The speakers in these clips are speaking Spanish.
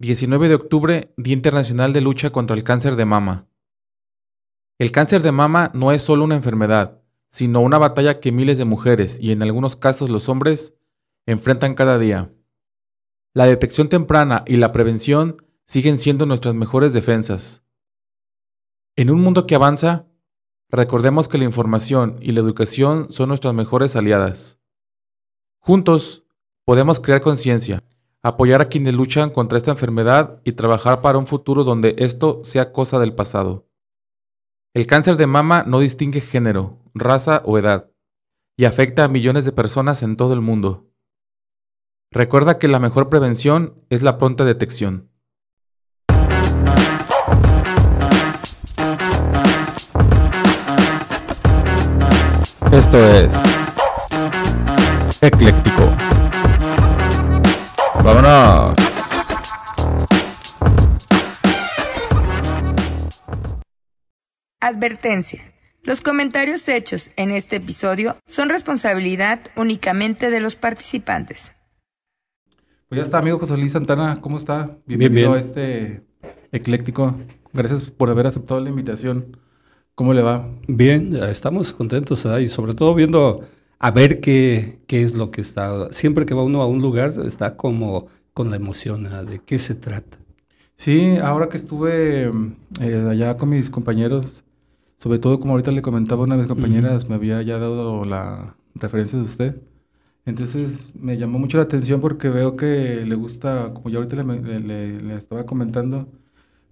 19 de octubre, Día Internacional de Lucha contra el Cáncer de Mama. El cáncer de mama no es solo una enfermedad, sino una batalla que miles de mujeres y en algunos casos los hombres enfrentan cada día. La detección temprana y la prevención siguen siendo nuestras mejores defensas. En un mundo que avanza, recordemos que la información y la educación son nuestras mejores aliadas. Juntos, podemos crear conciencia, apoyar a quienes luchan contra esta enfermedad y trabajar para un futuro donde esto sea cosa del pasado. El cáncer de mama no distingue género, raza o edad, y afecta a millones de personas en todo el mundo. Recuerda que la mejor prevención es la pronta detección. Esto es Ecléctico. Vámonos. Advertencia. Los comentarios hechos en este episodio son responsabilidad únicamente de los participantes. Pues ya está, amigo José Luis Santana, ¿cómo está? Bienvenido bien. a este ecléctico. Gracias por haber aceptado la invitación. ¿Cómo le va? Bien, estamos contentos ¿verdad? y sobre todo viendo a ver qué, qué es lo que está. Siempre que va uno a un lugar está como con la emoción de qué se trata. Sí, ahora que estuve eh, allá con mis compañeros, sobre todo como ahorita le comentaba una de mis compañeras, me había ya dado la referencia de usted. Entonces me llamó mucho la atención porque veo que le gusta, como ya ahorita le- le estaba comentando,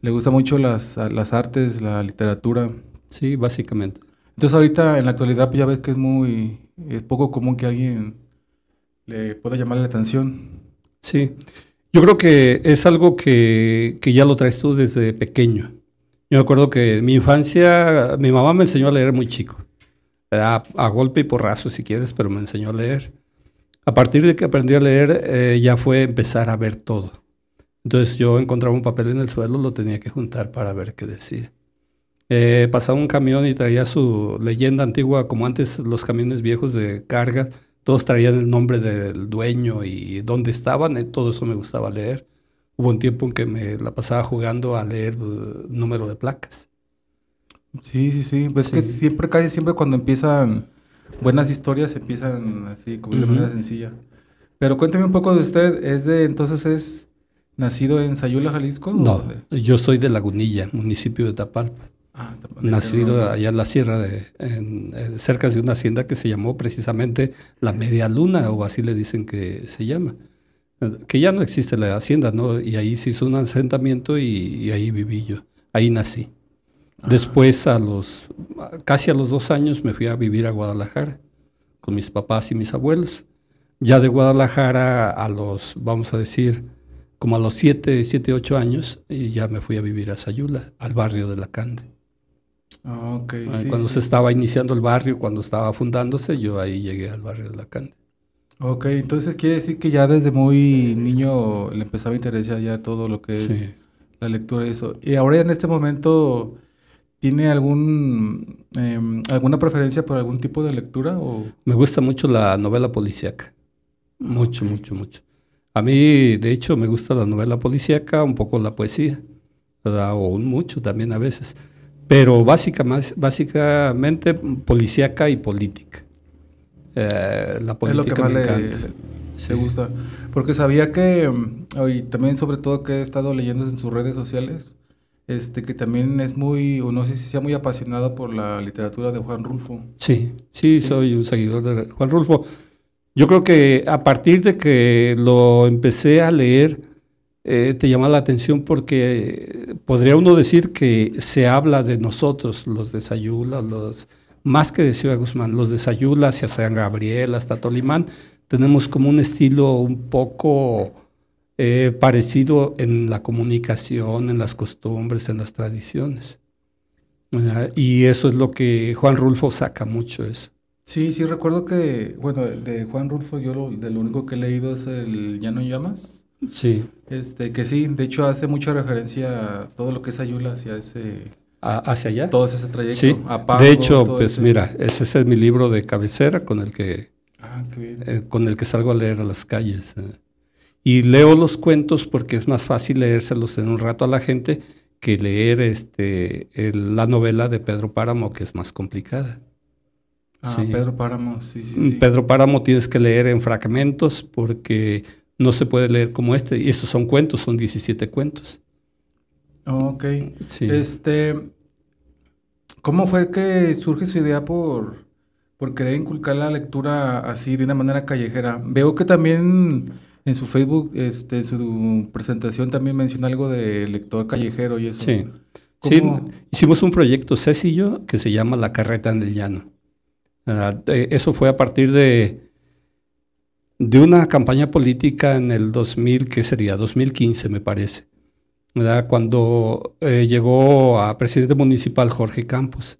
le gusta mucho las, las artes, la literatura. Sí, básicamente. Entonces ahorita en la actualidad pues, ya ves que es muy es poco común que alguien le pueda llamar la atención. Sí, yo creo que es algo que, que ya lo traes tú desde pequeño. Yo me acuerdo que en mi infancia, mi mamá me enseñó a leer muy chico. A, a golpe y porrazo si quieres, pero me enseñó a leer. A partir de que aprendí a leer, eh, ya fue empezar a ver todo. Entonces yo encontraba un papel en el suelo, lo tenía que juntar para ver qué decía. Eh, pasaba un camión y traía su leyenda antigua, como antes los camiones viejos de carga, todos traían el nombre del dueño y dónde estaban, eh, todo eso me gustaba leer. Hubo un tiempo en que me la pasaba jugando a leer eh, número de placas. Sí, sí, sí. Pues que Sí. siempre, casi siempre cuando empiezan buenas historias, empiezan así, como de manera sencilla. Pero cuénteme un poco de usted. ¿Es de, entonces es nacido en Sayula, Jalisco? No, yo soy de Lagunilla, municipio de Tapalpa. Ah, Nacido allá en la sierra, de, en- en- cerca de una hacienda que se llamó precisamente la Media Luna, o así le dicen que se llama. Eh, Que ya no existe la hacienda, ¿no? Y ahí se hizo un asentamiento y, y ahí viví yo. Ahí nací. Después, a los, casi a los dos años, me fui a vivir a Guadalajara con mis papás y mis abuelos. Ya de Guadalajara a los, vamos a decir, como a los siete, siete, ocho años, y ya me fui a vivir a Sayula, al barrio de La Cande. Ah, ok, Ah, sí, cuando sí. se estaba iniciando el barrio, cuando estaba fundándose, yo ahí llegué al barrio de La Cande. Ok, entonces quiere decir que ya desde muy niño le empezaba a interesar ya todo lo que es Sí. la lectura y eso. Y ahora en este momento, ¿tiene algún em, alguna preferencia por algún tipo de lectura? O... Me gusta mucho la novela policíaca. Mucho, Ok. mucho, mucho. A mí, de hecho, me gusta la novela policíaca, un poco la poesía, ¿verdad? o mucho también a veces. Pero básica, más, básicamente policíaca y política. Eh, la Es lo política que más me le, encanta. le- Sí. le gusta. Porque sabía que, mm, y también sobre todo que he estado leyendo en sus redes sociales, este, que también es muy, o no sé si sea muy apasionado por la literatura de Juan Rulfo. Sí, sí, soy un seguidor de Juan Rulfo. Yo creo que a partir de que lo empecé a leer, eh, te llama la atención porque eh, podría uno decir que se habla de nosotros, los de Sayula, los más que de Ciudad Guzmán, los de Sayula hacia San Gabriel, hasta Tolimán, tenemos como un estilo un poco eh, parecido en la comunicación, en las costumbres, en las tradiciones. Y eso es lo que Juan Rulfo saca mucho eso. Sí, sí, recuerdo que, bueno, de Juan Rulfo yo lo, de lo único que he leído es el Ya no llamas. Sí. Este, que sí, de hecho hace mucha referencia a todo lo que es Ayula hacia ese, ¿A- ¿Hacia allá? todo ese trayecto. Sí. a Pago, de hecho, pues ese- mira, ese es mi libro de cabecera con el que, Ah, qué bien. eh, con el que salgo a leer a las calles. eh. Y leo los cuentos porque es más fácil leérselos en un rato a la gente que leer este, la novela de Pedro Páramo, que es más complicada. Ah, Pedro Páramo, sí, sí, sí. Pedro Páramo tienes que leer en fragmentos porque no se puede leer como este. Y estos son cuentos, son 17 cuentos. Ok. Sí. Este, ¿Cómo fue que surge su idea por, por querer inculcar la lectura así de una manera callejera? Veo que también en su Facebook, este, su presentación también menciona algo de lector callejero y eso. Sí. sí hicimos un proyecto, Ceci y yo, que se llama La Carreta en el Llano. Ah, eso fue a partir de, de una campaña política en el 2000, que sería 2015 me parece, cuando eh, llegó a presidente municipal Jorge Campos.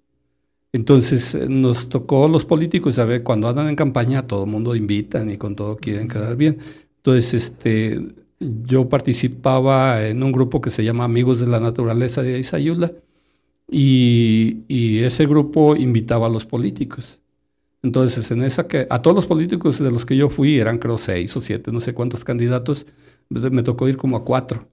Entonces eh, nos tocó los políticos, ver Cuando andan en campaña todo el mundo invitan y con todo quieren quedar bien. Entonces, este, yo participaba en un grupo que se llama Amigos de la Naturaleza de Isayula y, y ese grupo invitaba a los políticos. Entonces, en esa que a todos los políticos de los que yo fui, eran creo seis o siete, no sé cuántos candidatos, me tocó ir como a cuatro.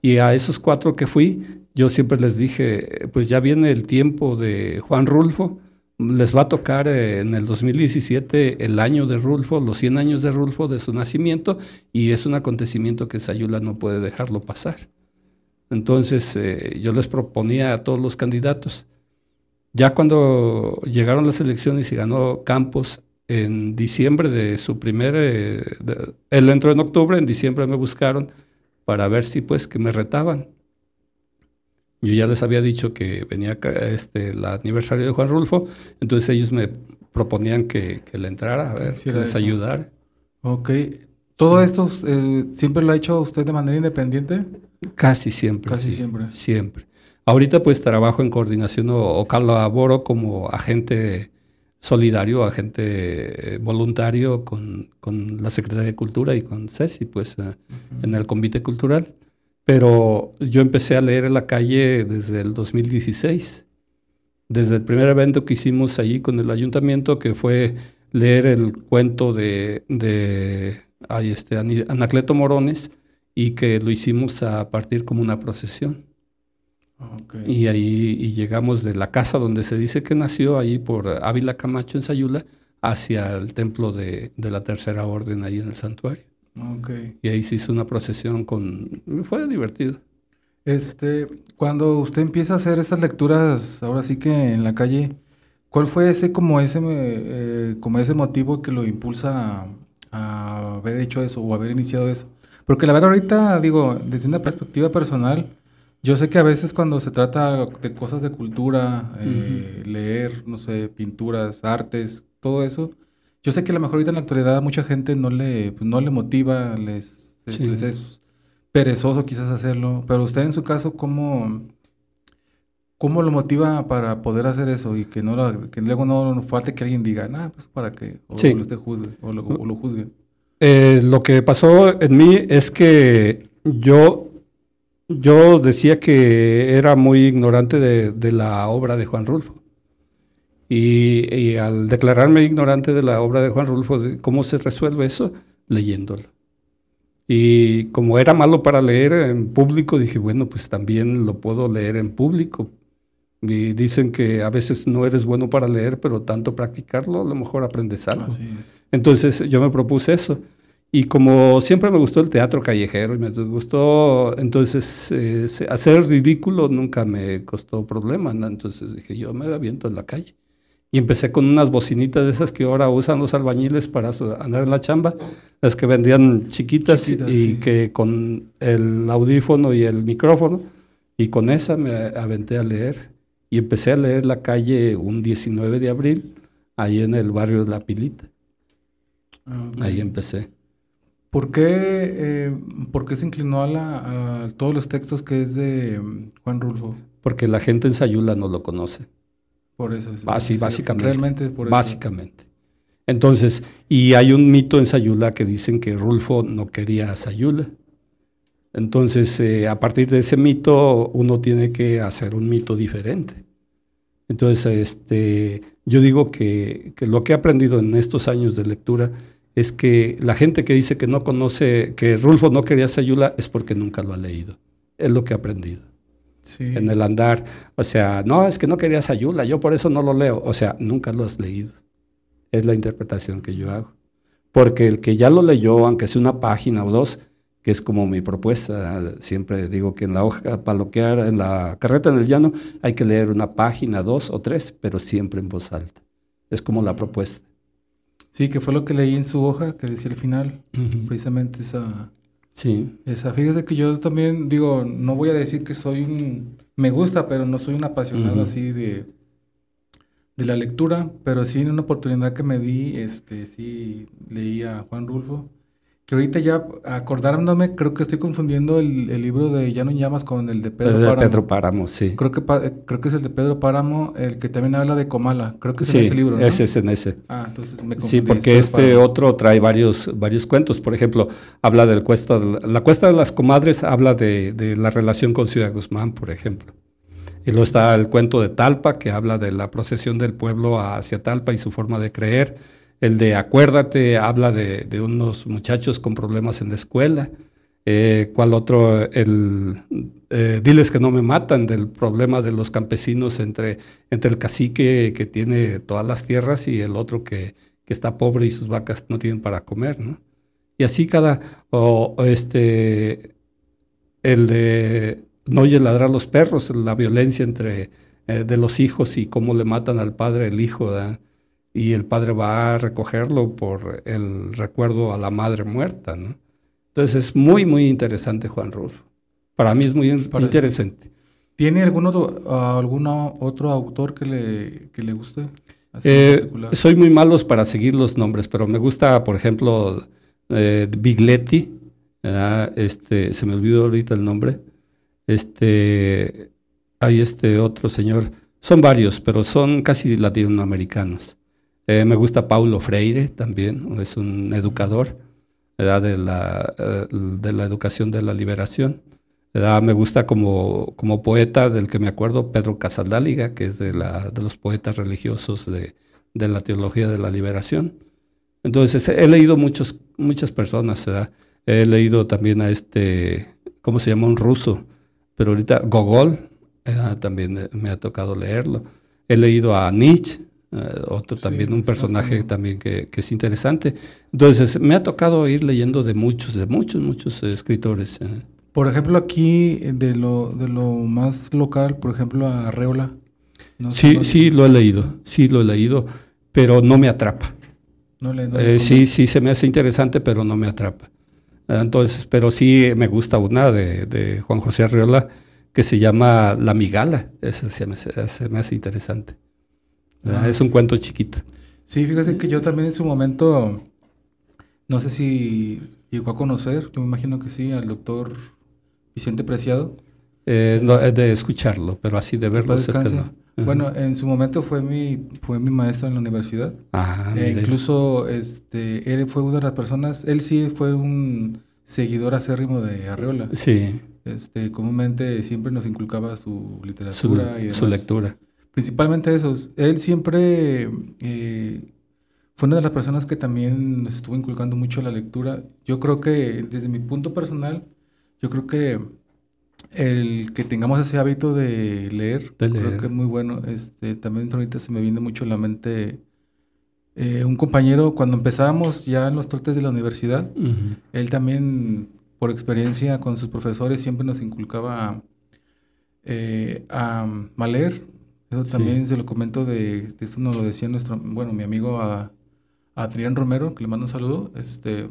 Y a esos cuatro que fui, yo siempre les dije, pues ya viene el tiempo de Juan Rulfo, les va a tocar en el 2017 el año de Rulfo, los 100 años de Rulfo de su nacimiento, y es un acontecimiento que Sayula no puede dejarlo pasar. Entonces eh, yo les proponía a todos los candidatos, ya cuando llegaron las elecciones y ganó Campos en diciembre de su primer, eh, él entró en octubre, en diciembre me buscaron para ver si pues que me retaban. Yo ya les había dicho que venía este, el aniversario de Juan Rulfo, entonces ellos me proponían que, le entrara, a ver, que les ayudara. Ok. ¿Todo esto eh, siempre lo ha hecho usted de manera independiente? Casi siempre. Casi siempre. Siempre. Ahorita pues trabajo en coordinación o, o colaboro como agente solidario, agente eh, voluntario con, la Secretaría de Cultura y con Ceci, pues eh, en el Convite Cultural. Pero yo empecé a leer en la calle desde el 2016, desde el primer evento que hicimos allí con el ayuntamiento, que fue leer el cuento de, de este, Anacleto Morones y que lo hicimos a partir como una procesión. Y ahí llegamos de la casa donde se dice que nació, ahí por Ávila Camacho en Sayula, hacia el templo de, la Tercera Orden, ahí en el santuario. Y ahí se hizo una procesión con... Fue divertido. Este, cuando usted empieza a hacer esas lecturas, ahora sí que en la calle, ¿cuál fue ese como ese eh, como ese motivo que lo impulsa a, haber hecho eso o haber iniciado eso? Porque la verdad ahorita digo, desde una perspectiva personal, yo sé que a veces cuando se trata de cosas de cultura, eh, leer, no sé, pinturas, artes, todo eso, yo sé que a lo mejor ahorita en la actualidad a mucha gente no le, pues, no le motiva, les, es perezoso quizás hacerlo, pero usted en su caso, ¿cómo, cómo lo motiva para poder hacer eso y que, no que luego no, falte que alguien diga, ah, pues para que, o lo juzgue, o lo, juzgue? Eh, lo que pasó en mí es que yo yo decía que era muy ignorante de, la obra de Juan Rulfo. Y, al declararme ignorante de la obra de Juan Rulfo, ¿cómo se resuelve eso? Leyéndolo. Y como era malo para leer en público, dije, bueno, pues también lo puedo leer en público. Y dicen que a veces no eres bueno para leer, pero tanto practicarlo, a lo mejor aprendes algo. Entonces yo me propuse eso. Y como siempre me gustó el teatro callejero y me gustó, entonces eh, hacer ridículo nunca me costó problema. Entonces dije, yo me aviento en la calle. Y empecé con unas bocinitas de esas que ahora usan los albañiles para andar en la chamba, las que vendían chiquitas y que con el audífono y el micrófono, y con esa me aventé a leer. Y empecé a leer la calle un 19 de abril, ahí en el barrio de La Pilita. Ah, ahí empecé. ¿Por qué, eh, ¿Por qué se inclinó a, todos los textos que es de mm, Juan Rulfo? Porque la gente en Sayula no lo conoce. Por eso. Sí, básicamente. Realmente por eso. Básicamente. Entonces, y hay un mito en Sayula que dicen que Rulfo no quería a Sayula. Entonces, eh, a partir de ese mito, uno tiene que hacer un mito diferente. Entonces, este, yo digo que, que lo que he aprendido en estos años de lectura es que la gente que dice que no conoce, que Rulfo no quería Sayula es porque nunca lo ha leído. Es lo que ha aprendido. En el andar. O sea, no, es que no quería Sayula, yo por eso no lo leo. O sea, nunca lo has leído. Es la interpretación que yo hago. Porque el que ya lo leyó, aunque sea una página o dos, que es como mi propuesta, siempre digo que en la hoja, para bloquear, en la carreta en el llano, hay que leer una página, dos o tres, pero siempre en voz alta. Es como la propuesta. Sí, que fue lo que leí en su hoja, que decía al final, precisamente esa... Sí. Esa, fíjese que yo también digo, no voy a decir que soy un... Me gusta, pero no soy un apasionado así de, de la lectura, pero sí en una oportunidad que me di, este, sí leí a Juan Rulfo que ahorita ya acordándome, creo que estoy confundiendo el, libro de Ya no llamas con el de Pedro de Pedro Páramo, sí. Creo que, creo que es el de Pedro Páramo, el que también habla de Comala. Creo que es en ese libro, ¿no? ese es en ese. Ah, entonces me confundí. Sí, porque este otro trae varios, varios cuentos. Por ejemplo, habla del cuesta, la cuesta de las comadres habla de, de la relación con Ciudad Guzmán, por ejemplo. Y luego está el cuento de Talpa, que habla de la procesión del pueblo hacia Talpa y su forma de creer el de Acuérdate habla de, unos muchachos con problemas en la escuela. Eh, ¿Cuál otro? El eh, Diles que no me matan, del problema de los campesinos entre, entre el cacique que tiene todas las tierras y el otro que, está pobre y sus vacas no tienen para comer, ¿no? Y así cada, o, este, el de no oye ladrar los perros, la violencia entre eh, de los hijos y cómo le matan al padre el hijo, ¿verdad? Y el padre va a recogerlo por el recuerdo a la madre muerta, ¿no? Entonces es muy, muy interesante Juan Rulfo. Para mí es muy interesante. ¿Tiene algún otro, otro autor que le, que le guste? Eh, soy muy malos para seguir los nombres, pero me gusta, por ejemplo, eh, Bigletti. Este, se me olvidó ahorita el nombre. Este, hay este otro señor. Son varios, pero son casi latinoamericanos. Eh, me gusta Paulo Freire también, es un educador de, la, eh, de la educación de la liberación. Me gusta como, como poeta del que me acuerdo Pedro Casaldáliga, que es de, la, de los poetas religiosos de, de la teología de la liberación. Entonces, he leído muchos, muchas personas. He leído también a este, ¿cómo se llama? Un ruso, pero ahorita Gogol, también me ha tocado leerlo. He leído a Nietzsche, eh, otro también, un personaje también que, es interesante. Entonces, me ha tocado ir leyendo de muchos, de muchos, muchos escritores. Eh. Por ejemplo, aquí de lo, de lo más local, por ejemplo, a Arreola. sí, sí, lo he leído, sí, lo he leído, pero no me atrapa. No le, eh, sí, sí, se me hace interesante, pero no me atrapa. Entonces, pero sí me gusta una de, de Juan José Arreola que se llama La Migala. Esa se me, se me hace interesante. Ah, es un cuento chiquito. Sí, fíjese que yo también en su momento, no sé si llegó a conocer, yo me imagino que sí, al doctor Vicente Preciado. Eh, no, es de escucharlo, pero así de verlo cerca no. Bueno, en su momento fue mi, fue mi maestro en la universidad. Ah, e incluso este, él fue una de las personas, él sí fue un seguidor acérrimo de Arreola. Sí. Este, comúnmente siempre nos inculcaba su literatura y su lectura. Principalmente eso. Él siempre eh, fue una de las personas que también nos estuvo inculcando mucho la lectura. Yo creo que desde mi punto personal, yo creo que el que tengamos ese hábito de leer, creo que es muy bueno. Este, también ahorita se me viene mucho a la mente eh, un compañero, cuando empezábamos ya en los trotes de la universidad, él también, por experiencia con sus profesores, siempre nos inculcaba eh, a, a, leer. Eso también se lo comento de, esto nos lo decía nuestro, bueno, mi amigo Adrián Romero, que le mando un saludo, este,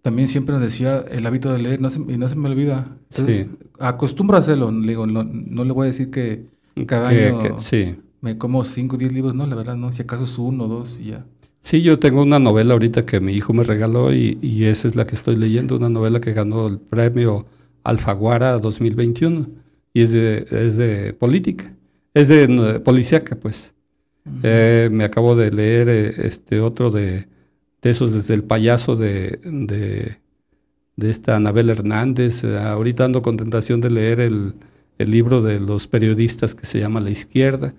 también siempre nos decía el hábito de leer, no se, y no se me olvida. Entonces, acostumbro a hacerlo, le digo, no, le voy a decir que cada año me como 5 o 10 libros, no, la verdad no, si acaso es uno o dos y ya. Sí, yo tengo una novela ahorita que mi hijo me regaló y, y esa es la que estoy leyendo, una novela que ganó el premio Alfaguara 2021 y es de, es de política. Es de policíaca, pues. Eh, me acabo de leer eh, este otro de, esos desde el payaso de, de, esta Anabel Hernández. Eh, ahorita ando con tentación de leer el, libro de los periodistas que se llama La Izquierda.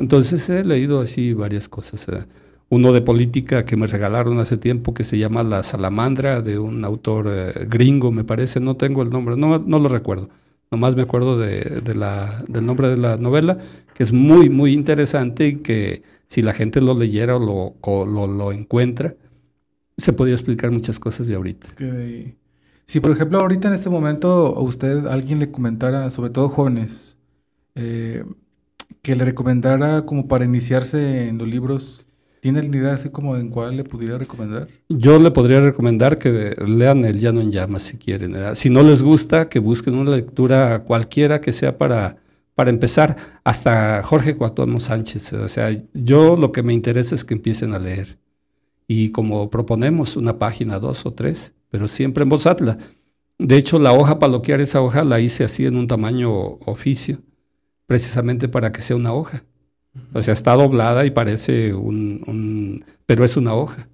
Entonces he leído así varias cosas. uno de política que me regalaron hace tiempo que se llama La Salamandra, de un autor eh, gringo, me parece, no tengo el nombre, no, no lo recuerdo. Nomás me acuerdo de, la, del nombre de la novela, que es muy, muy interesante y que si la gente lo leyera o lo, lo, encuentra, se podría explicar muchas cosas de ahorita. Si, por ejemplo, ahorita en este momento a usted alguien le comentara, sobre todo jóvenes, eh, que le recomendara como para iniciarse en los libros, ¿tiene la idea así como en cuál le pudiera recomendar? Yo le podría recomendar que lean El Llano en Llamas si quieren. Si no les gusta, que busquen una lectura cualquiera que sea para, para empezar, hasta Jorge Cuauhtémoc Sánchez. O sea, yo lo que me interesa es que empiecen a leer. Y como proponemos, una página, dos o tres, pero siempre en voz alta. De hecho, la hoja para loquear esa hoja la hice así en un tamaño oficio, precisamente para que sea una hoja. O sea, está doblada y parece un... pero es una hoja.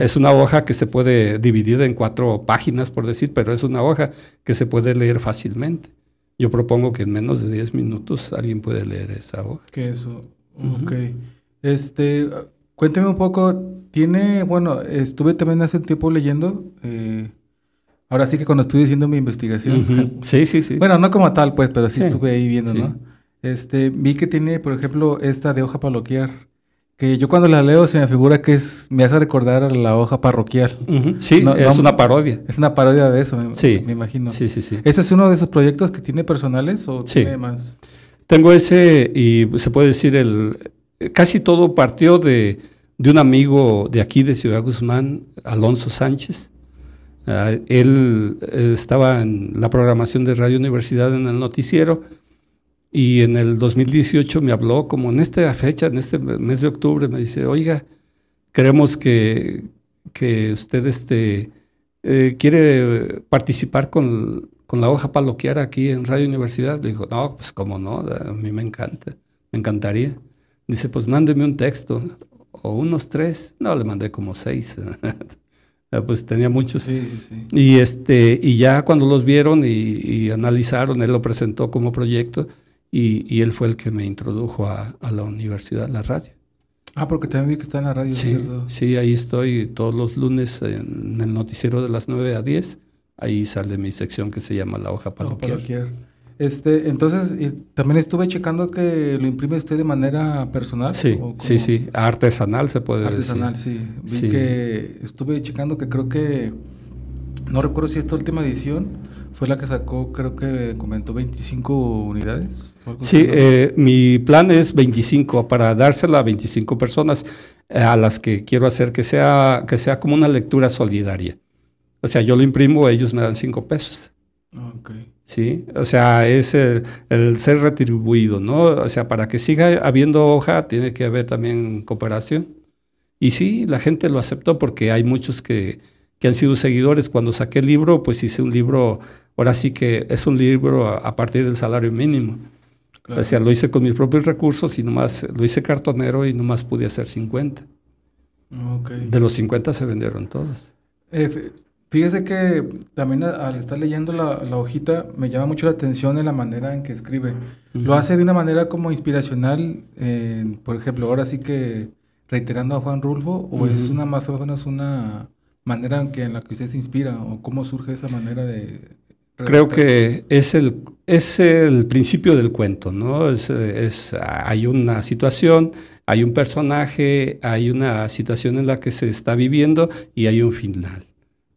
Es una hoja que se puede dividir en cuatro páginas, por decir, pero es una hoja que se puede leer fácilmente. Yo propongo que en menos de 10 minutos alguien puede leer esa hoja. Que eso. Ok. Este, Cuénteme un poco, tiene, bueno, estuve también hace un tiempo leyendo, eh, ahora sí que cuando estuve haciendo mi investigación. Sí, sí, sí. Bueno, no como tal, pues, pero sí, estuve ahí viendo, ¿no? Este, vi que tiene, por ejemplo, esta de hoja parroquial, que yo cuando la leo se me figura que es, me hace recordar a la hoja parroquial. Sí, es una parodia. Es una parodia de eso, me, sí. me imagino. Sí, sí, sí. ¿Ese es uno de esos proyectos que tiene personales o tiene más? Tengo ese y se puede decir el, casi todo partió de, un amigo de aquí, de Ciudad Guzmán, Alonso Sánchez. Ah, él eh, estaba en la programación de Radio Universidad en el noticiero y en el 2018 me habló como en esta fecha, en este mes de octubre, me dice, oiga, queremos que, que usted este, eh, quiere participar con, con, la hoja paloquiara aquí en Radio Universidad. Le dijo, no, pues cómo no, a mí me encanta, me encantaría. Dice, pues mándeme un texto o unos tres. No, le mandé como seis. pues tenía muchos. Sí, sí. Y, este, y ya cuando los vieron y, analizaron, él lo presentó como proyecto y, él fue el que me introdujo a, la universidad, a la radio. Ah, porque también vi que está en la radio, sí, ¿cierto? Sí, ahí estoy todos los lunes en, el noticiero de las 9 a 10. Ahí sale mi sección que se llama La Hoja Paloquier. Este, entonces, también estuve checando que lo imprime usted de manera personal. Sí, sí, sí, artesanal se puede artesanal, decir. Artesanal, sí. Vi que estuve checando que creo que, no recuerdo si esta última edición fue la que sacó, creo que comentó 25 unidades. Sí, eh, mi plan es 25 para dársela a 25 personas eh, a las que quiero hacer que sea, que sea como una lectura solidaria. O sea, yo lo imprimo, ellos me dan 5 pesos. Okay. ¿sí? O sea, es el, ser retribuido, ¿no? O sea, para que siga habiendo hoja, tiene que haber también cooperación. Y sí, la gente lo aceptó porque hay muchos que, que han sido seguidores. Cuando saqué el libro, pues hice un libro, ahora sí que es un libro a, partir del salario mínimo. O sea, lo hice con mis propios recursos y nomás lo hice cartonero y nomás pude hacer 50. De los 50 se vendieron todos. Eh, Fíjese que también al estar leyendo la, hojita me llama mucho la atención en la manera en que escribe. Lo hace de una manera como inspiracional, por ejemplo, ahora sí que reiterando a Juan Rulfo, o es una más o menos una manera en, que, en la que usted se inspira, o cómo surge esa manera de... Creo que es el, es el principio del cuento, ¿no? Es, es, hay una situación, hay un personaje, hay una situación en la que se está viviendo y hay un final.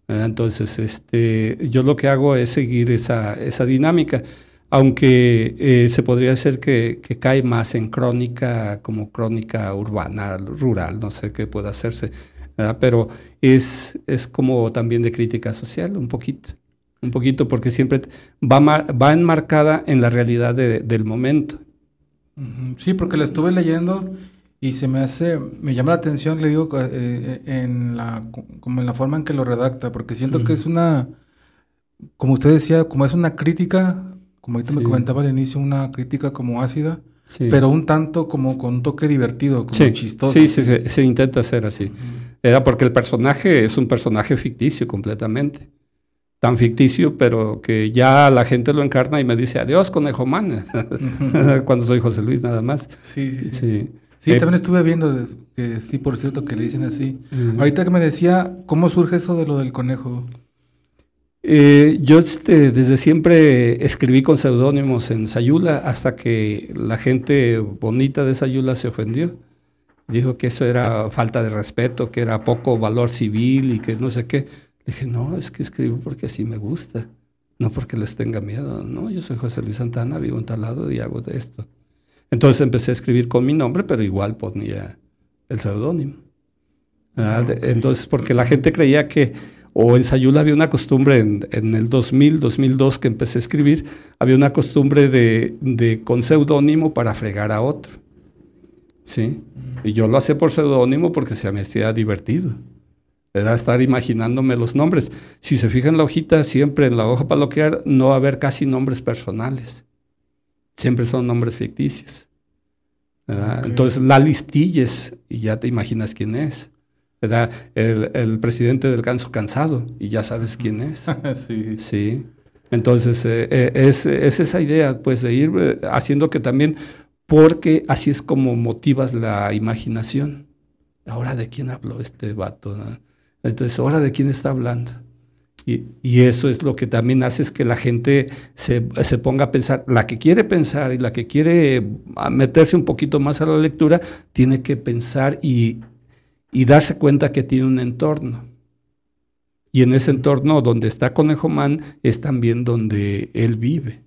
Entonces, este, yo lo que hago es seguir esa, esa dinámica, aunque eh, se podría decir que, que, cae más en crónica, como crónica urbana, rural, no sé qué puede hacerse, pero es, es como también de crítica social, un poquito, un poquito, porque siempre va, va enmarcada en la realidad del momento. Sí, porque la estuve leyendo y se me hace, me llama la atención, le digo, eh, eh, en la, como en la forma en que lo redacta, porque siento que es una, como usted decía, como es una crítica, como ahorita me comentaba al inicio, una crítica como ácida, pero un tanto como con un toque divertido, como chistoso. Sí, sí, se, intenta hacer así. Era porque el personaje es un personaje ficticio completamente. Tan ficticio, pero que ya la gente lo encarna y me dice adiós, conejo man. Cuando soy José Luis, nada más. sí. sí. sí. Sí, Eh, también estuve viendo que sí, por cierto, que le dicen así. Ahorita que me decía, ¿cómo surge eso de lo del conejo? Eh, yo este, desde siempre escribí con seudónimos en Sayula hasta que la gente bonita de Sayula se ofendió. Dijo que eso era falta de respeto, que era poco valor civil y que no sé qué. Le dije, no, es que escribo porque así me gusta, no porque les tenga miedo. No, yo soy José Luis Santana, vivo en tal lado y hago de esto. Entonces empecé a escribir con mi nombre, pero igual ponía el seudónimo. Ah, de- Entonces, porque la gente creía que, o en Sayula había una costumbre en, en el 2000, 2002 que empecé a escribir, había una costumbre de, de con seudónimo para fregar a otro. ¿Sí? Y yo lo hacía por seudónimo porque se me hacía divertido. Era estar imaginándome los nombres. Si se fijan en la hojita, siempre en la hoja para bloquear no va a haber casi nombres personales. Siempre son nombres ficticios. ¿verdad? Ok. Entonces la listilles y ya te imaginas quién es. ¿verdad? El, el presidente del Ganso Cansado y ya sabes quién es. sí. Sí. Entonces, eh, eh, es, es esa idea, pues, de ir eh, haciendo que también, porque así es como motivas la imaginación. Ahora, ¿de quién habló este vato? Entonces, ¿ahora de quién está hablando? Y, y eso es lo que también hace es que la gente se, se ponga a pensar. La que quiere pensar y la que quiere ah, meterse un poquito más a la lectura, tiene que pensar y, y darse cuenta que tiene un entorno. Y en ese entorno donde está Conejo Man es también donde él vive.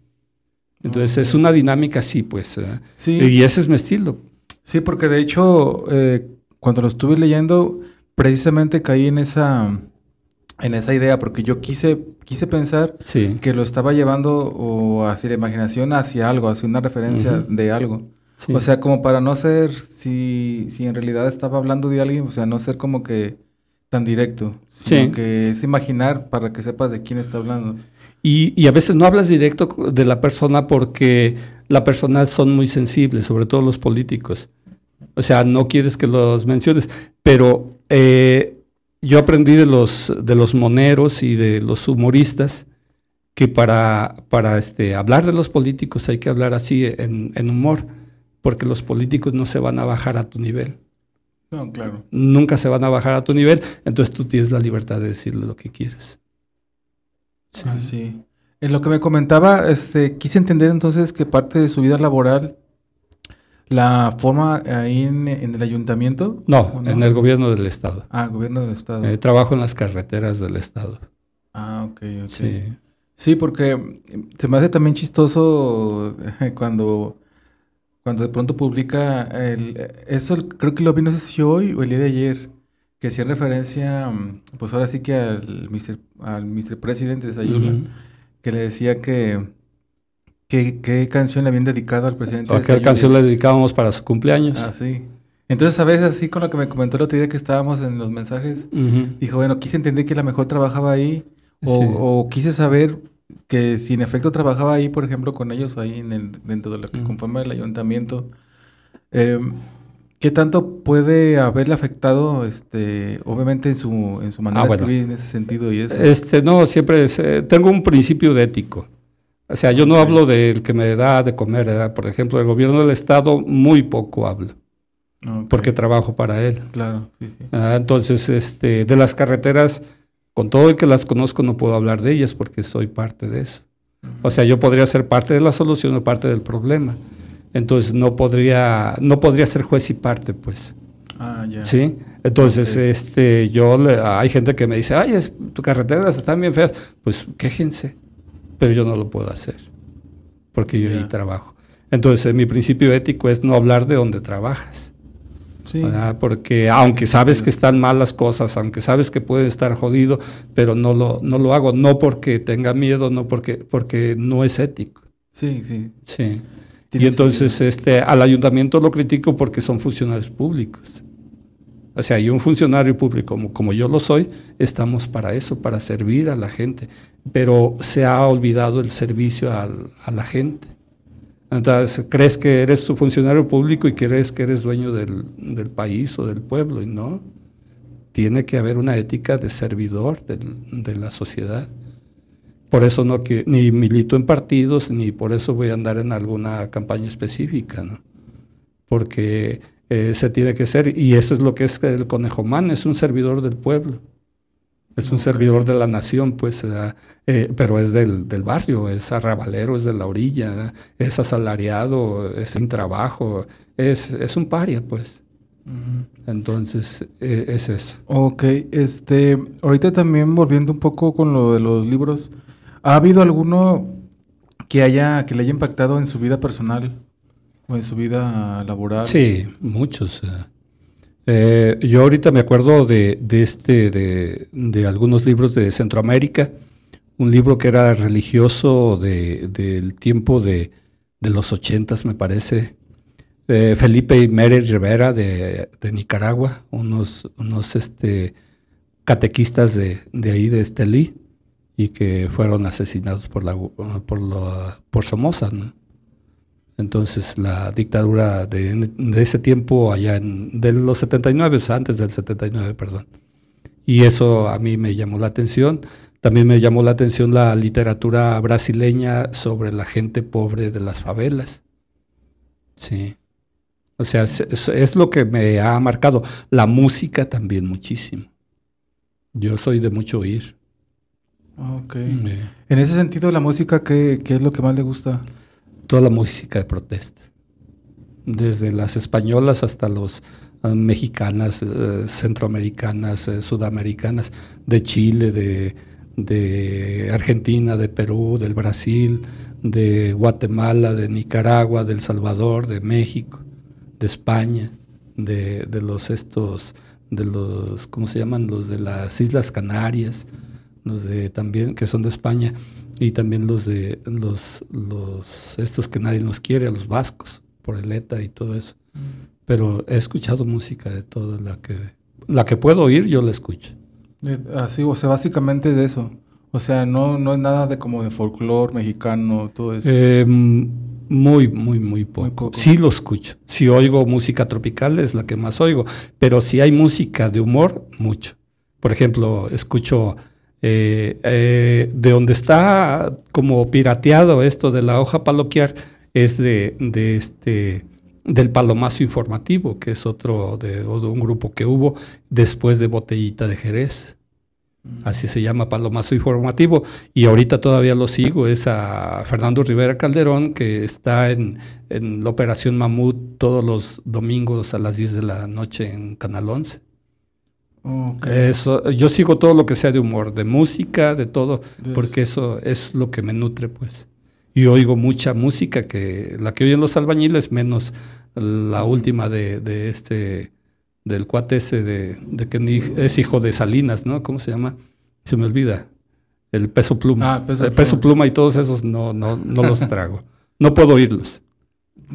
Entonces es una dinámica así, pues. ¿eh? Sí, Y ese es mi estilo. sí, porque de hecho, eh, cuando lo estuve leyendo, precisamente caí en esa, en esa idea, porque yo quise, quise pensar Sí. que lo estaba llevando o hacia la imaginación hacia algo, hacia una referencia de algo. sí. O sea, como para no ser, si, si en realidad estaba hablando de alguien, o sea, no ser como que tan directo, sino Sí. que es imaginar para que sepas de quién está hablando. Y, y a veces no hablas directo de la persona porque las personas son muy sensibles, sobre todo los políticos. O sea, no quieres que los menciones, pero eh, yo aprendí de los, de los moneros y de los humoristas que para, para este, hablar de los políticos hay que hablar así en, en humor, porque los políticos no se van a bajar a tu nivel. No, claro. Nunca se van a bajar a tu nivel, entonces tú tienes la libertad de decirle lo que quieres. Sí. Ah, sí. En lo que me comentaba, este, quise entender entonces que parte de su vida laboral la forma ahí en, en el ayuntamiento. No, ¿o en el gobierno del estado. Ah, gobierno del estado. Eh, trabajo en las carreteras del estado. ah, ok, ok. Sí. Sí, porque se me hace también chistoso cuando, cuando de pronto publica el, eso, creo que lo vi, no sé si hoy o el día de ayer, que hacía referencia, mm, pues ahora sí que al Mr. al Mr. President de Sayula, Ujú. que le decía que, que qué canción le habían dedicado al presidente ¿A de qué Sayula. canción le dedicábamos para su cumpleaños? Ah, sí. Entonces, a veces así con lo que me comentó el otro día que estábamos en los mensajes, dijo, bueno, quise entender que la mejor trabajaba ahí, o, Sí. o quise saber que si en efecto trabajaba ahí, por ejemplo, con ellos ahí en el, dentro de lo que conforma el ayuntamiento, eh, ¿qué tanto puede haberle afectado, este, obviamente en su, en su manera Ah, de escribir en ese sentido y eso? Este, no, siempre es, eh, tengo un principio de ético. O sea, yo no hablo del que me da de comer, ¿verdad? Por ejemplo, el gobierno del estado muy poco hablo, porque trabajo para él. Claro, sí, sí. Ah, entonces, este, de las carreteras, con todo el que las conozco, no puedo hablar de ellas porque soy parte de eso. O sea, yo podría ser parte de la solución o parte del problema. Entonces, no podría, no podría ser juez y parte, pues. Ah, ya. ¿Sí? Entonces, este, yo, le- hay gente que me dice, ay, es, tus carreteras están bien feas. Pues quéjense, pero yo no lo puedo hacer, porque yo ahí trabajo. Entonces, mi principio ético es no hablar de donde trabajas. Sí. Porque aunque sabes que están mal las cosas, aunque sabes que puede estar jodido, pero no lo, no lo hago, no porque tenga miedo, no porque, porque no es ético. Sí, sí. Sí. Y entonces este, al ayuntamiento lo critico porque son funcionarios públicos. O sea, y un funcionario público como, como yo lo soy, estamos para eso, para servir a la gente. Pero se ha olvidado el servicio al- a la gente. Entonces, crees que eres su funcionario público y crees que eres dueño del, del país o del pueblo, y no. Tiene que haber una ética de servidor del- de la sociedad. Por eso no que ni milito en partidos, ni por eso voy a andar en alguna campaña específica, ¿no? Porque eh, se tiene que ser. Y eso es lo que es el conejomán, es un servidor del pueblo. Es un servidor de la nación, pues, eh, pero es del, del, barrio, es arrabalero, es de la orilla, es asalariado, es sin trabajo, es, es un paria, pues. Entonces, es eso. Ok, este, ahorita también volviendo un poco con lo de los libros, ¿ha habido alguno que haya, que le haya impactado en su vida personal o en su vida laboral? Sí, muchos. Eh, yo ahorita me acuerdo de, de este, de, de, algunos libros de Centroamérica, un libro que era religioso de, del tiempo de, de los ochentas, me parece, Felipe y Mary Rivera de, Nicaragua, unos, unos este, catequistas de, ahí, de Estelí, y que fueron asesinados por, la, por, por Somoza. Entonces la dictadura de, ese tiempo, allá en, de los 79, antes del 79, perdón. Y eso a mí me llamó la atención. También me llamó la atención la literatura brasileña sobre la gente pobre de las favelas. Sí. O sea, es, lo que me ha marcado. La música también muchísimo. Yo soy de mucho oír. Ok. En ese sentido, la música, ¿qué, ¿qué, es lo que más le gusta? Toda la música de protesta. Desde las españolas hasta las ah, mexicanas, eh, centroamericanas, eh, sudamericanas, de Chile, de, de Argentina, de Perú, del Brasil, de Guatemala, de Nicaragua, de El Salvador, de México de España, de, los estos, de los, ¿cómo se llaman? Los de las Islas Canarias, los de también, que son de España, y también los de los, los estos que nadie nos quiere, los vascos, por el ETA y todo eso. Mm. Pero he escuchado música de toda la que, la que puedo oír, yo la escucho. Así, o sea, básicamente de eso. O sea, no, no es nada de como de folclore mexicano, todo eso. Eh, muy, muy, muy poco. Sí lo escucho. Si oigo música tropical es la que más oigo, pero si hay música de humor, mucho. Por ejemplo, escucho eh, eh, de donde está como pirateado esto de la hoja paloquiar, es de, de este del Palomazo Informativo, que es otro de, de un grupo que hubo después de Botellita de Jerez. Así se llama Palomazo Informativo. Y ahorita todavía lo sigo, es a Fernando Rivera Calderón, que está en, la Operación Mamut todos los domingos a las 10 de la noche en Canal 11. Eso, yo sigo todo lo que sea de humor, de música, de todo, porque eso es lo que me nutre, pues. Y oigo mucha música, que la que oyen los albañiles, menos la última de, de este del cuate ese de, que es hijo de Salinas, ¿no? ¿Cómo se llama? Se me olvida. El peso pluma. Ah, peso el peso pluma. y todos esos no, no, no los trago. no puedo oírlos.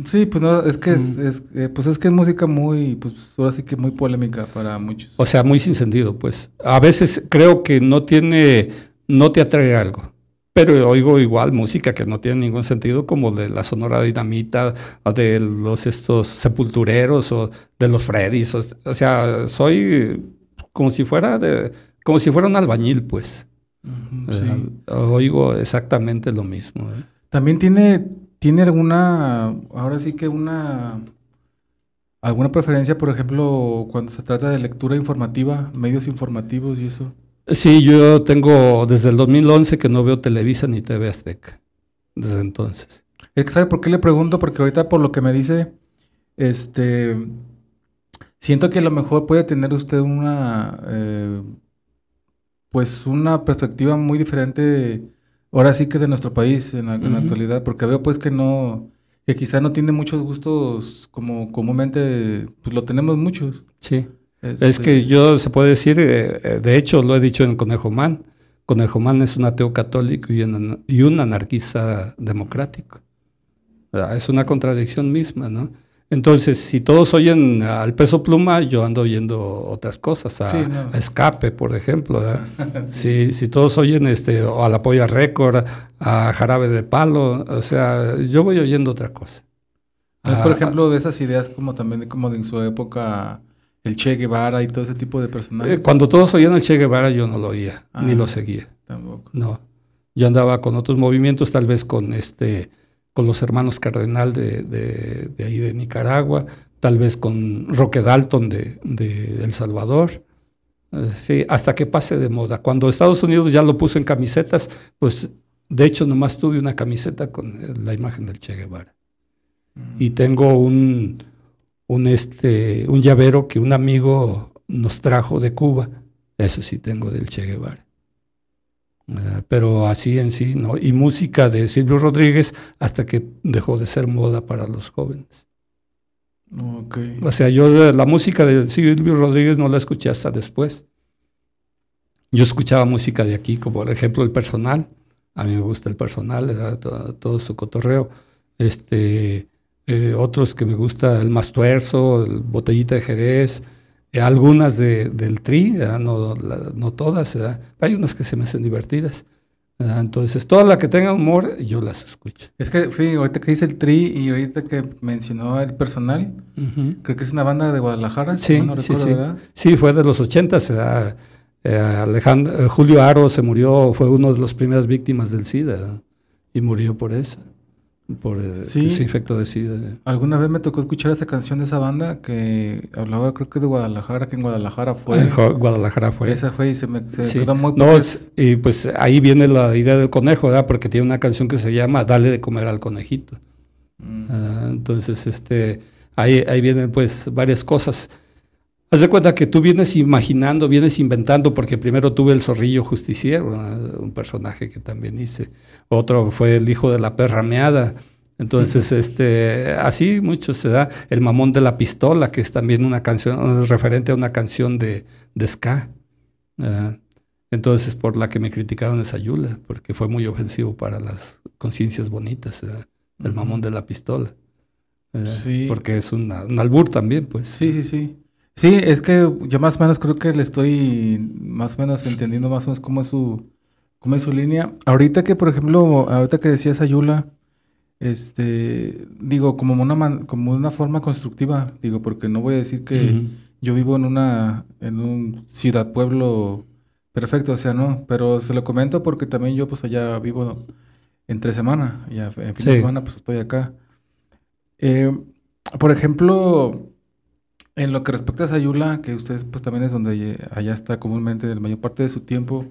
Sí, pues no, es que es, mm. eh, pues es que es música muy, pues ahora sí que muy polémica para muchos. O sea, muy sin sentido, pues. A veces creo que no tiene, no te atrae algo pero oigo igual música que no tiene ningún sentido, como de la Sonora Dinamita, o de los estos sepultureros, o de los Freddys. O, sea, soy como si fuera de, como si fuera un albañil, pues. oigo exactamente lo mismo. ¿eh? También tiene, tiene alguna, ahora sí que una, alguna preferencia, por ejemplo, cuando se trata de lectura informativa, medios informativos y eso. Sí, yo tengo desde el 2011 que no veo Televisa ni TV Azteca. Desde entonces. ¿Sabe por qué le pregunto? Porque ahorita por lo que me dice, este, siento que a lo mejor puede tener usted una, eh, pues una perspectiva muy diferente, ahora sí que de nuestro país en la, actualidad, porque veo pues que no, que quizá no tiene muchos gustos como comúnmente, pues lo tenemos muchos. Sí. Es que yo se puede decir, eh, eh, de hecho lo he dicho en Conejo Man, Conejo Man es un ateo católico y un, y un anarquista democrático. Es una contradicción misma, ¿no? Entonces, si todos oyen al peso pluma, yo ando oyendo otras cosas, a, escape, por ejemplo. si, si, todos oyen este, o a la polla récord, a jarabe de palo, o sea, yo voy oyendo otra cosa. por ah, ejemplo, de esas ideas como también como de en su época el Che Guevara y todo ese tipo de personajes. Eh, cuando todos oían el Che Guevara yo no lo oía, ni ah, lo seguía. Tampoco. No. Yo andaba con otros movimientos, tal vez con este, con los hermanos Cardenal de, de, ahí de Nicaragua, tal vez con Roque Dalton de, de El Salvador. Eh, sí, hasta que pase de moda. Cuando Estados Unidos ya lo puso en camisetas, pues de hecho nomás tuve una camiseta con la imagen del Che Guevara. Mm. Y tengo un, un, este, un llavero que un amigo nos trajo de Cuba. Eso sí tengo del Che Guevara. Eh, pero así en sí, ¿no? Y música de Silvio Rodríguez hasta que dejó de ser moda para los jóvenes. O sea, yo la música de Silvio Rodríguez no la escuché hasta después. Yo escuchaba música de aquí, como por ejemplo el personal. A mí me gusta el personal, todo, su cotorreo. Este, eh, otros que me gusta el Mastuerzo, el Botellita de Jerez, algunas de, del Tri, no, no, todas. Hay unas que se me hacen divertidas. Entonces, toda la que tenga humor, yo las escucho. Es que, sí, ahorita que dice el Tri y ahorita que mencionó el personal, creo que es una banda de Guadalajara. Sí, sí, sí. Sí, fue de los ochentas. Eh, Alejandro, eh, Julio Aro se murió, fue uno de las primeras víctimas del SIDA y murió por eso, por eh, ese infecto de SIDA. Alguna vez me tocó escuchar esa canción de esa banda que hablaba, creo que de Guadalajara, que en Guadalajara fue. Guadalajara fue. Esa fue y se me quedó muy No, y pues ahí viene la idea del conejo, ¿verdad? Porque tiene una canción que se llama Dale de comer al conejito. Mm. Ah, entonces, este, ahí, ahí vienen pues varias cosas. Haz de cuenta que tú vienes imaginando, vienes inventando, porque primero tuve el zorrillo justiciero, un personaje que también hice. Otro fue el hijo de la perra meada. Entonces, este, así mucho se da. El mamón de la pistola, que es también una canción, referente a una canción de, de ska. entonces, por la que me criticaron esa Yula, porque fue muy ofensivo para las conciencias bonitas, el mamón de la pistola. Porque es un albur también, pues. Sí, sí, sí. Sí, es que yo más o menos creo que le estoy más o menos entendiendo más o menos cómo es su, cómo es su línea. Ahorita que, por ejemplo, ahorita que decías Ayula, este, digo, como una, como una forma constructiva, digo, porque no voy a decir que yo vivo en una, en un ciudad pueblo perfecto, o sea, no, pero se lo comento porque también yo pues allá vivo entre semana, ya en fin de semana pues estoy acá. Eh, por ejemplo, en lo que respecta a Sayula, que usted pues también es donde allá está comúnmente la mayor parte de su tiempo,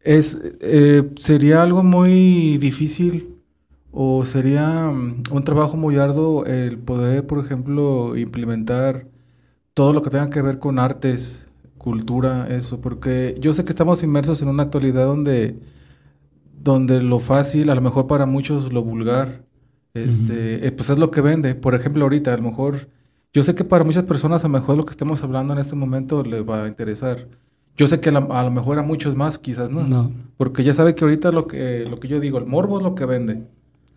es, eh, ¿sería algo muy difícil o sería mm, un trabajo muy arduo el poder, por ejemplo, implementar todo lo que tenga que ver con artes, cultura, eso? Porque yo sé que estamos inmersos en una actualidad donde, donde lo fácil, a lo mejor para muchos lo vulgar, este, eh, pues es lo que vende. Por ejemplo, ahorita a lo mejor yo sé que para muchas personas a lo mejor lo que estemos hablando en este momento les va a interesar. Yo sé que a, lo mejor a muchos más quizás no. No. Porque ya sabe que ahorita lo que, lo que yo digo, el morbo es lo que vende.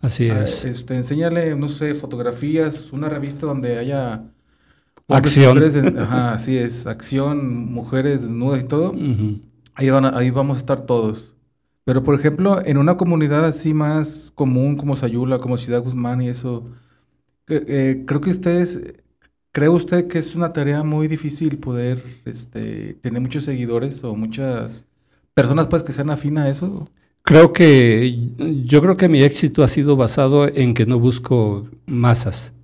Así ah, es. este, enséñale, no sé, fotografías, una revista donde haya... Acción. ajá, así es. Acción, mujeres desnudas y todo. ahí, van ahí vamos a estar todos. Pero, por ejemplo, en una comunidad así más común como Sayula, como Ciudad Guzmán y eso, eh, eh, creo que ustedes ¿Cree usted que es una tarea muy difícil poder este, tener muchos seguidores o muchas personas pues que sean afín a eso? Creo que yo creo que mi éxito ha sido basado en que no busco masas.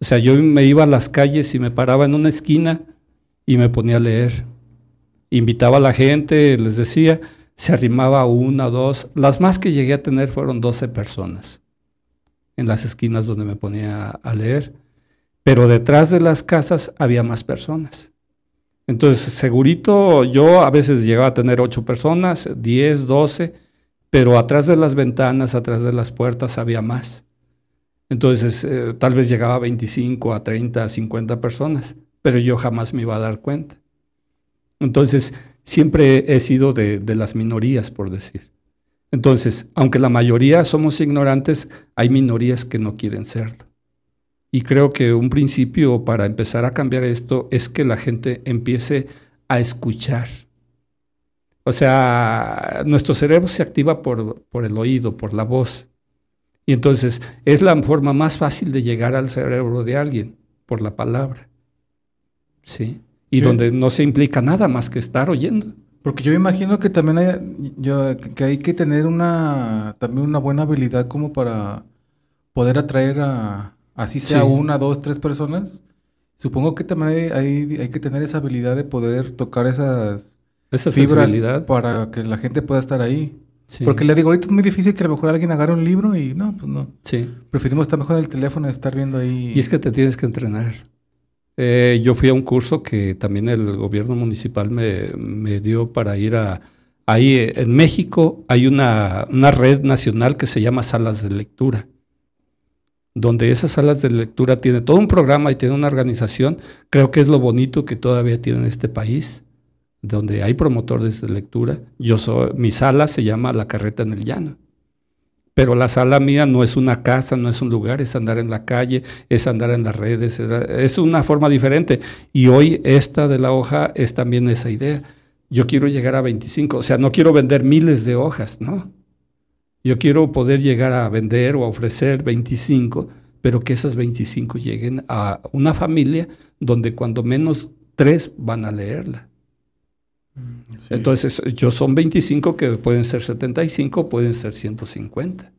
O sea, yo me iba a las calles y me paraba en una esquina y me ponía a leer. Invitaba a la gente, les decía, se arrimaba una, dos. Las más que llegué a tener fueron 12 personas en las esquinas donde me ponía a leer pero detrás de las casas había más personas. Entonces, segurito, yo a veces llegaba a tener ocho personas, diez, doce, pero atrás de las ventanas, atrás de las puertas había más. Entonces, eh, tal vez llegaba a 25, a 30, a 50 personas, pero yo jamás me iba a dar cuenta. Entonces, siempre he sido de, de las minorías, por decir. Entonces, aunque la mayoría somos ignorantes, hay minorías que no quieren serlo. Y creo que un principio para empezar a cambiar esto es que la gente empiece a escuchar. O sea, nuestro cerebro se activa por, por el oído, por la voz. Y entonces es la forma más fácil de llegar al cerebro de alguien, por la palabra. ¿Sí? Y donde no se implica nada más que estar oyendo. Porque yo imagino que también hay, yo, que hay que tener una, también una buena habilidad como para poder atraer a, así sea una, dos, tres personas, Supongo que también hay, hay, que tener esa habilidad de poder tocar esas, esa fibras para que la gente pueda estar ahí. Porque le digo, ahorita es muy difícil que a lo mejor alguien agarre un libro y no, pues no. Sí. Preferimos estar mejor en el teléfono y estar viendo ahí. Y es que te tienes que entrenar. Eh, yo fui a un curso que también el gobierno municipal me, me dio para ir a... Ahí en México hay una, una red nacional que se llama Salas de Lectura donde esas salas de lectura tiene todo un programa y tiene una organización, creo que es lo bonito que todavía tiene este país, donde hay promotores de lectura. Yo soy, mi sala se llama La Carreta en el Llano. Pero la sala mía no es una casa, no es un lugar, es andar en la calle, es andar en las redes, es una forma diferente. Y hoy esta de la hoja es también esa idea. Yo quiero llegar a 25, o sea, no quiero vender miles de hojas, ¿no? Yo quiero poder llegar a vender o a ofrecer 25, pero que esas 25 lleguen a una familia donde cuando menos tres van a leerla. Mm, Entonces, yo son 25 que pueden ser 75, pueden ser 150.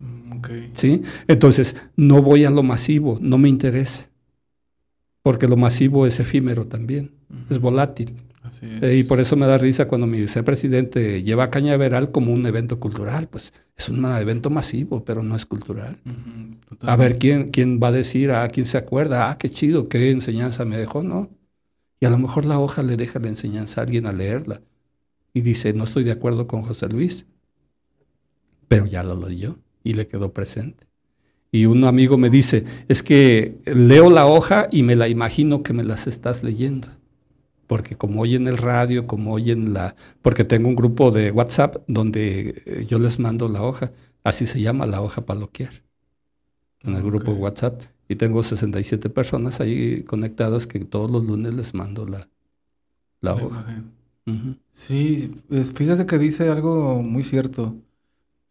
Mm, ¿Sí? Entonces, no voy a lo masivo, no me interesa. Porque lo masivo es efímero también, es volátil. Eh, y por eso me da risa cuando mi vicepresidente lleva a Cañaveral como un evento cultural. Pues es un evento masivo, pero no es cultural. a ver quién, quién va a decir, a ah, quién se acuerda, ah, qué chido, qué enseñanza me dejó, ¿no? Y a lo mejor la hoja le deja la enseñanza a alguien a leerla. Y dice, no estoy de acuerdo con José Luis, pero ya lo leyó y le quedó presente. Y un amigo me dice, es que leo la hoja y me la imagino que me las estás leyendo porque como oyen el radio, como oyen la... porque tengo un grupo de WhatsApp donde eh, yo les mando la hoja, así se llama la hoja paloquear, en el grupo WhatsApp. Y tengo 67 personas ahí conectadas que todos los lunes les mando la, la hoja. Sí, fíjese que dice algo muy cierto.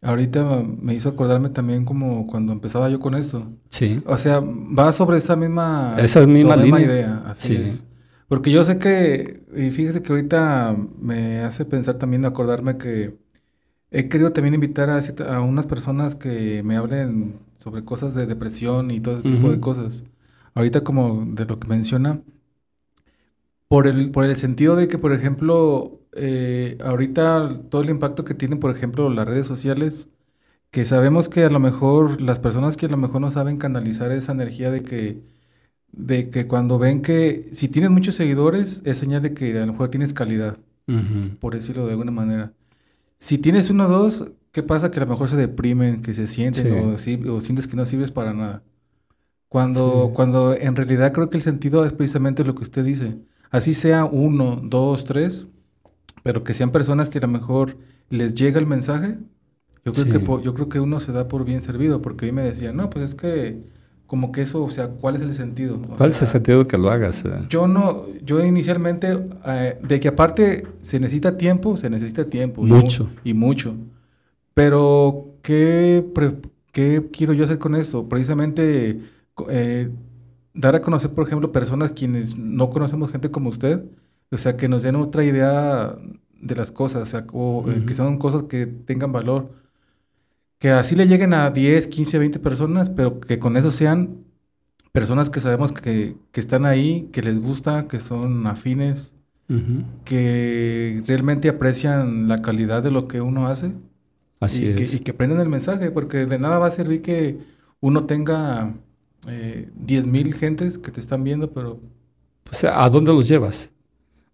Ahorita me hizo acordarme también como cuando empezaba yo con esto. Sí. O sea, va sobre esa misma, esa misma, línea. idea. Así sí. es. Porque yo sé que, y fíjese que ahorita me hace pensar también, acordarme que he querido también invitar a, a unas personas que me hablen sobre cosas de depresión y todo ese tipo de cosas. Ahorita como de lo que menciona, por el, por el sentido de que, por ejemplo, eh, ahorita todo el impacto que tienen, por ejemplo, las redes sociales, que sabemos que a lo mejor las personas que a lo mejor no saben canalizar esa energía de que de que cuando ven que si tienes muchos seguidores es señal de que a lo mejor tienes calidad, por decirlo de alguna manera. Si tienes uno o dos, ¿qué pasa? Que a lo mejor se deprimen, que se sienten o, sientes que no sirves para nada. Cuando, cuando en realidad creo que el sentido es precisamente lo que usted dice. Así sea uno, dos, tres, pero que sean personas que a lo mejor les llega el mensaje. Yo creo, que, yo creo que uno se da por bien servido, porque a mí me decían, no, pues es que como que eso, o sea, ¿cuál es el sentido? ¿Cuál es el sentido de que lo hagas? Eh? Yo no, yo inicialmente, eh, de que aparte se necesita tiempo, se necesita tiempo. Mucho. Y, mucho. Pero, ¿qué, ¿qué, quiero yo hacer con esto? Precisamente eh, dar a conocer, por ejemplo, personas quienes no conocemos gente como usted, o sea, que nos den otra idea de las cosas, o sea, que son cosas que tengan valor que así le lleguen a 10, 15, 20 personas, pero que con eso sean personas que sabemos que, están ahí, que les gusta, que son afines, que realmente aprecian la calidad de lo que uno hace. Así y es. Que, y que aprendan el mensaje, porque de nada va a servir que uno tenga eh, 10 mil gentes que te están viendo, pero... O sea, ¿a dónde los llevas?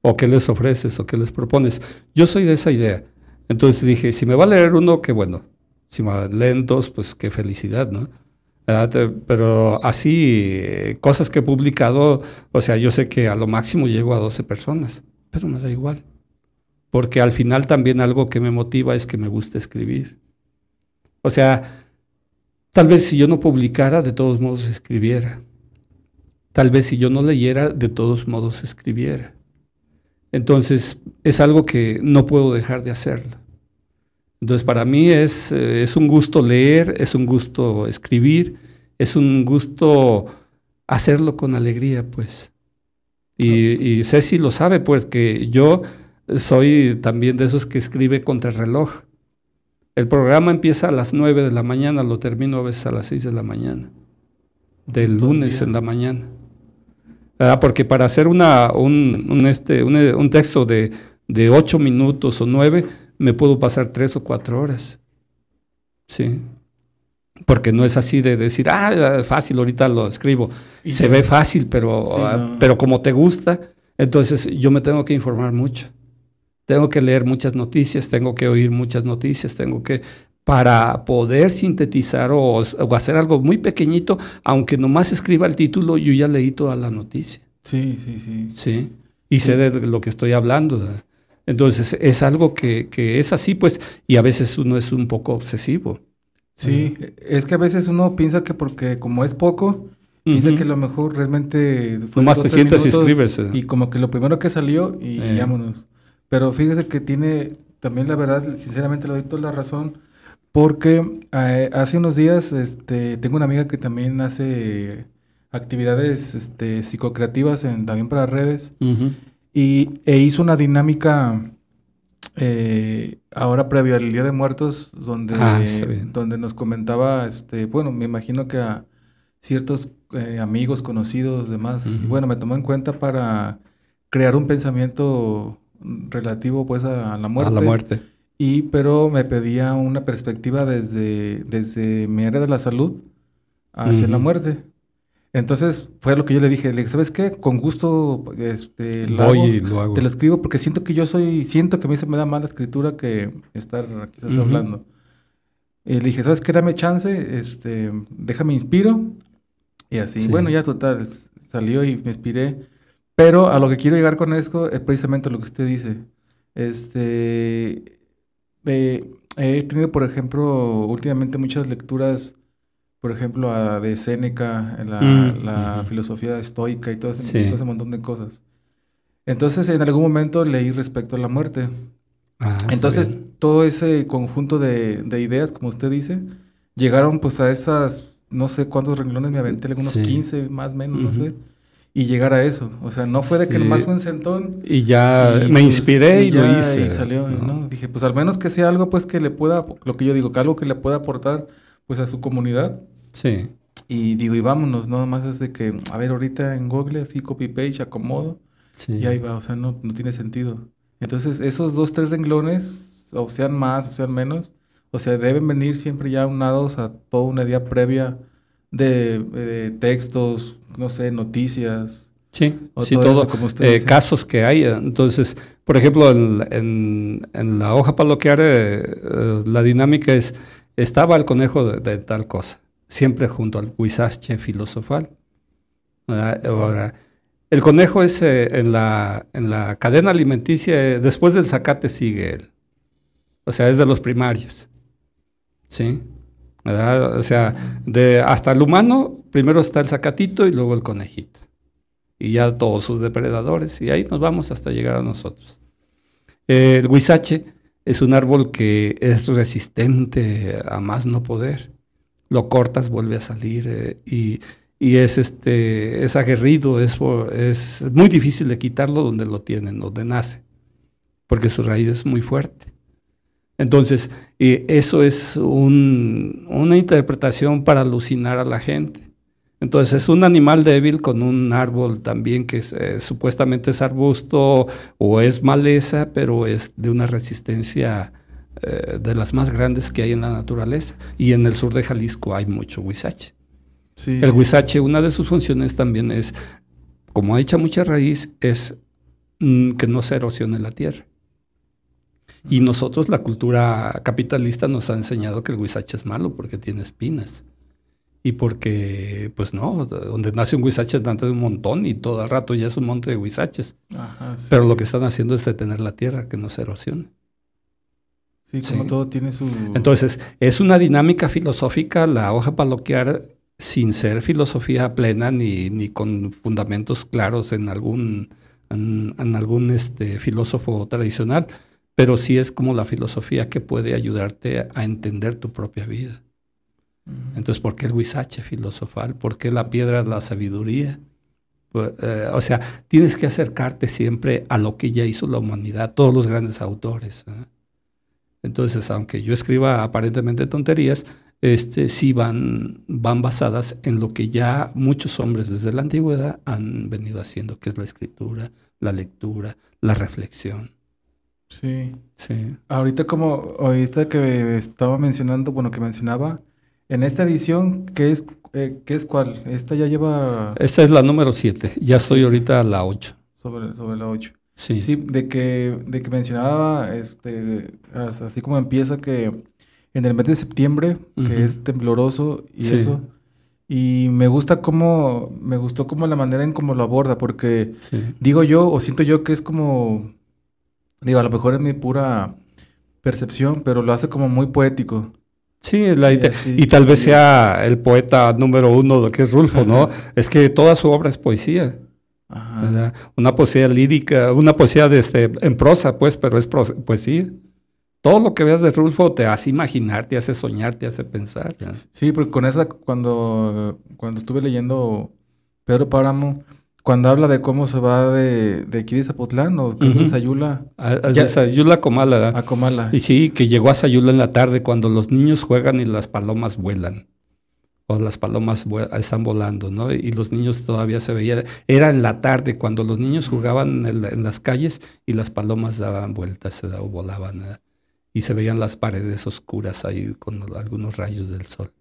¿O qué les ofreces? ¿O qué les propones? Yo soy de esa idea. Entonces dije, si me va a leer uno, qué bueno si más lentos, pues qué felicidad, ¿no? Pero así, eh, cosas que he publicado, o sea, yo sé que a lo máximo llego a 12 personas, pero me da igual. Porque al final también algo que me motiva es que me gusta escribir. O sea, tal vez si yo no publicara, de todos modos escribiera. Tal vez si yo no leyera, de todos modos escribiera. Entonces, es algo que no puedo dejar de hacerlo. Entonces, para mí es, eh, es un gusto leer, es un gusto escribir, es un gusto hacerlo con alegría, pues. Y, y Ceci lo sabe, pues, que yo soy también de esos que escribe contra el reloj. El programa empieza a las 9 de la mañana, lo termino a veces a las 6 de la mañana, del lunes en la mañana. Porque para hacer una, un, este, un, texto de, de, ocho minutos o nueve, me puedo pasar tres o cuatro horas. Sí. Porque no es así de decir, ah, fácil, ahorita lo escribo. Se ve fácil, pero, ah, pero como te gusta, entonces yo me tengo que informar mucho. Tengo que leer muchas noticias, tengo que oír muchas noticias, tengo que para poder sintetizar o, hacer algo muy pequeñito, aunque nomás escriba el título, yo ya leí toda la noticia. Sí, sí, sí. Sí, y sé de lo que estoy hablando. Entonces, es algo que, es así, pues, y a veces uno es un poco obsesivo. Sí, es que a veces uno piensa que porque como es poco, piensa que lo mejor realmente... Fue Nomás te sientas y escribes. Eh. Y como que lo primero que salió y eh. vámonos. Pero fíjese que tiene, también la verdad, sinceramente le doy toda la razón, porque eh, hace unos días este, tengo una amiga que también hace actividades este, psicocreativas en, también para redes y, e hizo una dinámica eh, ahora previo al Día de Muertos donde, ah, donde nos comentaba, este, bueno, me imagino que a ciertos eh, amigos, conocidos, demás, bueno, me tomó en cuenta para crear un pensamiento relativo pues a, la muerte. A la muerte. Y, pero me pedía una perspectiva desde, desde mi área de la salud hacia la muerte. Entonces fue lo que yo le dije, le dije, ¿sabes qué? Con gusto este, lo, hago, te lo escribo porque siento que yo soy, siento que a mí se me da más la escritura que estar quizás hablando. Y le dije, ¿sabes qué? Dame chance, este, déjame inspiro. Y así, bueno, ya total, salió y me inspiré. Pero a lo que quiero llegar con esto es precisamente lo que usted dice. Este, he tenido, por ejemplo, últimamente muchas lecturas, por ejemplo, a, de Séneca, la, mm, la filosofía estoica y todo ese, montón de cosas. Entonces, en algún momento leí respecto a la muerte. Ah, Entonces, todo ese conjunto de, de, ideas, como usted dice, llegaron pues a esas, no sé cuántos renglones me aventé, algunos 15 más o menos, no sé y llegar a eso. O sea, no fue de que nomás fue un sentón. Y ya me pues, inspiré y, lo hice. Y salió, ¿no? Dije, pues al menos que sea algo pues que le pueda, lo que yo digo, que algo que le pueda aportar pues a su comunidad. Sí. Y digo, y vámonos, no más es de que, a ver, ahorita en Google así copy page, acomodo. Sí. Y ahí va, o sea, no, no tiene sentido. Entonces, esos dos, tres renglones, o sean más, o sean menos, o sea, deben venir siempre ya unados a toda una idea previa de, de textos, no sé, noticias. Sí, sí, todo, eh, casos que hay. Entonces, por ejemplo, en, la hoja paloquear, eh, eh, la dinámica es, estaba el conejo de, tal cosa, siempre junto al huizache filosofal. Ahora, el conejo es en, la, en la cadena alimenticia, después del zacate sigue él. O sea, es de los primarios. ¿Sí? O sea, hasta el humano, primero está el zacatito y luego el conejito. Y ya todos sus depredadores. Y ahí nos vamos hasta llegar a nosotros. El huizache es un árbol que es resistente a más no poder. Lo cortas, vuelve a salir eh, y, es, este, es aguerrido, es, es muy difícil de quitarlo donde lo tienen, donde nace, porque su raíz es muy fuerte. Entonces, eso es una interpretación para alucinar a la gente. Entonces, es un animal débil con un árbol también que eh, supuestamente es arbusto o es maleza, pero es de una resistencia eh, de las más grandes que hay en la naturaleza. Y en el sur de Jalisco hay mucho huizache. El huizache, una de sus funciones también es, como ha hecho mucha raíz, es mm, que no se erosione la tierra. Y nosotros, la cultura capitalista, nos ha enseñado que el huizache es malo porque tiene espinas. Y porque, pues no, donde nace un huizache nace un montón y todo el rato ya es un monte de huizaches. Pero lo que están haciendo es detener la tierra, que no se erosione. Sí, como todo tiene su... Entonces, es una dinámica filosófica la hoja paloquear sin ser filosofía plena ni, ni con fundamentos claros en algún, en, algún este, filósofo tradicional pero sí es como la filosofía que puede ayudarte a entender tu propia vida. Entonces, ¿por qué el huizache filosofal? ¿Por qué la piedra de la sabiduría? Pues, eh, o sea, tienes que acercarte siempre a lo que ya hizo la humanidad, todos los grandes autores. ¿eh? Entonces, aunque yo escriba aparentemente tonterías, este, sí van, van basadas en lo que ya muchos hombres desde la antigüedad han venido haciendo, que es la escritura, la lectura, la reflexión. Sí. Sí. Ahorita como ahorita que estaba mencionando, bueno, que mencionaba, en esta edición, ¿qué es, eh, ¿qué es cuál? Esta ya lleva Esta es la número 7, ya estoy ahorita a la 8. sobre, sobre la 8. Sí. Sí, de que, de que mencionaba, este, as- así como empieza que en el mes de septiembre, que es tembloroso y Sí. eso, y me gusta cómo, me gustó como la manera en cómo lo aborda, porque sí. digo yo, o siento yo que es como, digo, a lo mejor es mi pura percepción, pero lo hace como muy poético. Sí, la Y ide- así, y tal vez sea el poeta número uno de que es Rulfo, ¿no? Ajá. Es que toda su obra es poesía. ¿Verdad? Una poesía lírica, una poesía de este, en prosa, pues, pero es poesía. Todo lo que veas de Rulfo te hace imaginar, te hace soñar, te hace pensar. Sí, porque con esa, cuando, cuando estuve leyendo Pedro Páramo, cuando habla de cómo se va de, de aquí de Zapotlán o creo de. Sayula A- a- Ya- de Sayula Comala. ¿verdad? a Comala. Y sí, que llegó a Sayula en la tarde cuando los niños juegan y las palomas vuelan. O las palomas están volando, ¿no? Y los niños todavía se veían. Era en la tarde cuando los niños jugaban en, la- en las calles y las palomas daban vueltas o volaban. ¿verdad? Y se veían las paredes oscuras ahí con algunos rayos del sol.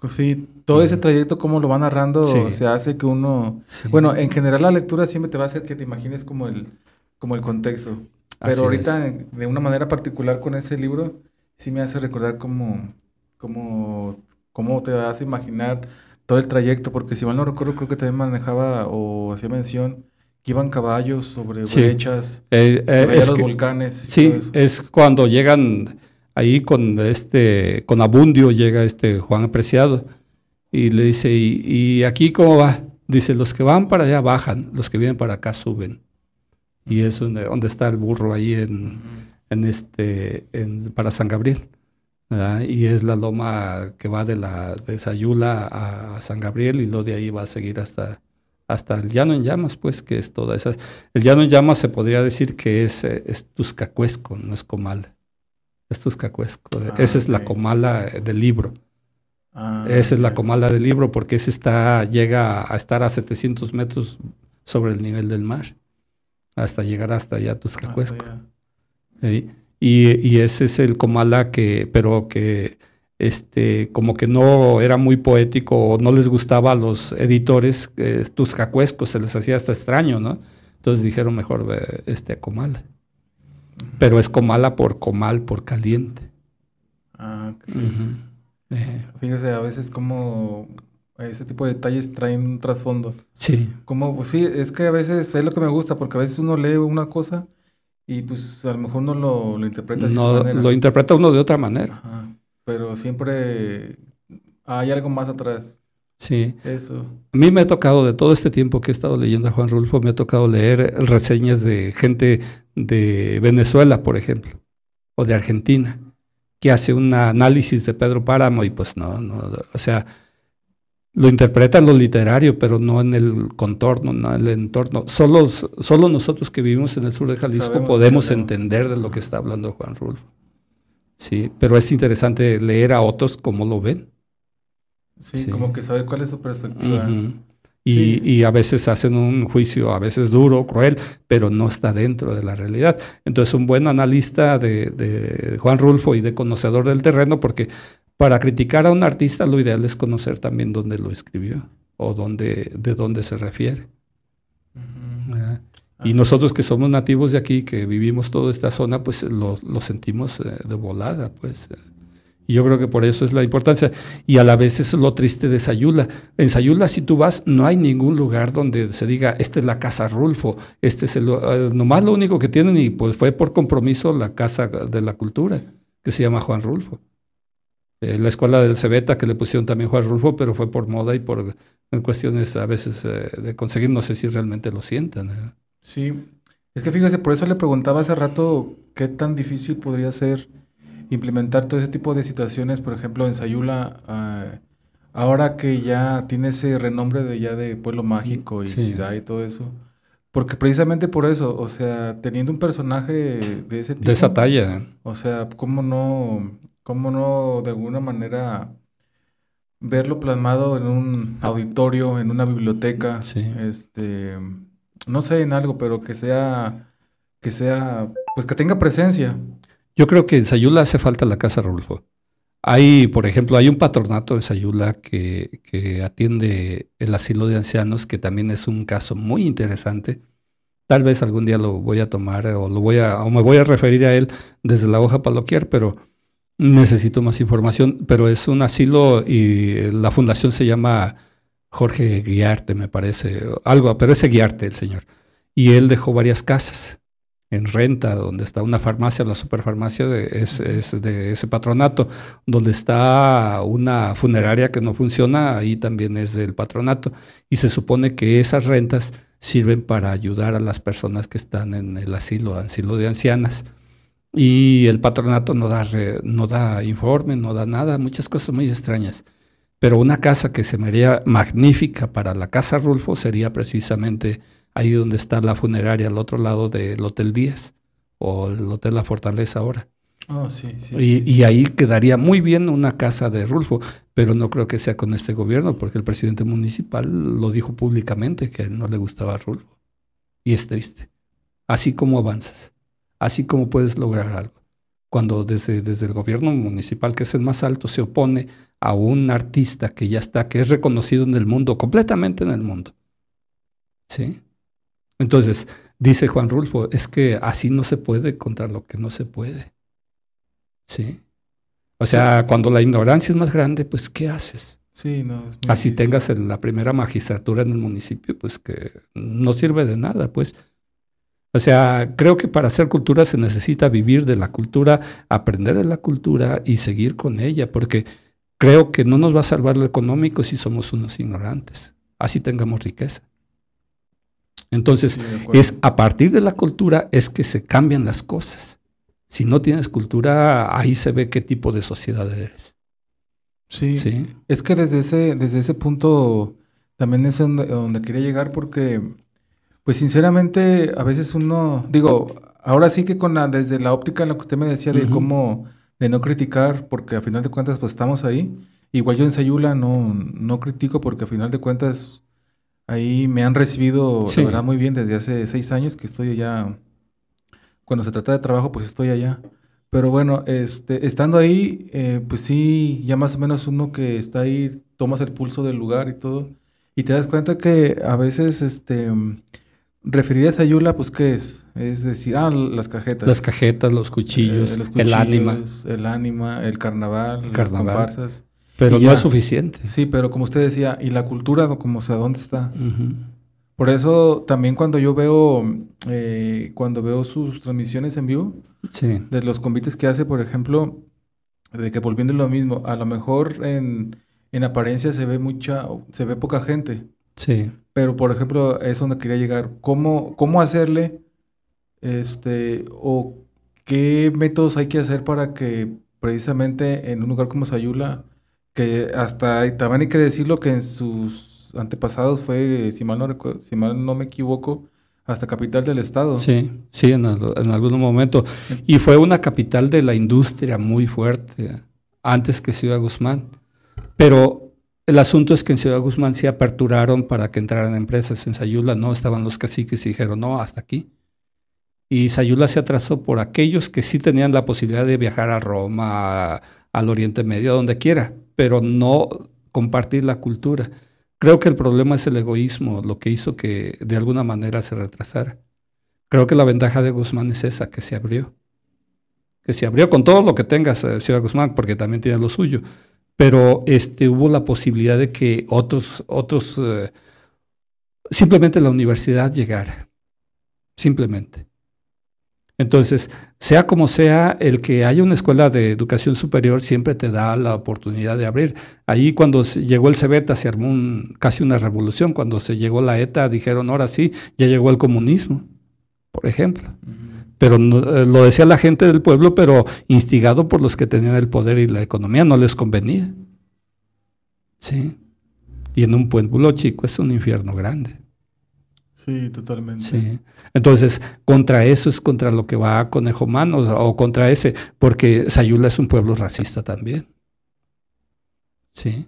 Pues Sí, todo ese trayecto, como lo va narrando, Sí. se hace que uno... Sí. Bueno, en general la lectura siempre te va a hacer que te imagines como el, como el contexto. Pero Así ahorita, de una manera particular con ese libro, sí me hace recordar cómo, cómo, cómo te hace imaginar todo el trayecto, porque si mal no recuerdo, creo que también manejaba o hacía mención que iban caballos sobre Sí. brechas, Eh, eh, sobre es los que- volcanes Sí, es cuando llegan ahí con este, con Abundio llega este Juan Apreciado y le dice, ¿y, y aquí cómo va? Dice, los que van para allá bajan, los que vienen para acá suben. Y es donde, donde está el burro ahí en, en este, en- para San Gabriel. ¿Verdad? Y es la loma que va de la de Sayula a, a San Gabriel y luego de ahí va a seguir hasta, hasta el llano en llamas, pues, que es toda esa. El llano en llamas se podría decir que es, es Tuscacuesco, no es Comala. Es Tuscacuesco. Ah, Esa es la. Comala del libro. Ah, Esa es la. Comala del libro porque ese está, llega a estar a 700 metros sobre el nivel del mar. Hasta llegar hasta allá a Hasta Tuscacuesco. allá. ¿sí? Y, y ese es el Comala que, pero que este, como que no era muy poético o no les gustaba a los editores eh, tuscacuescos, se les hacía hasta extraño, ¿no? Entonces dijeron mejor eh, este Comala. Pero es Comala por comal, por caliente. Ah, ok. Eh, Fíjese, a veces como ese tipo de detalles traen un trasfondo. sí, Como, pues sí, es que a veces es lo que me gusta, porque a veces uno lee una cosa y pues a lo mejor no lo, lo interpreta no, lo interpreta uno de otra manera. Ajá. Pero siempre hay algo más atrás. Sí. Eso. A mí me ha tocado, de todo este tiempo que he estado leyendo a Juan Rulfo, me ha tocado leer reseñas de gente de Venezuela, por ejemplo, o de Argentina, que hace un análisis de Pedro Páramo y pues no, no, o sea, lo interpreta en lo literario, pero no en el contorno, no en el entorno. Solo, solo nosotros que vivimos en el sur de Jalisco Sabemos, podemos entender de lo que está hablando Juan Rulfo. Sí, pero es interesante leer a otros cómo lo ven. Sí, Sí. como que saber cuál es su perspectiva. Y, Sí. y a veces hacen un juicio, a veces duro, cruel, pero no está dentro de la realidad. Entonces, un buen analista de, de Juan Rulfo y de conocedor del terreno, porque para criticar a un artista lo ideal es conocer también dónde lo escribió o dónde, de dónde se refiere. Y nosotros que somos nativos de aquí, que vivimos toda esta zona, pues lo, lo sentimos eh, de volada, pues. eh. Y yo creo que por eso es la importancia. Y a la vez es lo triste de Sayula. En Sayula, si tú vas, no hay ningún lugar donde se diga, esta es la casa Rulfo, este es el... eh, nomás lo único que tienen, y pues fue por compromiso la Casa de la Cultura, que se llama Juan Rulfo. Eh, la escuela del Cebeta, que le pusieron también Juan Rulfo, pero fue por moda y por en cuestiones a veces eh, de conseguir, no sé si realmente lo sientan. ¿eh? Sí, es que fíjese, por eso le preguntaba hace rato qué tan difícil podría ser implementar todo ese tipo de situaciones, por ejemplo, en Sayula, ah, ahora que ya tiene ese renombre de ya de pueblo mágico y Sí. ciudad y todo eso. Porque precisamente por eso, o sea, teniendo un personaje de ese tipo, De esa talla. o sea, cómo no, cómo no de alguna manera verlo plasmado en un auditorio, en una biblioteca, Sí. este, no sé, en algo, pero que sea, que sea, pues que tenga presencia. Yo creo que en Sayula hace falta la Casa Rulfo. Hay, por ejemplo, hay un patronato en Sayula que, que atiende el asilo de ancianos, que también es un caso muy interesante. Tal vez algún día lo voy a tomar o lo voy a, o me voy a referir a él desde la hoja paloquier, pero necesito más información. Pero es un asilo y la fundación se llama Jorge Guiarte, me parece, algo, pero es Guiarte el señor. Y él dejó varias casas en renta, donde está una farmacia, la superfarmacia de, es de ese patronato, donde está una funeraria que no funciona, ahí también es del patronato. Y se supone que esas rentas sirven para ayudar a las personas que están en el asilo, asilo de ancianas. Y el patronato no da, re- no da informe, no da nada, muchas cosas muy extrañas. Pero una casa que se me haría magnífica para la casa Rulfo sería precisamente ahí donde está la funeraria, al otro lado del Hotel Díaz o el Hotel La Fortaleza ahora. Oh, sí, sí. Y, sí. y ahí quedaría muy bien una casa de Rulfo, pero no creo que sea con este gobierno, porque el presidente municipal lo dijo públicamente que a no le gustaba Rulfo. Y es triste. Así como avanzas, así como puedes lograr algo. Cuando desde, desde el gobierno municipal, que es el más alto, se opone a un artista que ya está, que es reconocido en el mundo, completamente en el mundo. ¿Sí? Entonces, dice Juan Rulfo, es que así no se puede contra lo que no se puede. ¿Sí? O sea, cuando la ignorancia es más grande, pues ¿qué haces? Sí, no, es muy Así difícil. tengas la primera magistratura en el municipio, pues que no sirve de nada, pues. O sea, creo que para hacer cultura se necesita vivir de la cultura, aprender de la cultura y seguir con ella, porque creo que no nos va a salvar lo económico si somos unos ignorantes, así tengamos riqueza. Entonces, Sí, es a partir de la cultura es que se cambian las cosas. Si no tienes cultura, ahí se ve qué tipo de sociedad eres. Sí, Sí. es que desde ese, desde ese punto también es donde, donde quería llegar porque, pues sinceramente, a veces uno, digo, ahora sí que con la, desde la óptica en la que usted me decía de cómo, de no criticar, porque a final de cuentas, pues estamos ahí. Igual yo en Sayula no, no critico porque a final de cuentas ahí me han recibido, Sí. la verdad, muy bien desde hace seis años que estoy allá. Cuando se trata de trabajo, pues estoy allá. Pero bueno, este, estando ahí, eh, pues sí, ya más o menos uno que está ahí, tomas el pulso del lugar y todo, y te das cuenta que a veces, este, referir a Sayula, pues, ¿qué es? Es decir, ah, las cajetas. Las cajetas, los cuchillos, eh, los el ánima, El ánima, el carnaval, las carnaval. comparsas. pero no ya. es suficiente. Sí, pero como usted decía, ¿y la cultura, como, o sea, dónde está? Por eso también cuando yo veo, eh, cuando veo sus transmisiones en vivo, Sí, de los convites que hace, por ejemplo, de que volviendo a lo mismo, a lo mejor en, en apariencia se ve mucha, se ve poca gente, sí. pero por ejemplo, es donde quería llegar. ¿Cómo, cómo hacerle, este, o qué métodos hay que hacer para que precisamente en un lugar como Sayula, que hasta también hay que decirlo que en sus antepasados fue, si mal no recuerdo, si mal no me equivoco, hasta capital del estado. Sí, sí, en, en algún momento. Y fue una capital de la industria muy fuerte, antes que Ciudad Guzmán. Pero el asunto es que en Ciudad Guzmán se aperturaron para que entraran empresas. En Sayula no, estaban los caciques y dijeron, no, hasta aquí. Y Sayula se atrasó por aquellos que sí tenían la posibilidad de viajar a Roma, al Oriente Medio, donde quiera, pero no compartir la cultura. Creo que el problema es el egoísmo, lo que hizo que de alguna manera se retrasara. Creo que la ventaja de Guzmán es esa, que se abrió. Que se abrió con todo lo que tengas eh, Ciudad Guzmán, porque también tiene lo suyo. Pero este, hubo la posibilidad de que otros, otros, eh, simplemente la universidad llegara. Simplemente. Entonces, sea como sea, el que haya una escuela de educación superior siempre te da la oportunidad de abrir. Ahí cuando llegó el Cebeta se armó un- casi una revolución. Cuando se llegó la ETA dijeron, ahora sí, ya llegó el comunismo, por ejemplo. Pero no- eh, lo decía la gente del pueblo, pero instigado por los que tenían el poder y la economía, no les convenía. Sí. Y en un pueblo chico es un infierno grande. Sí, totalmente. Sí. Entonces, contra eso es contra lo que va Conejo Mano o contra ese, porque Sayula es un pueblo racista también. Sí.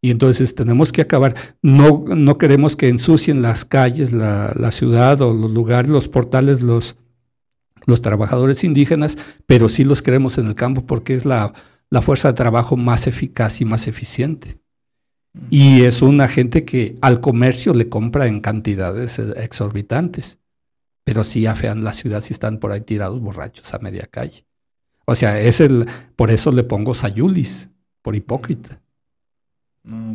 Y entonces tenemos que acabar. No, no queremos que ensucien las calles, la, la ciudad o los lugares, los portales, los, los trabajadores indígenas, pero sí los queremos en el campo porque es la, la fuerza de trabajo más eficaz y más eficiente. Y es una gente que al comercio le compra en cantidades eh, exorbitantes, pero sí afean la ciudad si están por ahí tirados borrachos a media calle. O sea, es el, por eso le pongo Sayulis, por hipócrita.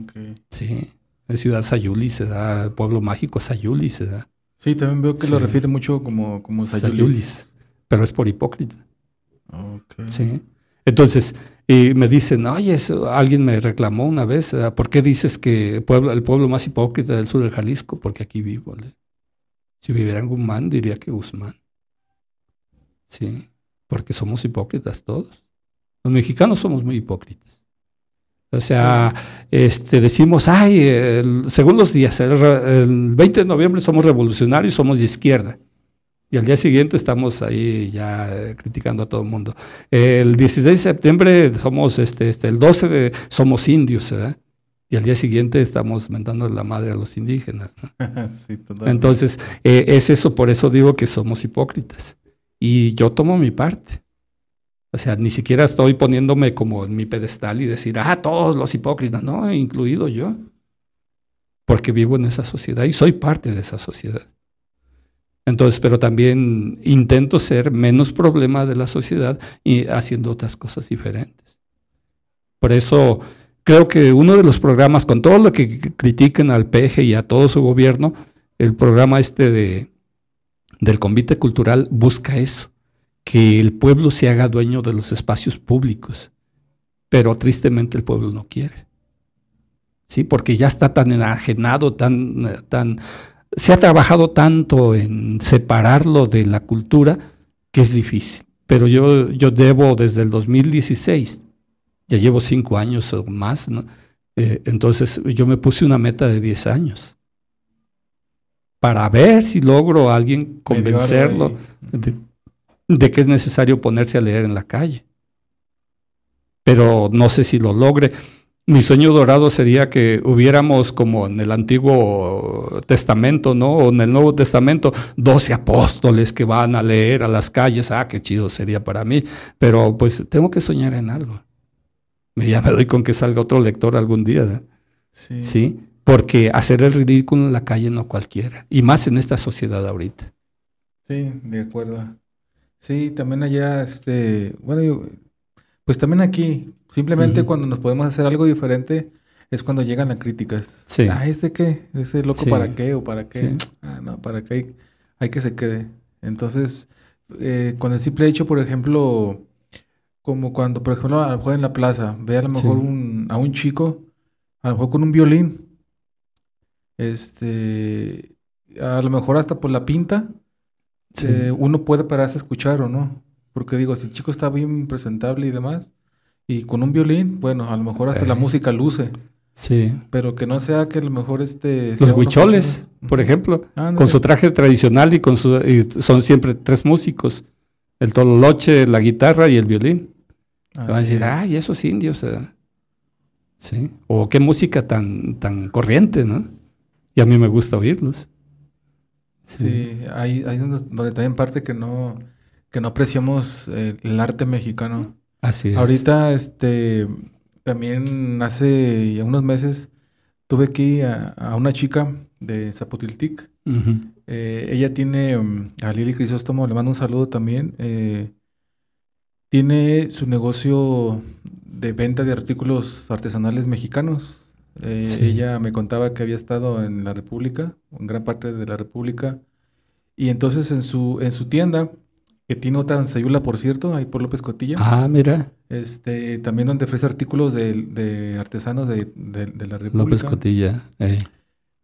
Okay. Sí, es ciudad Sayulis, se da, pueblo mágico Sayulis, se da. Sí, también veo que lo refiere mucho como, como Sayulis. Sayulis, pero es por hipócrita. Sí. Entonces, y me dicen, oye, eso, alguien me reclamó una vez, ah, ¿por qué dices que pueblo, el pueblo más hipócrita del sur de Jalisco? Porque aquí vivo. le- Si viviera en Guzmán, diría que Guzmán. Sí, porque somos hipócritas todos. Los mexicanos somos muy hipócritas. O sea, este, decimos, ay, el- según los días, el, el 20 de noviembre somos revolucionarios, somos de izquierda. Y al día siguiente estamos ahí ya eh, criticando a todo el mundo. El 16 de septiembre somos, este, este, el 12 de, somos indios, ¿verdad? Y al día siguiente estamos mentando la madre a los indígenas. ¿no? sí. Entonces, eh, es eso, por eso digo que somos hipócritas. Y yo tomo mi parte. O sea, ni siquiera estoy poniéndome como en mi pedestal y decir, ah, todos los hipócritas, no, incluido yo. Porque vivo en esa sociedad y soy parte de esa sociedad. Entonces, pero también intento ser menos problema de la sociedad y haciendo otras cosas diferentes. Por eso creo que uno de los programas, con todo lo que critiquen al PG y a todo su gobierno, el programa este de, del convite cultural busca eso, que el pueblo se haga dueño de los espacios públicos, pero tristemente el pueblo no quiere. Sí, porque ya está tan enajenado, tan, eh, tan, se ha trabajado tanto en separarlo de la cultura que es difícil. Pero yo, yo debo desde el 2016, ya llevo cinco años o más, ¿no? Eh, entonces yo me puse una meta de 10 años para ver si logro a alguien convencerlo de, de que es necesario ponerse a leer en la calle. Pero no sé si lo logre. Mi sueño dorado sería que hubiéramos como en el Antiguo Testamento, ¿no? O en el Nuevo Testamento, 12 apóstoles que van a leer a las calles. Ah, qué chido sería para mí. Pero pues tengo que soñar en algo. Me- Ya me doy con que salga otro lector algún día. ¿eh? Sí. ¿Sí? Porque hacer el ridículo en la calle no cualquiera. Y más en esta sociedad ahorita. Sí, de acuerdo. Sí, también allá, este, bueno, yo- pues también aquí, simplemente cuando nos podemos hacer algo diferente es cuando llegan las críticas. Sí. Ah, ¿este qué? ¿Ese loco Sí. para qué o para qué? Sí. Ah, no, para qué hay, hay que se quede. Entonces, eh, con el simple hecho, por ejemplo, como cuando, por ejemplo, a lo mejor en la plaza, ve a lo mejor un, a un chico, a lo mejor con un violín, este, a lo mejor hasta por la pinta, eh, uno puede pararse a escuchar o no. Porque digo, si el chico está bien presentable y demás, y con un violín, bueno, a lo mejor hasta la Eh. música luce, Sí. pero que no sea que a lo mejor este... Los huicholes, por ejemplo, con su traje tradicional y con su y son siempre tres músicos, el tololoche, la guitarra y el violín. Van a decir, ay, esos indios. eh". Sí. O qué música tan, tan corriente, ¿no? Y a mí me gusta oírlos. Sí, ahí, ahí es donde, donde también parte que no, que no apreciamos eh, el arte mexicano. Así es. Ahorita, este, también hace unos meses tuve aquí a, a una chica de Zapotiltic. Eh, ella tiene, mm, a Lili Crisóstomo, le mando un saludo también. eh, tiene su negocio de venta de artículos artesanales mexicanos. Eh, Sí. Ella me contaba que había estado en la República, en gran parte de la República, y entonces en su, en su tienda, que tiene otra en Sayula, por cierto, ahí por López Cotilla, Ah, mira, este, también donde ofrece artículos de, de artesanos de, de- de la República. López Cotilla. eh.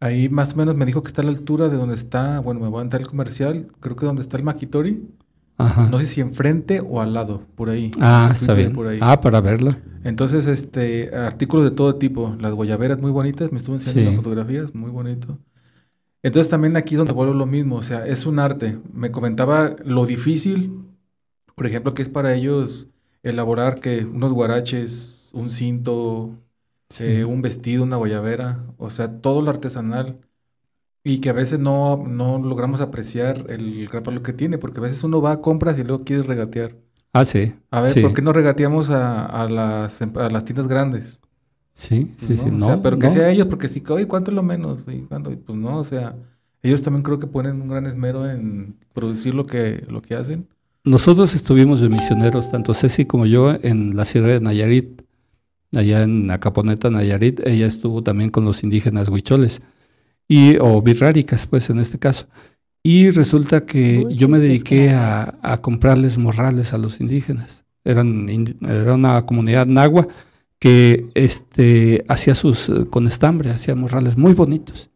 Ahí más o menos me dijo que está a la altura de donde está, bueno, me voy a entrar el comercial, creo que donde está el Maquitori, Ajá. no sé si enfrente o al lado, por ahí. ah, está bien. por ahí. Ah, para verlo. Entonces, este, artículos de todo tipo, las guayaberas muy bonitas, me estuvo enseñando Sí. las fotografías, muy bonito. Entonces también aquí es donde vuelvo lo mismo, o sea, es un arte. Me comentaba lo difícil, por ejemplo, que es para ellos elaborar que unos guaraches, un cinto, eh, un vestido, una guayabera, o sea, todo lo artesanal. Y que a veces no, no logramos apreciar el gran valor que tiene, porque a veces uno va a compras y luego quiere regatear. Ah, sí. A ver, sí. ¿por qué no regateamos a, a las, a las tiendas grandes? Sí, sí, sí. ¿no? O No, sea, pero que no. sea ellos, porque si, oye, ¿cuánto es lo menos? Y cuando, pues no, o sea, ellos también creo que ponen un gran esmero en producir lo que, lo que hacen. Nosotros estuvimos de misioneros, tanto Ceci como yo, en la Sierra de Nayarit, allá en Acaponeta, Nayarit. Ella estuvo también con los indígenas huicholes, y, o birráricas, pues en este caso. Y resulta que yo me dediqué a, a comprarles morrales a los indígenas. Eran, era una comunidad nagua que este, hacía sus, eh, con estambre, hacía morrales muy bonitos.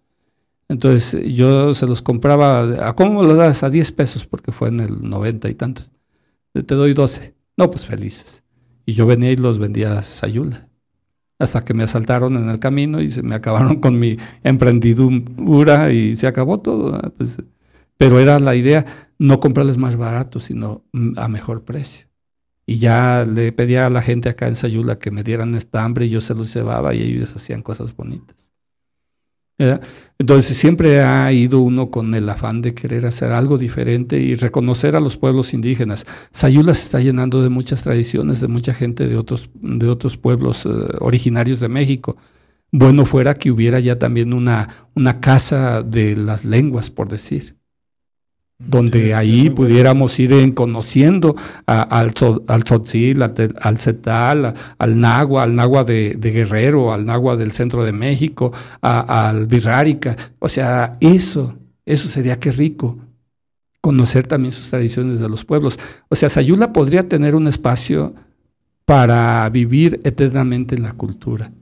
Entonces yo se los compraba, ¿a cómo lo das? A 10 pesos, porque fue en el 90 y tantos. Te doy 12. No, pues felices. Y yo venía y los vendía a Sayula. Hasta que me asaltaron en el camino y se me acabaron con mi emprendidura y se acabó todo. Pues, pero era la idea no comprarles más barato, sino mm, a mejor precio. Y ya le pedía a la gente acá en Sayula que me dieran estambre y yo se los llevaba y ellos hacían cosas bonitas. Entonces siempre ha ido uno con el afán de querer hacer algo diferente y reconocer a los pueblos indígenas. Sayula se está llenando de muchas tradiciones, de mucha gente de otros, de otros pueblos eh, originarios de México. Bueno fuera que hubiera ya también una, una casa de las lenguas, por decir donde Sí, ahí bueno pudiéramos ir en conociendo a- al, al tzotzil, al, cetal, al nagua, al nagua de, de Guerrero, al nagua del centro de México, a- al birrárica. O sea, eso, eso sería que rico. Conocer también sus tradiciones de los pueblos. O sea, Sayula podría tener un espacio para vivir eternamente en la cultura.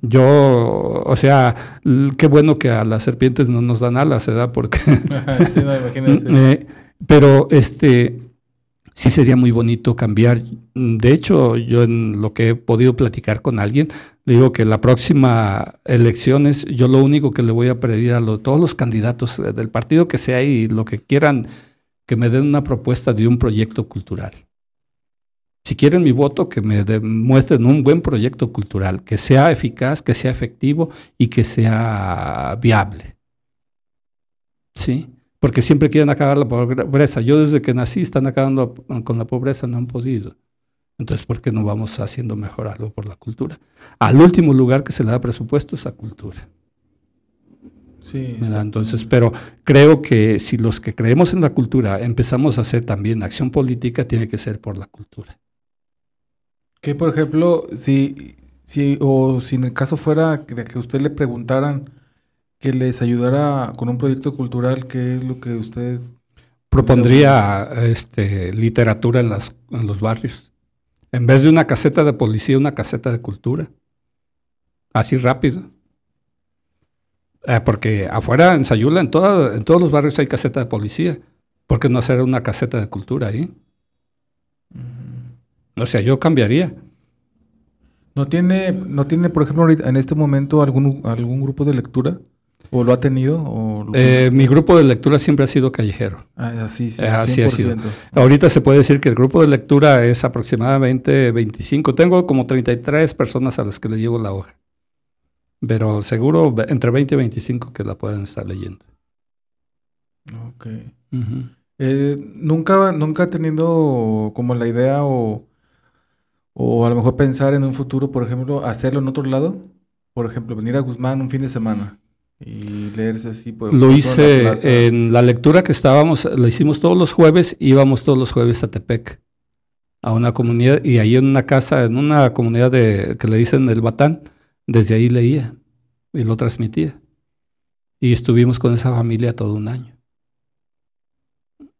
Yo, o sea, qué bueno que a las serpientes no nos dan alas, ¿verdad? Porque sí, no, eh, pero este sí sería muy bonito cambiar. De hecho, yo en lo que he podido platicar con alguien, le digo que la próxima elecciones, yo lo único que le voy a pedir a lo- todos los candidatos eh, del partido que sea y lo que quieran, que me den una propuesta de un proyecto cultural. Si quieren mi voto, que me demuestren un buen proyecto cultural, que sea eficaz, que sea efectivo y que sea viable. ¿Sí? Porque siempre quieren acabar la pobreza. Yo desde que nací están acabando con la pobreza, no han podido. Entonces, ¿por qué no vamos haciendo mejor algo por la cultura? Al último lugar que se le da presupuesto es a cultura. Sí. Entonces, pero creo que si los que creemos en la cultura empezamos a hacer también acción política, tiene que ser por la cultura. Que por ejemplo, si, si, o si en el caso fuera de que usted le preguntaran que les ayudara con un proyecto cultural, ¿qué es lo que usted Propondría este, literatura en, las, en los barrios. En vez de una caseta de policía, una caseta de cultura. Así rápido. Eh, porque afuera en Sayula, en, toda- en todos los barrios hay caseta de policía. ¿Por qué no hacer una caseta de cultura ahí? O sea, yo cambiaría. no tiene, no tiene, por ejemplo, en este momento algún, algún grupo de lectura? ¿O lo ha tenido? O lo- Eh, mi grupo de lectura siempre ha sido callejero. Ah, así, sí, eh, así ha sido. 100%. Ahorita se puede decir que el grupo de lectura es aproximadamente 25. Tengo como 33 personas a las que le llevo la hoja. Pero seguro entre 20 y 25 que la pueden estar leyendo. Ok. Eh, nunca, nunca ha tenido como la idea o, o a lo mejor pensar en un futuro, por ejemplo, hacerlo en otro lado. Por ejemplo, venir a Guzmán un fin de semana y leerse así. Por Lo ejemplo, en la hice en la lectura que estábamos, la hicimos todos los jueves, íbamos todos los jueves a Tepec, a una comunidad, y ahí en una casa, en una comunidad de, que le dicen el Batán, desde ahí leía y lo transmitía. Y estuvimos con esa familia todo un año.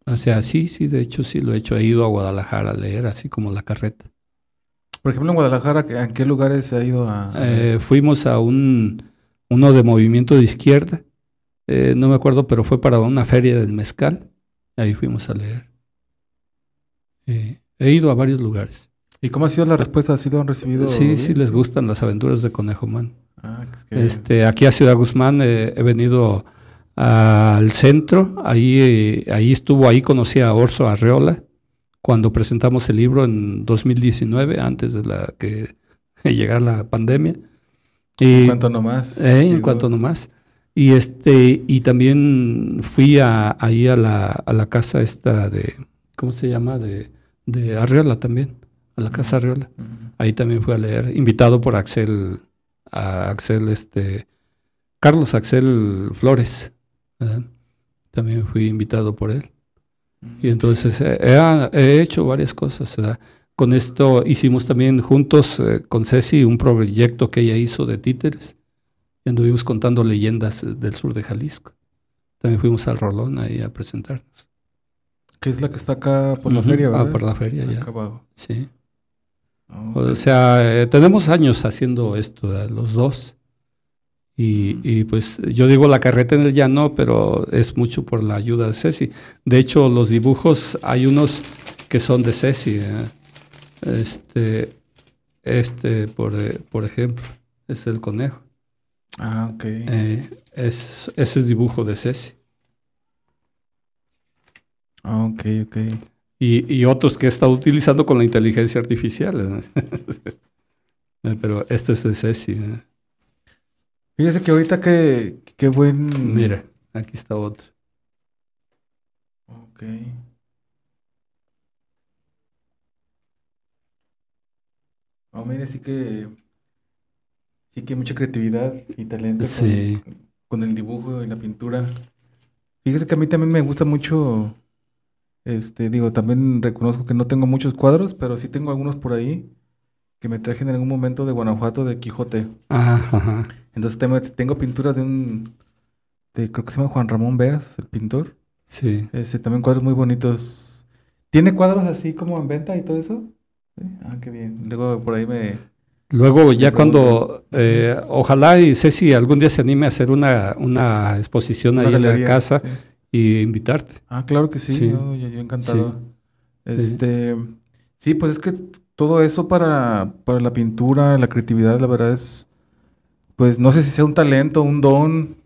O sea, sí, sí, de hecho sí lo he hecho. He ido a Guadalajara a leer, así como la carreta. Por ejemplo, en Guadalajara, ¿qué- ¿en qué lugares se ha ido a...? Eh, fuimos a un uno de movimiento de izquierda, eh, no me acuerdo, pero fue para una feria del mezcal. Ahí fuimos a leer. Eh, he ido a varios lugares. ¿Y cómo ha sido la respuesta? ¿Sí lo han recibido? Sí, sí les gustan las aventuras de Conejo Man. Ah, es que- Este, aquí a Ciudad Guzmán eh, he venido al centro, ahí, ahí estuvo, ahí conocí a Orso Arreola cuando presentamos el libro en 2019, antes de la que llegar la pandemia. en cuanto nomás. Eh, en cuanto nomás. Y este, y también fui a, ahí a la, a la casa esta de, ¿cómo se llama? De, de Arriola también, a la casa Arriola. Ahí también fui a leer, invitado por Axel, a Axel, este, Carlos Axel Flores. También fui invitado por él. Y entonces he, hecho varias cosas. Con esto hicimos también juntos eh, con Ceci un proyecto que ella hizo de títeres anduvimos contando leyendas del sur de Jalisco. También fuimos al Rolón ahí a presentarnos. ¿Qué es la que está acá por la feria, Ah, por la feria, ya. Sí. Ah, o sea, eh, tenemos años haciendo esto, los dos. Y, y, pues yo digo la carreta en el llano, pero es mucho por la ayuda de Ceci. De hecho, los dibujos, hay unos que son de Ceci. ¿eh? Este, este por, eh, por ejemplo, es el conejo. Ah, ok. Eh, es, ese es dibujo de Ceci. Ah, ok, ok. Y, y, otros que he estado utilizando con la inteligencia artificial. Eh, pero este es de Ceci. Fíjese que ahorita qué, qué buen... Mira, aquí está otro. Ok. Oh, mire, sí que Sí que mucha creatividad y talento con, el dibujo y la pintura. Fíjese que a mí también me gusta mucho, este, digo, también reconozco que no tengo muchos cuadros, pero sí tengo algunos por ahí que me traje en algún momento de Guanajuato de Quijote. Ajá, Entonces tengo, tengo pinturas de un, de, creo que se llama Juan Ramón Beas, el pintor. Sí. Este, también cuadros muy bonitos. ¿Tiene cuadros así como en venta y todo eso? Ah, qué bien. Luego por ahí me, Luego, ya cuando, eh, ojalá y Ceci algún día se anime a hacer una, una exposición ahí en la casa y invitarte. Ah, claro que sí, Yo, encantado. Este, sí. pues es que todo eso para, para la pintura, la creatividad, la verdad es, pues no sé si sea un talento, un don.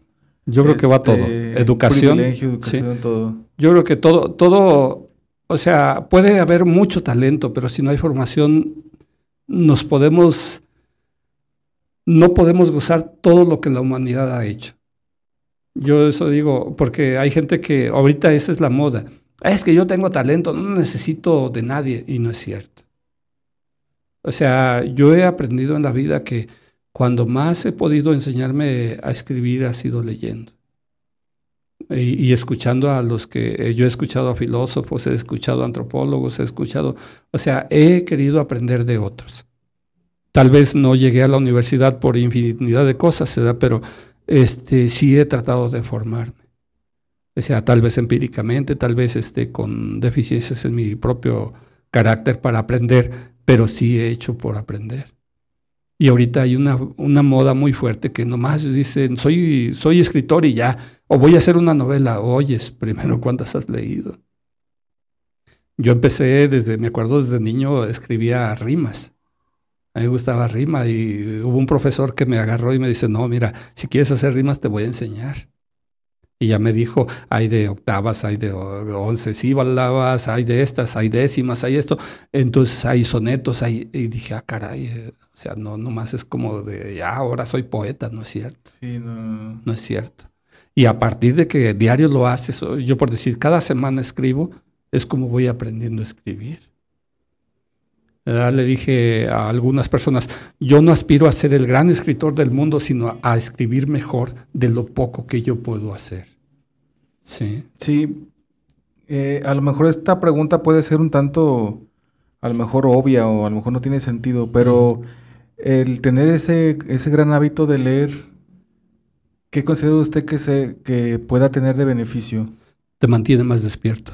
Yo creo que va todo. Este, educación. educación, todo. Yo creo que todo, todo, o sea, puede haber mucho talento, pero si no hay formación, nos podemos, no podemos gozar todo lo que la humanidad ha hecho. Yo eso digo, porque hay gente que ahorita esa es la moda. Es que yo tengo talento, no necesito de nadie, y no es cierto. O sea, yo he aprendido en la vida que cuando más he podido enseñarme a escribir ha sido leyendo. Y, escuchando a los que eh, yo he escuchado a filósofos, he escuchado a antropólogos, he escuchado, o sea, he querido aprender de otros. Tal vez no llegué a la universidad por infinidad de cosas, pero este, sí he tratado de formarme. O sea, tal vez empíricamente, tal vez este, con deficiencias en mi propio carácter para aprender, pero sí he hecho por aprender. Y ahorita hay una, una moda muy fuerte que nomás dicen, soy, soy escritor y ya, o voy a hacer una novela. Oyes, primero, ¿cuántas has leído? Yo empecé desde, me acuerdo desde niño, escribía rimas. A mí me gustaba rima y hubo un profesor que me agarró y me dice, no, mira, si quieres hacer rimas te voy a enseñar. Y ya me dijo, hay de octavas, hay de once sílabas, hay de estas, hay décimas, hay esto. Entonces hay sonetos, hay... Y dije, ah, caray, eh, o sea, no, nomás es como de, ya, ahora soy poeta, no es cierto. Sí, no. No es cierto. Y a partir de que diario lo haces, yo por decir, cada semana escribo, es como voy aprendiendo a escribir. Le dije a algunas personas, yo no aspiro a ser el gran escritor del mundo, sino a escribir mejor de lo poco que yo puedo hacer. Sí. Sí. Eh, a lo mejor esta pregunta puede ser un tanto, a lo mejor obvia o a lo mejor no tiene sentido, pero el tener ese, ese gran hábito de leer, ¿qué considera usted que, se, que pueda tener de beneficio? Te mantiene más despierto.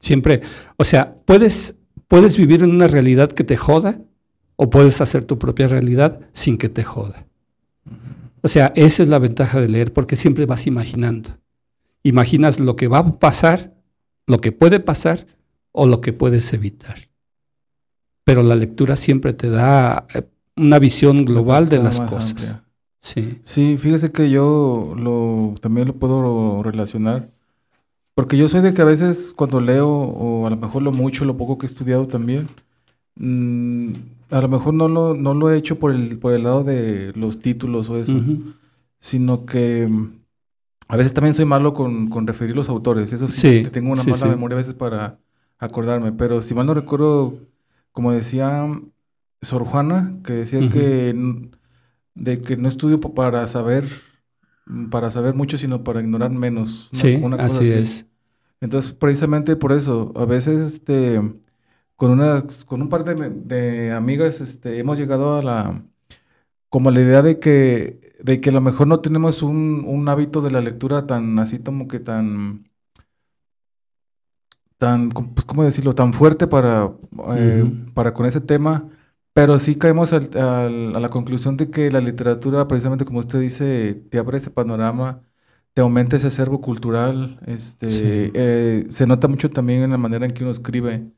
Siempre, o sea, puedes, puedes vivir en una realidad que te joda o puedes hacer tu propia realidad sin que te joda. O sea, esa es la ventaja de leer porque siempre vas imaginando imaginas lo que va a pasar, lo que puede pasar o lo que puedes evitar. Pero la lectura siempre te da eh, una visión global de las cosas. Sí. Sí, fíjese que yo lo, también lo puedo relacionar. Porque yo soy de que a veces cuando leo, o a lo mejor lo mucho, lo poco que he estudiado también, mm, a lo mejor no lo, no lo he hecho por el, por el lado de los títulos o eso, sino que mm, a veces también soy malo con, con referir los autores. Eso sí, tengo una mala memoria a veces para acordarme. Pero si mal no recuerdo, como decía Sor Juana, que decía que, de que no estudio para saber para saber mucho, sino para ignorar menos. sí, así, es. Entonces, precisamente por eso, a veces este, con, una, con un par de, amigas este, hemos llegado a la, como a la idea de que, de que a lo mejor no tenemos un, un hábito de la lectura tan así como que tan tan, pues, ¿cómo decirlo?, tan fuerte para, eh, para con ese tema, pero sí caemos a la conclusión de que la literatura, precisamente como usted dice, te abre ese panorama, te aumenta ese acervo cultural, este, eh, se nota mucho también en la manera en que uno escribe,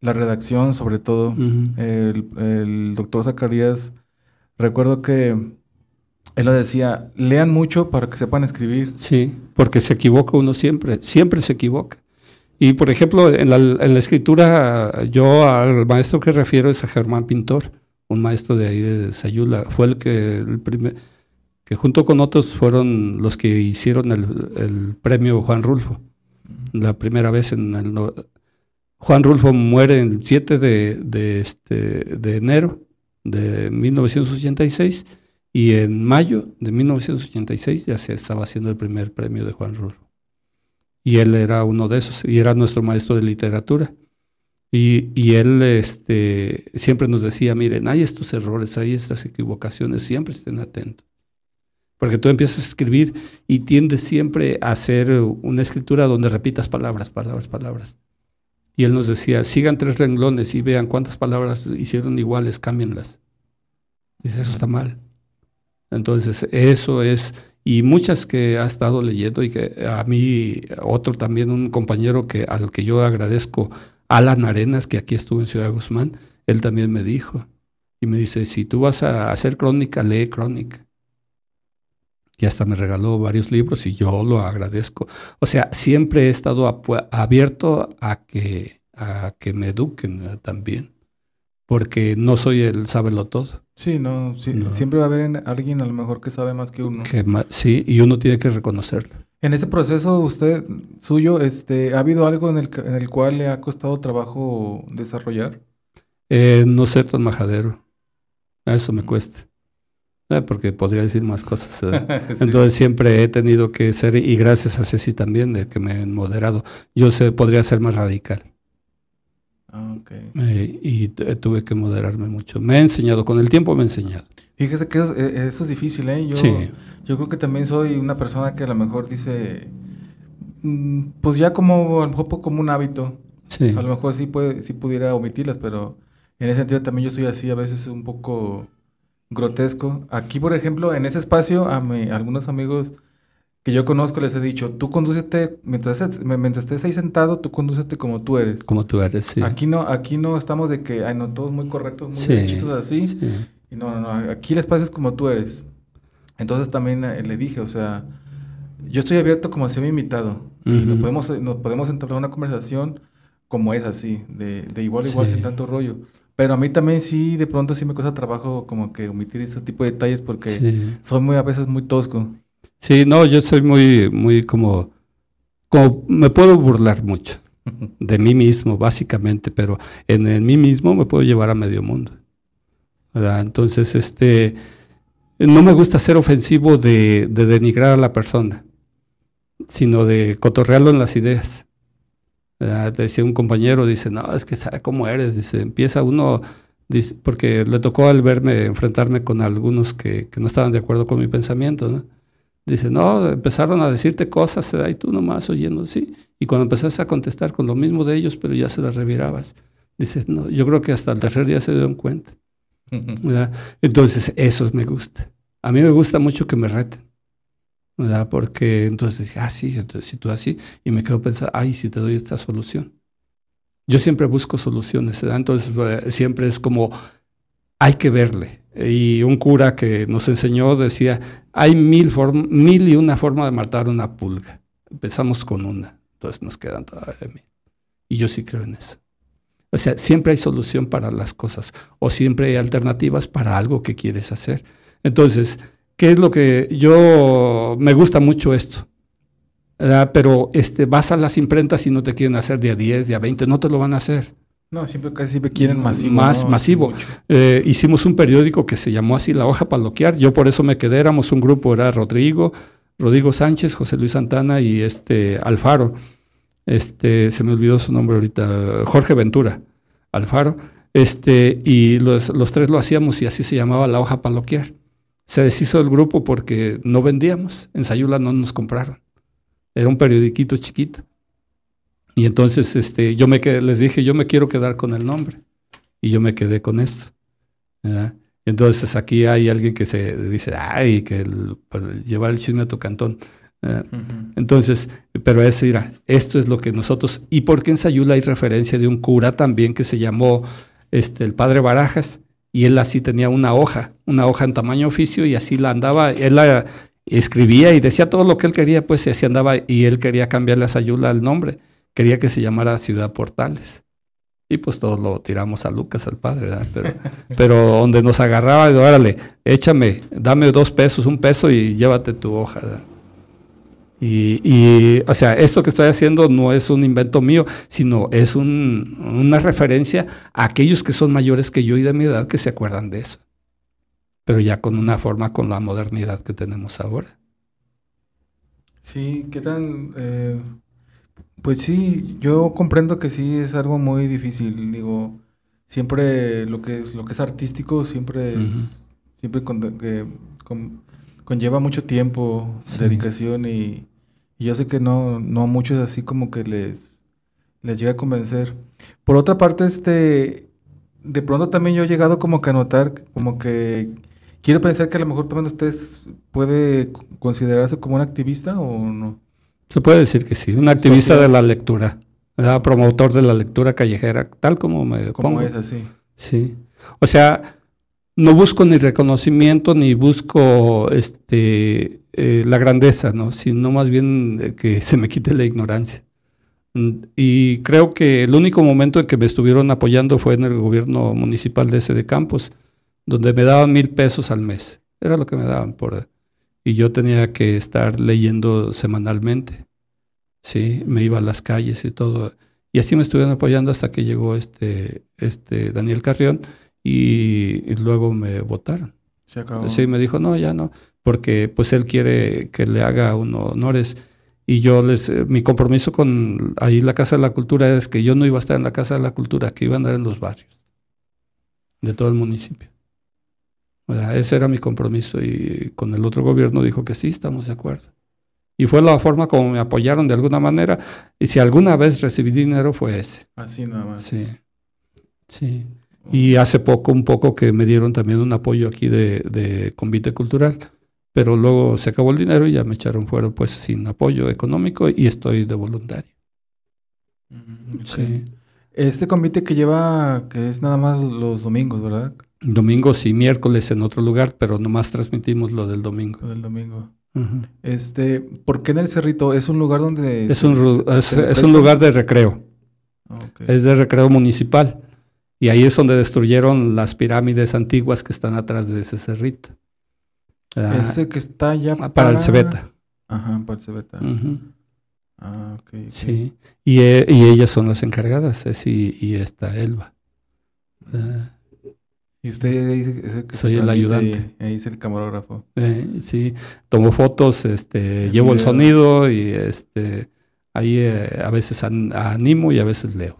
la redacción sobre todo. el, el, doctor Zacarías, recuerdo que él lo decía, lean mucho para que sepan escribir. Sí, porque se equivoca uno siempre, siempre se equivoca. Y por ejemplo, en la, en la, escritura, yo al maestro que refiero es a Germán Pintor, un maestro de ahí de Sayula. Fue el que, el primer, que junto con otros fueron los que hicieron el, premio Juan Rulfo. La primera vez en el. Juan Rulfo muere el 7 de, de, este, de enero de 1986 y en mayo de 1986 ya se estaba haciendo el primer premio de Juan Rulfo y él era uno de esos, y era nuestro maestro de literatura. Y, y, él este, siempre nos decía, miren, hay estos errores, hay estas equivocaciones, siempre estén atentos. Porque tú empiezas a escribir y tiendes siempre a hacer una escritura donde repitas palabras, palabras, palabras. Y él nos decía, sigan tres renglones y vean cuántas palabras hicieron iguales, cámbienlas. Dice, eso está mal. Entonces, eso es y muchas que ha estado leyendo y que a mí, otro también, un compañero que, al que yo agradezco, Alan Arenas, que aquí estuvo en Ciudad Guzmán, él también me dijo, y me dice, si tú vas a hacer crónica, lee crónica. Y hasta me regaló varios libros y yo lo agradezco. O sea, siempre he estado abierto a que, a que me eduquen también, porque no soy el sábelo todo. Sí, no, siempre va a haber alguien a lo mejor que sabe más que uno. sí, y uno tiene que reconocerlo. En ese proceso usted suyo, este, ¿ha habido algo en el, en el cual le ha costado trabajo desarrollar? Eh, no ser tan majadero. Eso me cuesta. Eh, porque podría decir más cosas. ¿eh? Entonces siempre he tenido que ser, y gracias a Ceci también, de que me han moderado, yo sé, podría ser más radical. Eh, y eh, tuve que moderarme mucho. Me ha enseñado, con el tiempo me ha enseñado. Fíjese que eso, eh, es difícil, ¿eh? Yo, yo creo que también soy una persona que a lo mejor dice, mm, pues ya como, a lo mejor como un hábito. A lo mejor sí, puede, sí pudiera omitirlas, pero en ese sentido también yo soy así, a veces un poco grotesco. Aquí, por ejemplo, en ese espacio, a, mi, a algunos amigos que yo conozco les he dicho, tú condúcete, mientras, mientras estés ahí sentado, tú condúcete como tú eres. Como tú eres, sí. Aquí no, aquí no estamos de que, ay, no, todos muy correctos, muy derechitos así. Y no, no, no, aquí el espacio es como tú eres. Entonces también eh, le dije, o sea, yo estoy abierto como si me invitado. y nos podemos, nos podemos entrar en una conversación como es así, de, de igual a igual, sin tanto rollo. Pero a mí también sí, de pronto sí me cuesta trabajo como que omitir ese tipo de detalles porque soy muy a veces muy tosco. Sí, no, yo soy muy, muy como, como me puedo burlar mucho de mí mismo, básicamente, pero en, mí mismo me puedo llevar a medio mundo. Entonces, este, no me gusta ser ofensivo de, denigrar a la persona, sino de cotorrearlo en las ideas. Decía un compañero, dice, no, es que sabe cómo eres, dice, empieza uno, porque le tocó al verme enfrentarme con algunos que, que no estaban de acuerdo con mi pensamiento, ¿no? Dice, no, empezaron a decirte cosas y tú nomás oyendo, sí. Y cuando empezaste a contestar con lo mismo de ellos, pero ya se las revirabas. Dice, no, yo creo que hasta el tercer día se dieron cuenta. Entonces, eso me gusta. A mí me gusta mucho que me reten. ¿verdad? Porque entonces dije, ah, sí, entonces si tú así, y me quedo pensando, ay, si te doy esta solución. Yo siempre busco soluciones, ¿verdad? entonces eh, siempre es como, hay que verle, y un cura que nos enseñó decía, hay mil, mil y una forma de matar una pulga. Empezamos con una, entonces nos quedan todavía mil. Y yo sí creo en eso. O sea, siempre hay solución para las cosas o siempre hay alternativas para algo que quieres hacer. Entonces, ¿qué es lo que yo me gusta mucho esto? Pero este, vas a las imprentas y no te quieren hacer de a 10, de a 20, no te lo van a hacer. No, siempre casi siempre quieren masivo. Más masivo. Eh, hicimos un periódico que se llamó así La Hoja Paloquear. Yo por eso me quedé, éramos un grupo, era Rodrigo, Rodrigo Sánchez, José Luis Santana y este Alfaro. Este, se me olvidó su nombre ahorita, Jorge Ventura, Alfaro. Este, y los, los tres lo hacíamos y así se llamaba La Hoja Paloquear. Se deshizo el grupo porque no vendíamos. En Sayula no nos compraron. Era un periodiquito chiquito. Y entonces este, yo me les dije, yo me quiero quedar con el nombre. Y yo me quedé con esto. Entonces aquí hay alguien que se dice, ay, que pues, llevar el chisme a tu cantón. Entonces, pero es, mira, esto es lo que nosotros, y porque en Sayula hay referencia de un cura también que se llamó este, el padre Barajas, y él así tenía una hoja, una hoja en tamaño oficio, y así la andaba, él la escribía y decía todo lo que él quería, pues y así andaba, y él quería cambiarle a Sayula el nombre quería que se llamara Ciudad Portales. Y pues todos lo tiramos a Lucas, al padre, ¿verdad? Pero, pero donde nos agarraba, órale, échame, dame dos pesos, un peso y llévate tu hoja. Y, y, o sea, esto que estoy haciendo no es un invento mío, sino es un, una referencia a aquellos que son mayores que yo y de mi edad que se acuerdan de eso. Pero ya con una forma, con la modernidad que tenemos ahora. Sí, ¿qué tan... Eh, pues sí, yo comprendo que sí es algo muy difícil. Digo, siempre lo que es, lo que es artístico siempre siempre que, conlleva mucho tiempo, dedicación y, yo sé que no, no a muchos así como que les, les llega a convencer. Por otra parte, este, de pronto también yo he llegado como que a notar, como que quiero pensar que a lo mejor también ustedes puede considerarse como un activista o no. Se puede decir que sí, un activista de la lectura, promotor de la lectura callejera, tal como me como es así. Sí. O sea, no busco ni reconocimiento ni busco este eh, la grandeza, ¿no? Sino más bien que se me quite la ignorancia. Mm, y creo que el único momento en que me estuvieron apoyando fue en el gobierno municipal de ese de Campos, donde me daban mil pesos al mes. Era lo que me daban por y yo tenía que estar leyendo semanalmente. Sí, me iba a las calles y todo. Y así me estuvieron apoyando hasta que llegó este, este Daniel Carrión y, luego me votaron. Se acabó. Sí, me dijo, no, ya no, porque pues él quiere que le haga unos honores. Y yo les, eh, mi compromiso con ahí la Casa de la Cultura es que yo no iba a estar en la Casa de la Cultura, que iba a andar en los barrios de todo el municipio ese era mi compromiso y con el otro gobierno dijo que sí, estamos de acuerdo. Y fue la forma como me apoyaron de alguna manera. Y si alguna vez recibí dinero fue ese. Así nada más. Sí. Sí. Y hace poco, un poco que me dieron también un apoyo aquí de, de convite cultural. Pero luego se acabó el dinero y ya me echaron fuera pues sin apoyo económico y estoy de voluntario. Sí. Este convite que lleva, que es nada más los domingos, ¿verdad? Domingos y miércoles en otro lugar, pero nomás transmitimos lo del domingo. Lo del domingo. Este, ¿por qué en el Cerrito? ¿Es un lugar donde... Es, un, es, un lugar de recreo. Es de recreo municipal. Y ahí es donde destruyeron las pirámides antiguas que están atrás de ese cerrito. ese que está ya para... para el Cebeta. Ajá, para el Cebeta. Ah, ok. Sí. Y, e, y, ellas son las encargadas, es y, esta Elba. Y usted es el que Soy el ayudante. Ahí es el camarógrafo. Eh, sí, tomo fotos, este, llevo el sonido y este, ahí eh, a veces animo y a veces leo.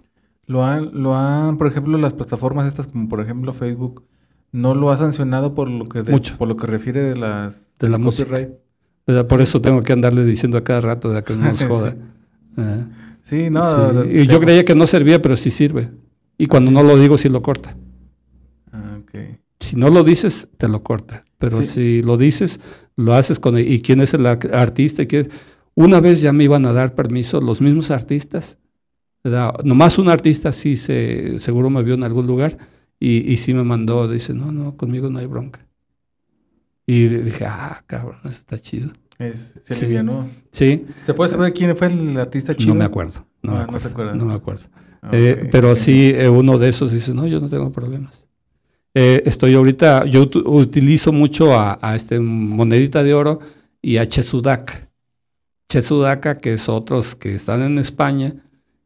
Lo han, lo han, por ejemplo, las plataformas estas como por ejemplo Facebook, no lo ha sancionado por lo que por lo que refiere de las de la música. Por eso tengo que andarle diciendo a cada rato de que no nos joda. sí. Eh. no. Y yo creía que no servía, pero sí sirve. Y cuando no lo digo, sí lo corta. Si no lo dices, te lo corta. Pero si lo dices, lo haces con... ¿Y quién es el artista? Una vez ya me iban a dar permiso los mismos artistas. Nomás un artista sí se, seguro me vio en algún lugar y, y sí me mandó, dice, no, no, conmigo no hay bronca. Y dije, ah, cabrón, eso está chido. Es, se sí. Sí. ¿Se puede saber quién fue el artista chido? No me acuerdo. No, me Ah, no se acuerdo. No me acuerdo. Ah, Eh, pero sí, eh, uno de esos dice, no, yo no tengo problemas. Eh, estoy ahorita, yo ut- utilizo mucho a, a este monedita de oro y a Chesudaka. Chesudaka, que es otros que están en España,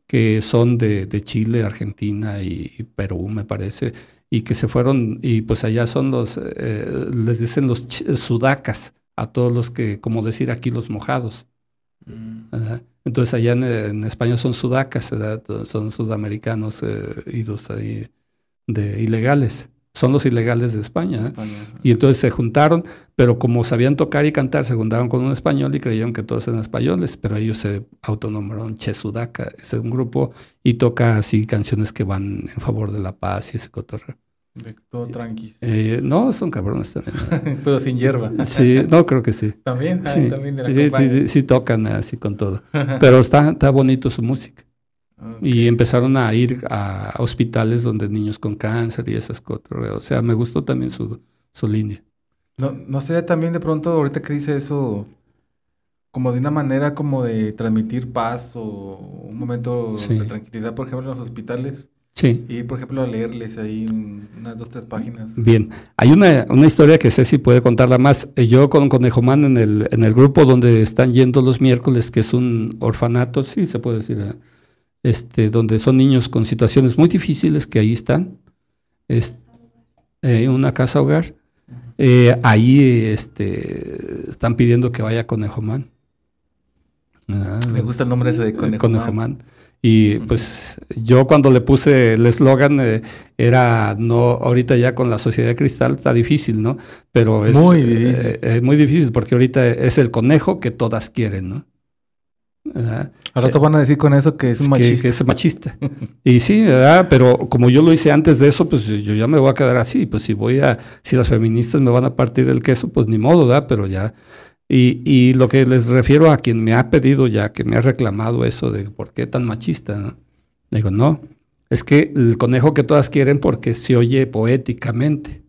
que son de, de Chile, Argentina y, y Perú, me parece, y que se fueron, y pues allá son los, eh, les dicen los sudacas, a todos los que, como decir aquí, los mojados. Mm. Entonces allá en, en España son sudacas, ¿verdad? son sudamericanos eh, idos ahí de ilegales. Son los ilegales de España. ¿eh? España. Y entonces se juntaron, pero como sabían tocar y cantar, se juntaron con un español y creyeron que todos eran españoles, pero ellos se autonombraron Che Sudaca, es un grupo y toca así canciones que van en favor de la paz y ese cotorreo. De todo tranqui. Eh, no, son cabrones también. Pero sin hierba. Sí, no, creo que sí. También, ah, también de la sí, sí, sí, sí tocan así con todo. Pero está, está bonito su música. Y empezaron a ir a hospitales donde niños con cáncer y esas cosas. O sea, me gustó también su, su línea. No, no sería también de pronto, ahorita que dice eso, como de una manera como de transmitir paz o un momento Sí. de tranquilidad, por ejemplo, en los hospitales. Sí. Y, por ejemplo, a leerles ahí un- unas dos, tres páginas. Bien, hay una, una historia que Ceci puede contarla más. Eh, Yo con Conejo Man en el, en el grupo donde están yendo los miércoles, que es un orfanato, sí se puede decir, ¿eh? Este, donde son niños con situaciones muy difíciles que ahí están, es eh, una casa hogar. Eh, ahí este, están pidiendo que vaya Conejo Man. Ah, Me gusta el nombre ese de eh, Conejo, Conejo Man. Man. Y pues yo cuando le puse el eslogan eh, era no, ahorita ya con la sociedad de cristal está difícil, ¿no? Pero es Muy eh, difícil. eh, eh, muy difícil porque ahorita es el conejo que todas quieren, ¿no? ¿Verdad? Al rato van a decir con eso que es un Que- machista. Que, es machista. y sí, ¿verdad? Pero como yo lo hice antes de eso, pues yo ya me voy a quedar así. Pues si voy a, si las feministas me van a partir el queso, pues ni modo, ¿verdad? Pero ya. Y, y lo que les refiero a quien me ha pedido ya, que me ha reclamado eso de por qué tan machista, ¿no? Digo, no, es que el conejo que todas quieren porque se oye poéticamente.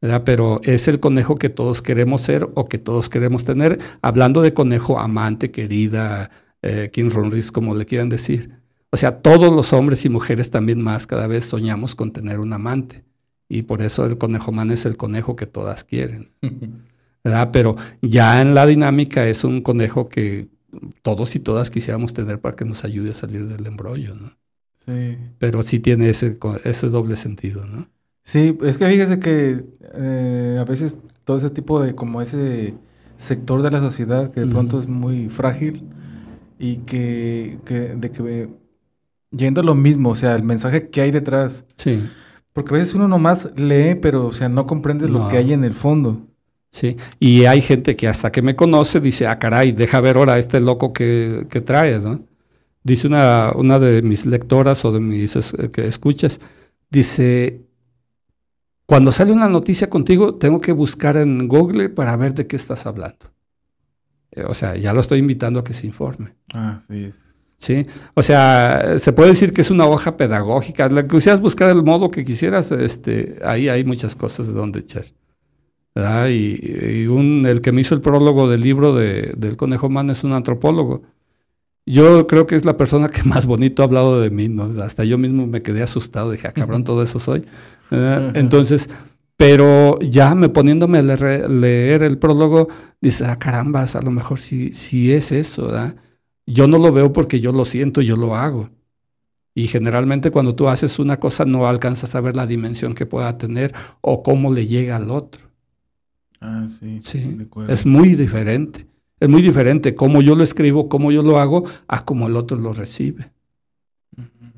¿Verdad? Pero es el conejo que todos queremos ser o que todos queremos tener, hablando de conejo amante, querida, eh, King Ronris, como le quieran decir. O sea, todos los hombres y mujeres también más cada vez soñamos con tener un amante. Y por eso el conejo man es el conejo que todas quieren. ¿verdad? Pero ya en la dinámica es un conejo que todos y todas quisiéramos tener para que nos ayude a salir del embrollo, ¿no? Sí. Pero sí tiene ese, ese doble sentido, ¿no? Sí, es que fíjese que eh, a veces todo ese tipo de, como ese sector de la sociedad que de pronto es muy frágil y que, que de que yendo a lo mismo, o sea, el mensaje que hay detrás, Sí, porque a veces uno nomás lee, pero o sea, no comprende lo que hay en el fondo. sí. Y hay gente que hasta que me conoce dice, ah, caray, deja ver ahora este loco que, que traes, ¿no? Dice una, una de mis lectoras o de mis es- eh, que escuchas, dice, cuando sale una noticia contigo, tengo que buscar en Google para ver de qué estás hablando. Eh, O sea, ya lo estoy invitando a que se informe. Ah, sí. Sí, o sea, se puede decir que es una hoja pedagógica. La que quisieras buscar el modo que quisieras, este, ahí hay muchas cosas de donde echar. ¿verdad? Y, y un, el que me hizo el prólogo del libro de, del Conejo Man es un antropólogo. Yo creo que es la persona que más bonito ha hablado de mí, ¿no? Hasta yo mismo me quedé asustado, dije, ah, cabrón, todo eso soy. Ujú. Entonces, pero ya me poniéndome a leer, leer el prólogo, dice, ah, carambas, a lo mejor sí, sí es eso, ¿verdad? Yo no lo veo porque yo lo siento, yo lo hago. Y generalmente cuando tú haces una cosa no alcanzas a ver la dimensión que pueda tener o cómo le llega al otro. Ah, sí. Sí, es muy diferente. Es muy diferente cómo yo lo escribo, cómo yo lo hago, a cómo el otro lo recibe.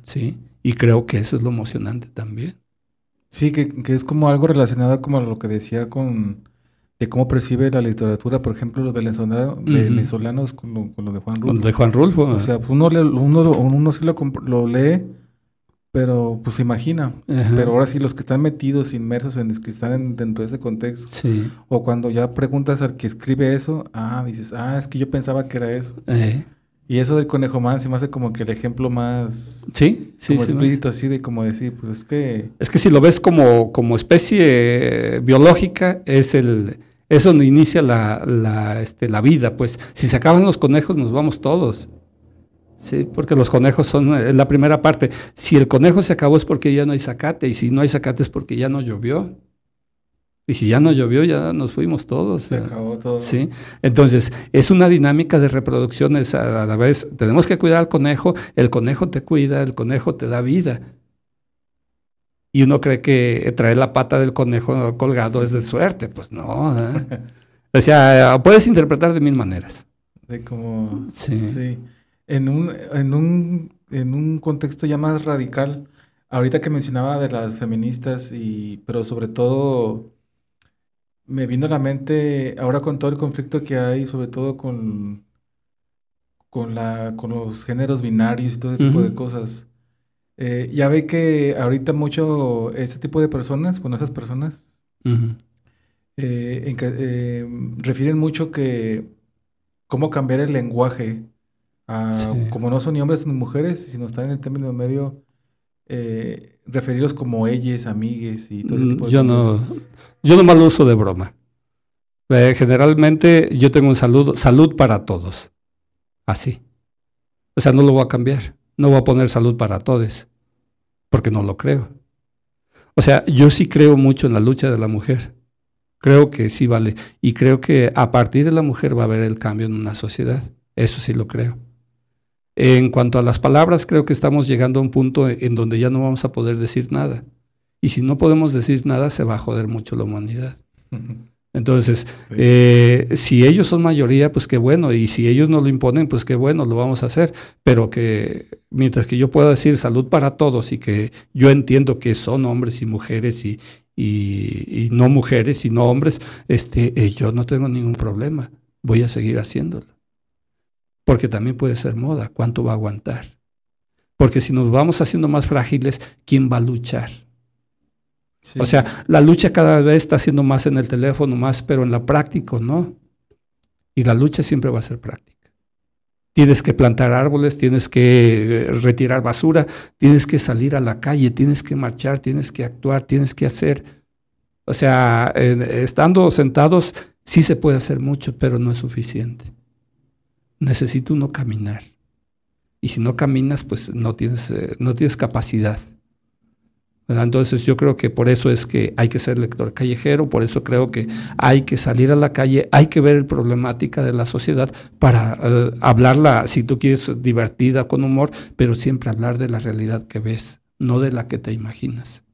Sí, y creo que eso es lo emocionante también. Sí, que, que es como algo relacionado como lo que decía con de cómo percibe la literatura, por ejemplo, los venezolanos, venezolanos con, lo, con lo de Juan Con Rulfo. de Juan Rulfo. O sea, pues uno, uno, uno sí lo, lo lee, pero pues se imagina. Ajá. Pero ahora sí, los que están metidos, inmersos en, que están en- dentro de ese contexto, Sí. o cuando ya preguntas al que escribe eso, ah, dices, ah, es que yo pensaba que era eso. Eh, Y eso del conejo man se me hace como que el ejemplo más Sí, sí, como sí, explícito, así de como decir, pues es que Es que si lo ves como, como especie eh, biológica, es el es donde inicia la, la, este, la vida. Pues si se acaban los conejos, nos vamos todos. Sí, porque los conejos son eh, la primera parte. Si el conejo se acabó es porque ya no hay zacate, y si no hay zacate es porque ya no llovió. Y si ya no llovió, ya nos fuimos todos. Se acabó todo. Sí. Entonces, es una dinámica de reproducción. a la vez, tenemos que cuidar al conejo, el conejo te cuida, el conejo te da vida. Y uno cree que traer la pata del conejo colgado es de suerte. Pues no. ¿eh? o sea, puedes interpretar de mil maneras. De como. Sí. sí. En, un, en, un, en un contexto ya más radical, ahorita que mencionaba de las feministas, y, pero sobre todo me vino a la mente ahora con todo el conflicto que hay, sobre todo con, con, la, con los géneros binarios y todo ese tipo de cosas. Eh, ya ve que ahorita mucho ese tipo de personas, bueno, esas personas, eh, eh, refieren mucho que cómo cambiar el lenguaje, como no son ni hombres ni mujeres, sino están en el término medio, referirlos como ellas, amigues y todo ese tipo de yo No, yo no mal uso de broma. generalmente yo tengo un saludo, salud para todos. Así. O sea, no lo voy a cambiar. No voy a poner salud para todos porque no lo creo. O sea, yo sí creo mucho en la lucha de la mujer. Creo que sí vale. Y creo que a partir de la mujer va a haber el cambio en una sociedad. Eso sí lo creo. En cuanto a las palabras, creo que estamos llegando a un punto en donde ya no vamos a poder decir nada. Y si no podemos decir nada, se va a joder mucho la humanidad. Entonces, eh, si ellos son mayoría, pues qué bueno, y si ellos no lo imponen, pues qué bueno, lo vamos a hacer, pero que mientras que yo pueda decir salud para todos y que yo entiendo que son hombres y mujeres y, y, no mujeres y no hombres, este, eh, yo no tengo ningún problema, voy a seguir haciéndolo. Porque también puede ser moda, ¿cuánto va a aguantar? Porque si nos vamos haciendo más frágiles, ¿quién va a luchar? O sea, la lucha cada vez está siendo más en el teléfono, más, pero en la práctica no. Y la lucha siempre va a ser práctica. Tienes que plantar árboles, tienes que eh, retirar basura, tienes que salir a la calle, tienes que marchar, tienes que actuar, tienes que hacer. O sea, estando sentados sí se puede hacer mucho, pero no es suficiente. Necesita uno caminar. Y si no caminas, pues no tienes, eh, no tienes capacidad. Entonces yo creo que por eso es que hay que ser lector callejero, por eso creo que hay que salir a la calle, hay que ver la problemática de la sociedad para eh, hablarla, si tú quieres, divertida, con humor, pero siempre hablar de la realidad que ves, no de la que te imaginas.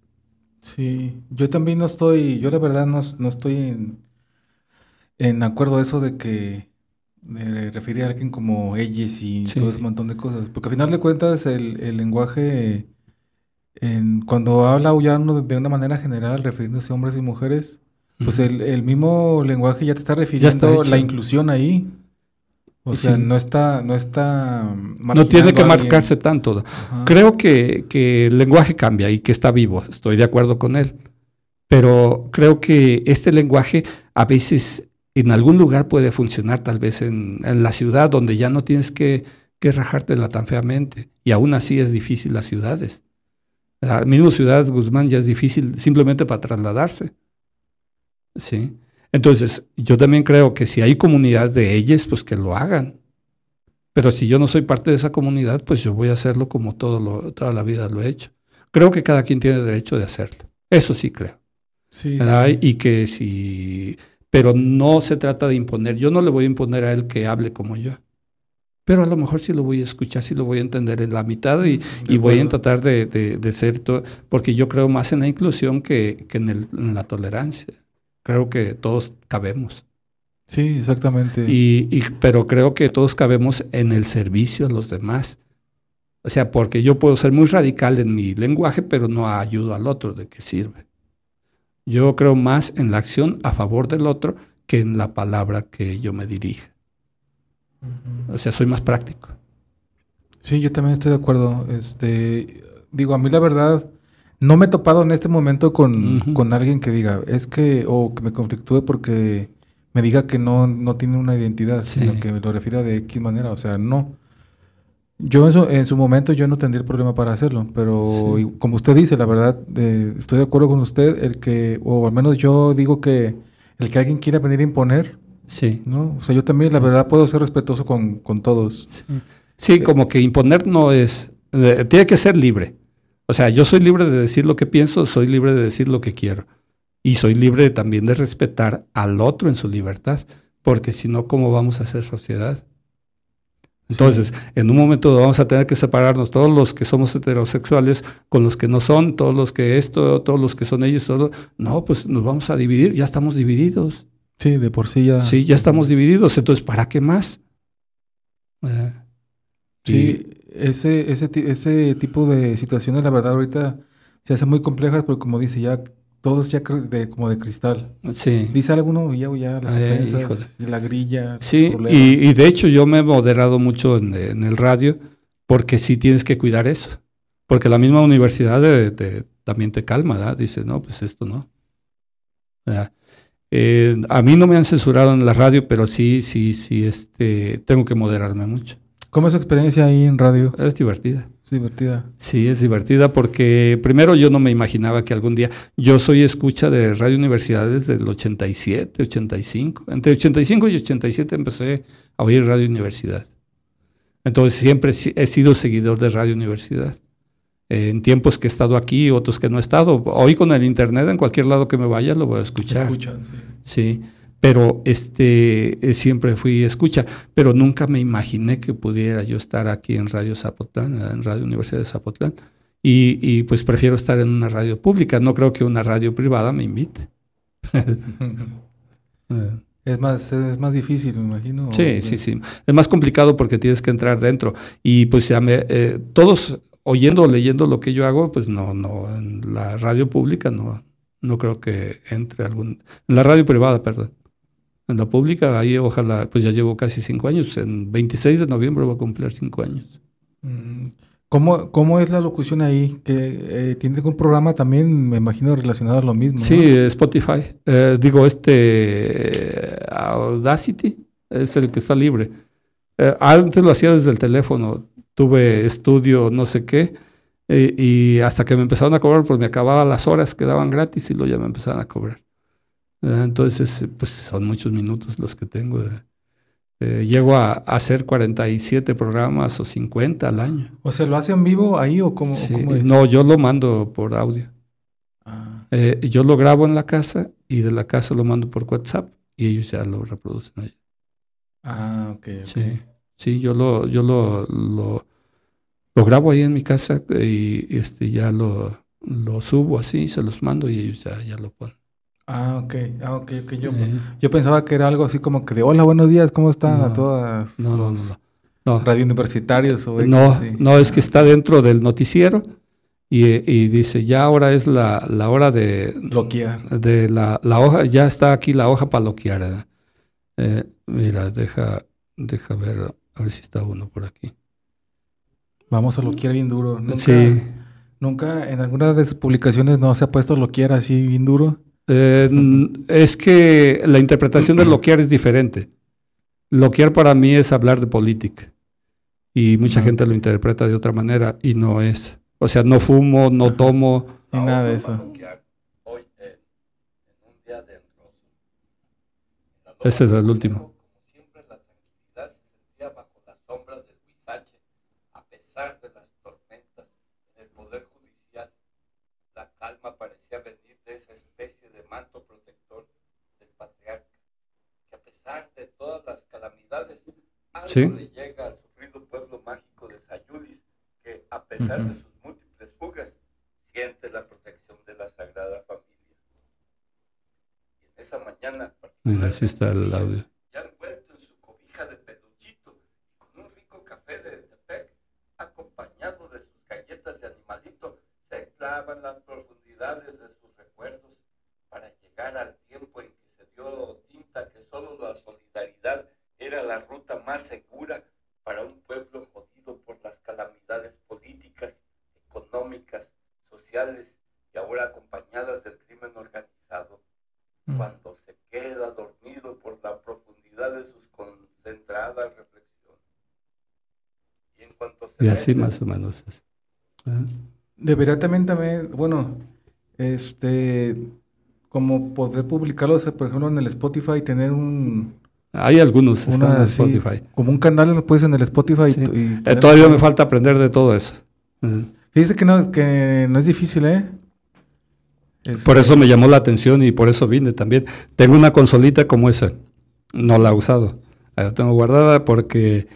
Sí, yo también no estoy, yo la verdad no, no estoy en, en acuerdo eso de que de referir a alguien como ellos y todo ese montón de cosas, porque al final de cuentas el, el lenguaje cuando habla ya uno de una manera general refiriéndose a hombres y mujeres, pues el, mismo lenguaje ya te está refiriendo la inclusión ahí. O sea, no está, no está No tiene que marcarse tanto. Creo que, que, el lenguaje cambia y que está vivo, estoy de acuerdo con él. Pero creo que este lenguaje a veces en algún lugar puede funcionar, tal vez en, en la ciudad donde ya no tienes que, que rajártela tan feamente. Y aún así es difícil las ciudades. La misma ciudad Guzmán ya es difícil simplemente para trasladarse. ¿Sí? Entonces, yo también creo que si hay comunidad de ellas, pues que lo hagan. Pero si yo no soy parte de esa comunidad, pues yo voy a hacerlo como todo lo, toda la vida lo he hecho. Creo que cada quien tiene derecho de hacerlo. Eso sí creo. Sí, Y que si... Pero no se trata de imponer. Yo no le voy a imponer a él que hable como yo pero a lo mejor sí lo voy a escuchar, sí lo voy a entender en la mitad y, voy a tratar de, ser todo, porque yo creo más en la inclusión que, en, la tolerancia. Creo que todos cabemos. Sí, exactamente. Y, pero creo que todos cabemos en el servicio a los demás. O sea, porque yo puedo ser muy radical en mi lenguaje, pero no ayudo al otro, ¿de qué sirve? Yo creo más en la acción a favor del otro que en la palabra que yo me dirija. O sea, soy más práctico. Sí, yo también estoy de acuerdo. Este, digo, a mí la verdad, no me he topado en este momento con, alguien que diga, es que, o que me conflictúe porque me diga que no, no tiene una identidad, sino que me lo refiera de X manera. O sea, no. Yo en su, en su momento yo no tendría el problema para hacerlo, pero como usted dice, la verdad, eh, estoy de acuerdo con usted, el que, o al menos yo digo que el que alguien quiera venir a imponer, Sí. ¿No? O sea, yo también, la verdad, puedo ser respetuoso con, todos. Sí, como que imponer no es, eh, tiene que ser libre. O sea, yo soy libre de decir lo que pienso, soy libre de decir lo que quiero. Y soy libre también de respetar al otro en su libertad, porque si no, ¿cómo vamos a hacer sociedad? Entonces, en un momento vamos a tener que separarnos todos los que somos heterosexuales con los que no son, todos los que esto, todos los que son ellos, todo. No, pues nos vamos a dividir, ya estamos divididos. Sí, de por sí ya. Sí, ya estamos divididos, entonces, ¿para qué más? Eh, sí, ese, ese, ese tipo de situaciones, la verdad, ahorita se hacen muy complejas, porque como dice, ya todo es ya de, como de cristal. Sí. Dice alguno ya, ya las ofensas, la grilla. Sí, y, y, de hecho yo me he moderado mucho en, el radio porque sí tienes que cuidar eso. Porque la misma universidad también te calma, ¿verdad? Dice, no, pues esto no. Eh, a mí no me han censurado en la radio, pero sí, sí, sí, este, tengo que moderarme mucho. ¿Cómo es su experiencia ahí en radio? Es divertida. Es divertida. Sí, es divertida porque primero yo no me imaginaba que algún día, yo soy escucha de Radio Universidades del 87, 85. Entre 85 y 87 empecé a oír Radio Universidad. Entonces siempre he sido seguidor de Radio Universidad. En tiempos que he estado aquí, otros que no he estado. Hoy con el internet, en cualquier lado que me vaya, lo voy a escuchar. Escuchan, sí. Sí pero este eh, siempre fui escucha, pero nunca me imaginé que pudiera yo estar aquí en Radio Zapotlán, en Radio Universidad de Zapotlán, y, y pues prefiero estar en una radio pública, no creo que una radio privada me invite. es más, es más difícil, me imagino. Sí, sí, sí. Es más complicado porque tienes que entrar dentro. Y pues ya me, eh, todos oyendo o leyendo lo que yo hago, pues no, no, en la radio pública no, no creo que entre algún, en la radio privada, perdón en la pública, ahí ojalá, pues ya llevo casi cinco años, en 26 de noviembre voy a cumplir cinco años. Mm, ¿Cómo, ¿Cómo es la locución ahí? Que eh, tiene un programa también, me imagino, relacionado a lo mismo. Sí, Spotify. Eh, digo, este Audacity es el que está libre. Eh, antes lo hacía desde el teléfono. Tuve estudio, no sé qué. y hasta que me empezaron a cobrar, pues me acababa las horas que daban gratis y luego ya me empezaron a cobrar. Entonces, pues son muchos minutos los que tengo. Eh, llego a, hacer 47 programas o 50 al año. ¿O se lo hace en vivo ahí o cómo, No, yo lo mando por audio. Ah. Eh, yo lo grabo en la casa y de la casa lo mando por WhatsApp y ellos ya lo reproducen ahí. Ah, ok. Sí, sí, yo lo, yo lo, lo, lo, grabo ahí en mi casa y, este, ya lo, lo subo así, se los mando y ellos ya, ya lo ponen. Ah, ok, ah, ok, ok. Yo, yo pensaba que era algo así como que de hola, buenos días, ¿cómo están? a todas. No, no, no. no. Radio universitarios o No, no, es que está dentro del noticiero y, y dice ya ahora es la, la hora de. Loquear. De la, la, hoja, ya está aquí la hoja para loquear. Eh, mira, deja, deja ver, a ver si está uno por aquí. Vamos a loquear bien duro. ¿Nunca, sí. Nunca en alguna de sus publicaciones no se ha puesto loquear así bien duro. Eh, es que la interpretación de loquear es diferente. Loquear para mí es hablar de política. Y mucha gente lo interpreta de otra manera y no es. O sea, no fumo, no tomo. Ni nada de eso. Ese es el último. ¿Sí? le llega al sufrido pueblo mágico de Sayulis, que a pesar de sus múltiples fugas, siente la protección de la Sagrada Familia. Y en esa mañana, Mira, así está el audio. Ya envuelto en su cobija de peluchito y con un rico café de Tepec, acompañado de sus galletas de animalito, se clava en las profundidades de sus recuerdos para llegar al tiempo en que se dio tinta que solo la solidaridad era la ruta más segura para un pueblo jodido por las calamidades políticas, económicas, sociales y ahora acompañadas del crimen organizado. Mm. Cuando se queda dormido por la profundidad de sus concentradas reflexiones. Y en cuanto se... Y así más o menos es. ¿Ah? Debería también, también, bueno, este, como poder publicarlos, por ejemplo, en el Spotify, tener un Hay algunos están en Spotify. como un canal pues en el Spotify. Sí. y- y Eh, todavía me falta aprender de todo eso. Ujú. Fíjese que no, que no es difícil, ¿eh? Es- Por eso me llamó la atención y por eso vine también. Tengo una consolita como esa. No la he usado. La tengo guardada porque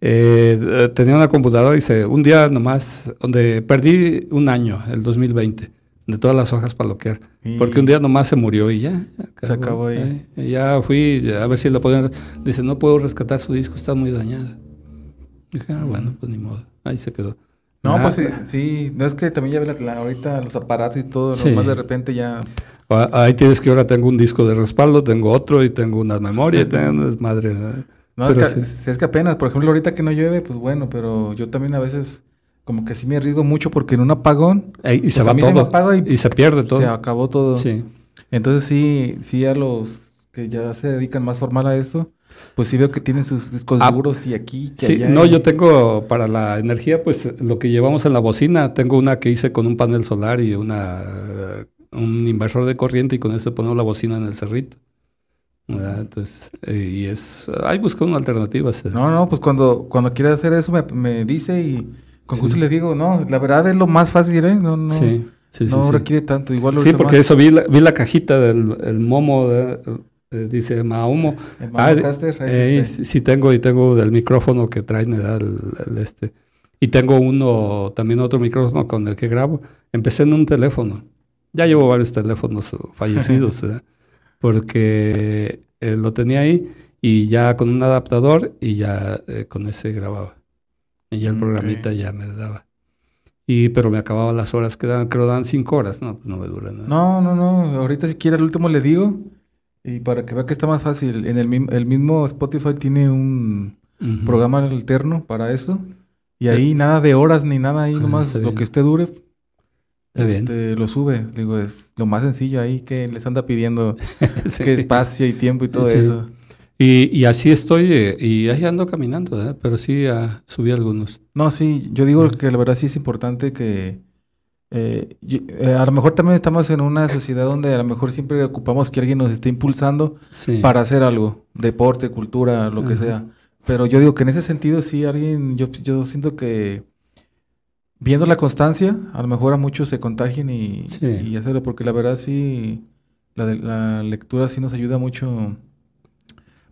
eh, eh, tenía una computadora y se, un día nomás, donde perdí un año, el 2020, de todas las hojas para bloquear. Y- Porque un día nomás se murió y ya. Se acabó ahí. eh. Ya fui a ver si la podían. Dice, no puedo rescatar su disco, está muy dañada. Dije, ah, bueno, pues ni modo. Ahí se quedó. No, Ah, pues sí, sí, no es que también ya ve la- la- ahorita los aparatos y todo, Sí. nomás de repente ya... Ah, Ahí tienes que ahora tengo un disco de respaldo, tengo otro y tengo una memoria, y tengo una desmadre. ¿no? Es que, sí. es que apenas, por ejemplo, ahorita que no llueve, pues bueno, pero yo también a veces como que sí me arriesgo mucho porque en un apagón y se Pues va se me todo. apaga y- y, se pierde todo. se acabó todo. Sí. Entonces sí, sí a los que ya se dedican más formal a esto, pues sí veo que tienen sus discos Ah, duros y aquí, que Sí, allá, no, y- yo tengo para la energía, pues lo que llevamos en la bocina, tengo una que hice con un panel solar y una un inversor de corriente y con eso ponemos la bocina en el cerrito. ¿verdad? Entonces, eh, y es, ahí busco una alternativa. No, no, pues cuando, cuando quiera hacer eso me, me dice y con Sí. gusto le digo, no, la verdad es lo más fácil, ¿eh? No, no, sí, sí, sí. no sí. requiere tanto. Igual Sí, ahorita porque más eso vi la, vi la cajita del el momo, de- eh, dice Mahomo. el Ah, Eh, sí, sí tengo y tengo del micrófono que traen me da el, el este. Y tengo uno, también otro micrófono con el que grabo. Empecé en un teléfono. Ya llevo varios teléfonos fallecidos, ¿verdad? porque eh, lo tenía ahí y ya con un adaptador y ya eh, con ese grababa. Y ya el Ok. programita ya me daba. Y, pero me acababa las horas que daban, creo dan cinco horas, no, pues no me dura nada. No, no, no. Ahorita si quiere el último le digo. Y para que vea que está más fácil. En el, el mismo Spotify tiene un programa alterno para eso. Y ahí nada de horas ni nada ahí, Ah, nomás lo que usted dure, este, lo sube. Digo, es lo más sencillo ahí que les anda pidiendo Sí. que espacio y tiempo y todo Sí. eso. Y, y así estoy, eh, y ahí ando caminando, pero sí ah, subí algunos. No, sí, yo digo que la verdad sí es importante que eh, yo- eh, a lo mejor también estamos en una sociedad donde a lo mejor siempre ocupamos que alguien nos esté impulsando Sí. para hacer algo, deporte, cultura, lo que Ajá. sea. Pero yo digo que en ese sentido sí alguien, yo, yo siento que viendo la constancia, a lo mejor a muchos se contagien y, Sí. y hacerlo, porque la verdad sí, la, de- la lectura sí nos ayuda mucho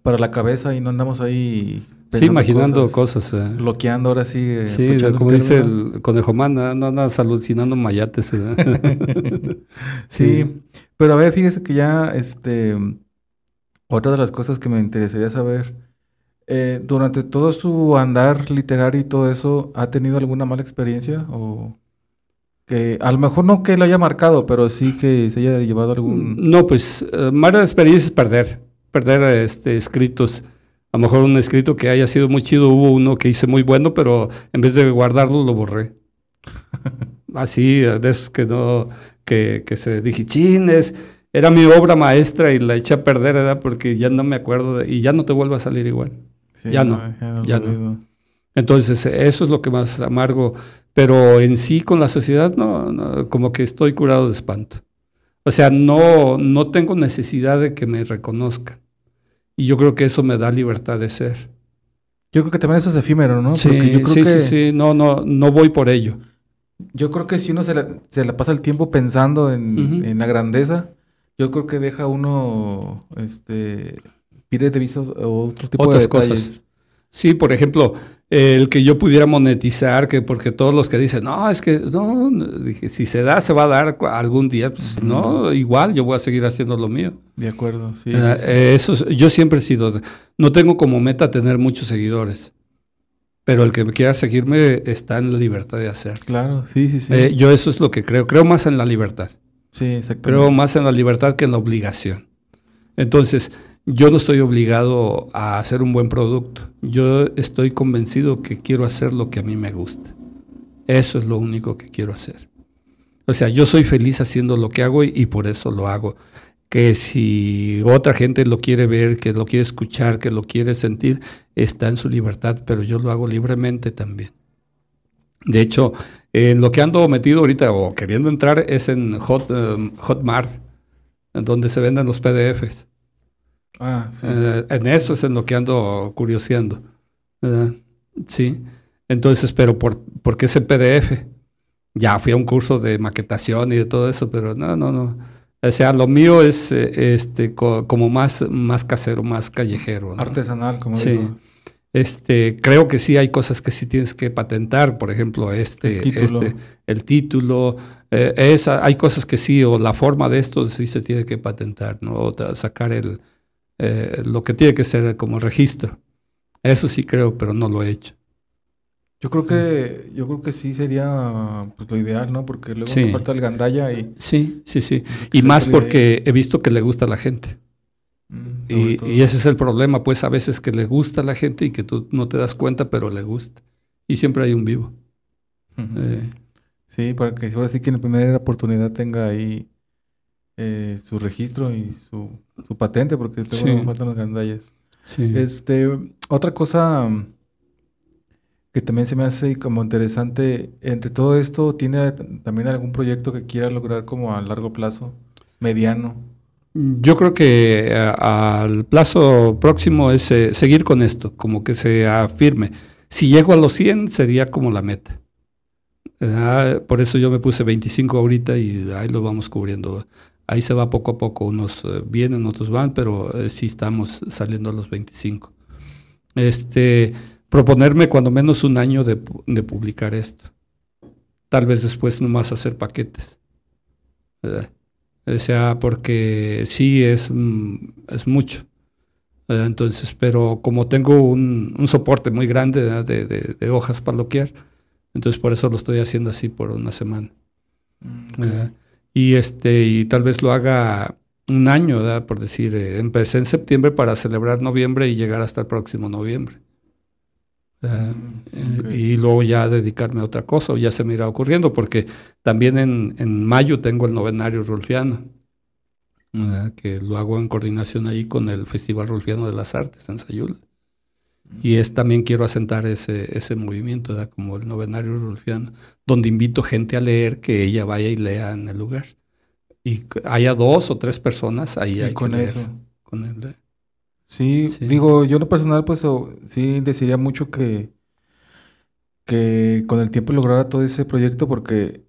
para la cabeza y no andamos ahí Sí, imaginando cosas. ¿verdad? bloqueando ahora sí. eh, Sí, como el dice el conejo man, no andas alucinando mayates. ¿verdad? Sí, pero a ver, fíjese que ya, este, otra de las cosas que me interesaría saber, eh, durante todo su andar literario y todo eso, ¿ha tenido alguna mala experiencia? O que a lo mejor no que lo haya marcado, pero sí que se haya llevado algún... No, pues, eh, mala experiencia es perder, perder este, escritos. A lo mejor un escrito que haya sido muy chido, hubo uno que hice muy bueno, pero en vez de guardarlo, lo borré. Así, de esos que no, que, que se dije, chines, era mi obra maestra y la eché a perder, ¿verdad? Porque ya no me acuerdo de- y ya no te vuelve a salir igual. Sí, ya no, ya no. Entonces, eso es lo que más amargo. Pero en sí, con la sociedad, no, no, como que estoy curado de espanto. O sea, no, no tengo necesidad de que me reconozcan. Y yo creo que eso me da libertad de ser. Yo creo que también eso es efímero, ¿no? Sí, Porque yo creo sí, que, sí, sí. No, no, no voy por ello. Yo creo que si uno se la, se la pasa el tiempo pensando en, la grandeza, yo creo que deja uno, este, pierde de vista otro tipo Otras de cosas. Sí, por ejemplo, el que yo pudiera monetizar, que porque todos los que dicen, no, es que no, no", dije, si se da, se va a dar algún día, pues no, igual yo voy a seguir haciendo lo mío. De acuerdo, sí. Eh, sí. eh, eso, es- yo siempre he sido, no tengo como meta tener muchos seguidores, pero el que quiera seguirme está en la libertad de hacer. Claro, sí, sí, sí. Eh, yo eso es lo que creo, creo más en la libertad, sí, exactamente. creo más en la libertad que en la obligación. Entonces, yo no estoy obligado a hacer un buen producto, yo estoy convencido que quiero hacer lo que a mí me gusta. Eso es lo único que quiero hacer. O sea, yo soy feliz haciendo lo que hago y, por eso lo hago. Que si otra gente lo quiere ver, que lo quiere escuchar, que lo quiere sentir, está en su libertad, pero yo lo hago libremente también. De hecho, en lo que ando metido ahorita o queriendo entrar es en Hot, em, Hotmart, donde se venden los PDFs. Ah, sí. Eh, en eso es en lo que ando curioseando. ¿verdad? Sí. Entonces, pero por, ¿por qué ese PDF? Ya fui a un curso de maquetación y de todo eso, pero no, no, no. O sea, lo mío es eh, este co- como más, más casero, más callejero. ¿no? Artesanal, como Sí. digo. Este, creo que sí hay cosas que sí tienes que patentar, por ejemplo, este, El título. este, el título, eh, esa, hay cosas que sí, o la forma de esto sí se tiene que patentar, ¿no? O sacar el, eh, lo que tiene que ser como registro. Eso sí creo, pero no lo he hecho. Yo creo que, yo creo que sí sería pues, lo ideal, ¿no? Porque luego Sí. me falta el gandalla y... Sí, sí, sí. Y más porque he visto que le gusta a la gente. Mm, Y, y ese es el problema, pues a veces que le gusta a la gente y que tú no te das cuenta, pero le gusta. Y siempre hay un vivo. Eh, Sí, para que ahora sí que en la primera oportunidad tenga ahí eh, su registro y su, su patente, porque luego Sí. faltan los gandallas. sí. Este, otra cosa mm, que también se me hace como interesante, entre todo esto, ¿tiene también algún proyecto que quiera lograr como a largo plazo, mediano? Yo creo que eh, al plazo próximo es eh, seguir con esto, como que se afirme. Si llego a los 100 sería como la meta. ¿verdad? Por eso yo me puse 25 ahorita y ahí lo vamos cubriendo. Ahí se va poco a poco, unos eh, vienen, otros van, pero eh, sí estamos saliendo a los 25. Este, proponerme cuando menos un año de, pu- de publicar esto. Tal vez después nomás hacer paquetes. ¿verdad? O sea, porque sí es, mm, es mucho. ¿verdad? Entonces, pero como tengo un, un soporte muy grande de, de- de hojas para bloquear, entonces por eso lo estoy haciendo así por una semana. Mm, ¿verdad? Y este, y tal vez lo haga un año, ¿verdad? por decir, eh, empecé en septiembre para celebrar noviembre y llegar hasta el próximo noviembre. Mm, ok. Eh, Y luego ya dedicarme a otra cosa, o ya se me irá ocurriendo, porque también en, en mayo tengo el novenario Rulfiano, ¿verdad? que lo hago en coordinación ahí con el Festival Rulfiano de las Artes en Sayula. Y es también quiero asentar ese, ese movimiento, ¿verdad? como el novenario Rulfiano, donde invito gente a leer, que ella vaya y lea en el lugar. Y que haya dos o tres personas ahí Y hay que con leer eso. con él. Sí, Sí. digo, yo en lo personal, pues sí desearía mucho que, que con el tiempo lograra todo ese proyecto porque,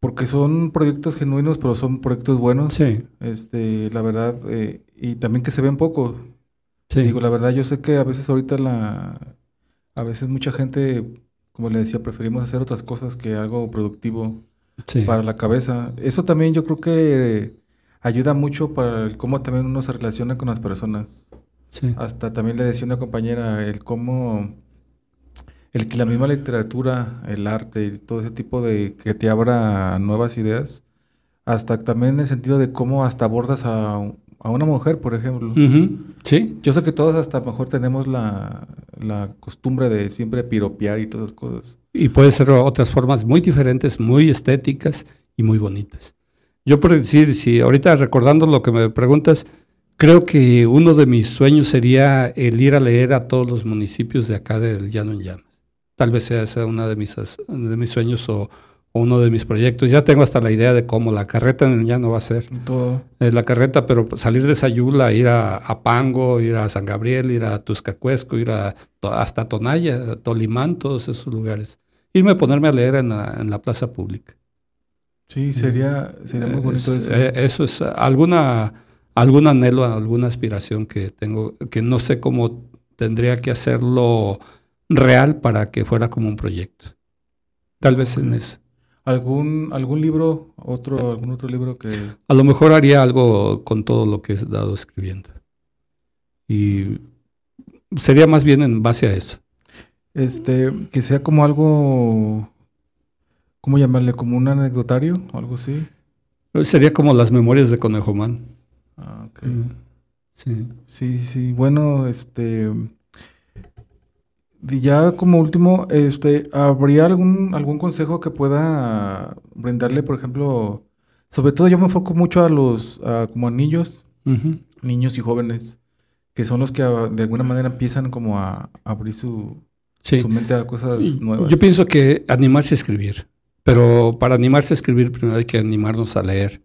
porque son proyectos genuinos, pero son proyectos buenos. Sí, Este, la verdad, eh, y también que se ven poco. Sí. Digo, la verdad, yo sé que a veces ahorita la, a veces mucha gente, como le decía, preferimos hacer otras cosas que algo productivo sí. para la cabeza. Eso también yo creo que ayuda mucho para el cómo también uno se relaciona con las personas. sí. Hasta también le decía una compañera el cómo, el que la misma literatura, el arte y todo ese tipo de que te abra nuevas ideas, hasta también en el sentido de cómo hasta abordas a, a una mujer, por ejemplo. Ujú, Sí, Yo sé que todos hasta mejor tenemos la, la costumbre de siempre piropear y todas esas cosas. Y puede ser otras formas muy diferentes, muy estéticas y muy bonitas. Yo por decir, si ahorita recordando lo que me preguntas, creo que uno de mis sueños sería el ir a leer a todos los municipios de acá del Llano en Llamas. Tal vez sea ese uno de mis, de mis sueños o uno de mis proyectos. Ya tengo hasta la idea de cómo la carreta el llano va a ser. Todo. Eh, la carreta, pero salir de Sayula, ir a, a Pango, ir a San Gabriel, ir a Tuscacuesco, ir a, hasta Tonaya, Tolimán, todos esos lugares. Irme a ponerme a leer en la, en la plaza pública. Sí, sería, sería muy bonito es- eso. eh, eso es alguna, algún anhelo, alguna aspiración que tengo, que no sé cómo tendría que hacerlo real para que fuera como un proyecto. Tal vez en eso. ¿Algún, algún libro, otro, algún otro libro que... A lo mejor haría algo con todo lo que he dado escribiendo. Y sería más bien en base a eso. Este, que sea como algo, ¿cómo llamarle? Como un anecdotario o algo así. Sería como las memorias de Conejo Man. Ah, ok. Sí. Sí, sí, bueno, este, ya como último, este, ¿habría algún, algún consejo que pueda brindarle, por ejemplo, sobre todo yo me enfoco mucho a los, a como a niños, niños y jóvenes, que son los que ah, de alguna manera empiezan como a, abrir su, Sí. su mente a cosas Y nuevas. Yo pienso que animarse a escribir, pero para animarse a escribir primero hay que animarnos a leer.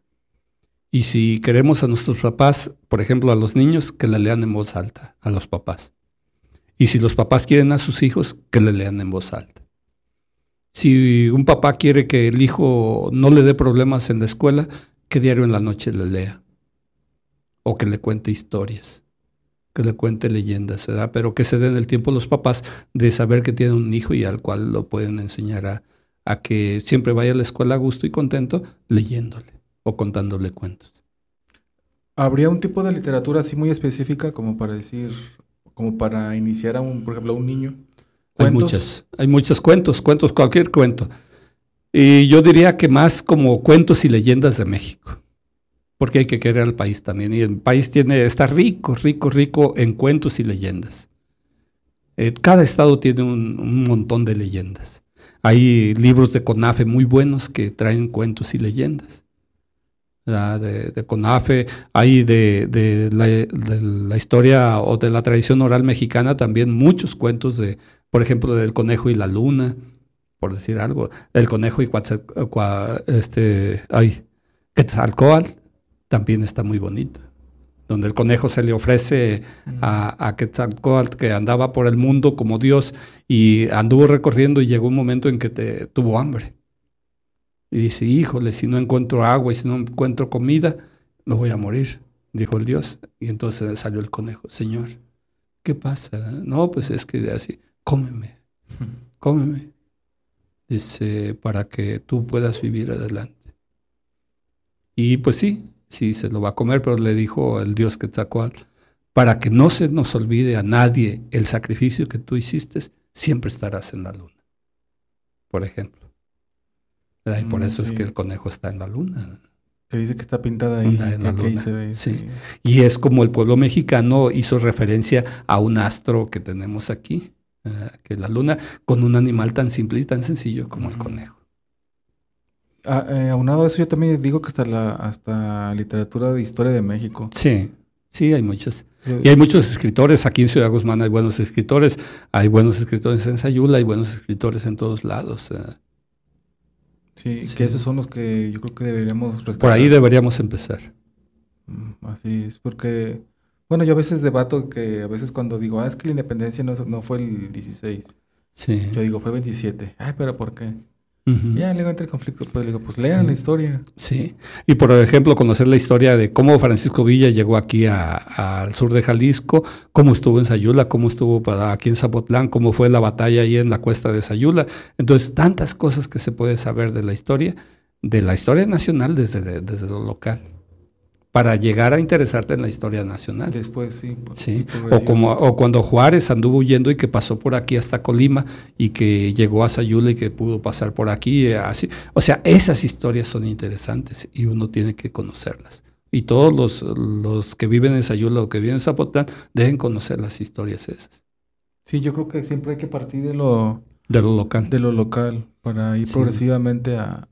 Y si queremos a nuestros papás, por ejemplo, a los niños, que le lean en voz alta a los papás. Y si los papás quieren a sus hijos, que le lean en voz alta. Si un papá quiere que el hijo no le dé problemas en la escuela, que diario en la noche le lea. O que le cuente historias, que le cuente leyendas, ¿verdad? Pero que se den el tiempo los papás de saber que tiene un hijo y al cual lo pueden enseñar a que siempre vaya a la escuela a gusto y contento leyéndole o contándole cuentos. ¿Habría un tipo de literatura así muy específica como para decir, como para iniciar a un, por ejemplo, a un niño? Hay muchas, hay muchos cuentos, cuentos, cualquier cuento. Y yo diría que más como cuentos y leyendas de México, porque hay que querer al país también. Y el país tiene, está rico, rico, rico en cuentos y leyendas. Eh, cada estado tiene un, un, montón de leyendas. Hay libros de CONAFE muy buenos que traen cuentos y leyendas. De, de, CONAFE, hay de, de, la, historia o de la tradición oral mexicana también muchos cuentos de, por ejemplo, del conejo y la luna, por decir algo, el conejo y este, ay, Quetzalcoatl también está muy bonito, donde el conejo se le ofrece a, a Quetzalcoatl que andaba por el mundo como Dios y anduvo recorriendo y llegó un momento en que te, tuvo hambre. Y dice, híjole, si no encuentro agua y si no encuentro comida, me voy a morir, dijo el Dios. Y entonces salió el conejo, Señor, ¿qué pasa? No, pues es que así, cómeme, cómeme. Dice, para que tú puedas vivir adelante. Y pues sí, sí se lo va a comer, pero le dijo el Dios Quetzalcoatl, para que no se nos olvide a nadie el sacrificio que tú hiciste, siempre estarás en la luna. Por ejemplo. Y por eso sí. es que el conejo está en la luna. Que dice que está pintada ahí. En la luna. Se ve, sí. sí. Y es como el pueblo mexicano hizo referencia a un astro que tenemos aquí, que la luna, con un animal tan simple y tan sencillo como el conejo. Ah, eh, aunado a eso, yo también digo que hasta la hasta literatura de historia de México. Sí, sí, hay muchas. Y hay muchos escritores, aquí en Ciudad Guzmán hay buenos escritores, hay buenos escritores en Sayula, hay buenos escritores en todos lados. Uh, Sí, sí, que esos son los que yo creo que deberíamos rescatar. Por ahí deberíamos empezar. Así es, porque, bueno, yo a veces debato que a veces cuando digo, ah, es que la independencia no, no fue el 16. Sí. Yo digo, fue 27. Ay, pero ¿por qué? Uh -huh. Ya luego entra el conflicto, pues digo, pues lean sí. la historia. Sí, y por ejemplo, conocer la historia de cómo Francisco Villa llegó aquí al sur de Jalisco, cómo estuvo en Sayula, cómo estuvo para aquí en Zapotlán, cómo fue la batalla ahí en la cuesta de Sayula. Entonces, tantas cosas que se puede saber de la historia, de la historia nacional desde, desde lo local para llegar a interesarte en la historia nacional. Después, sí. sí. O, como, o cuando Juárez anduvo huyendo y que pasó por aquí hasta Colima y que llegó a Sayula y que pudo pasar por aquí. Eh, así. O sea, esas historias son interesantes y uno tiene que conocerlas. Y todos los, los que viven en Sayula o que viven en Zapotlán deben conocer las historias esas. Sí, yo creo que siempre hay que partir de lo... De lo local. De lo local, para ir sí. progresivamente a,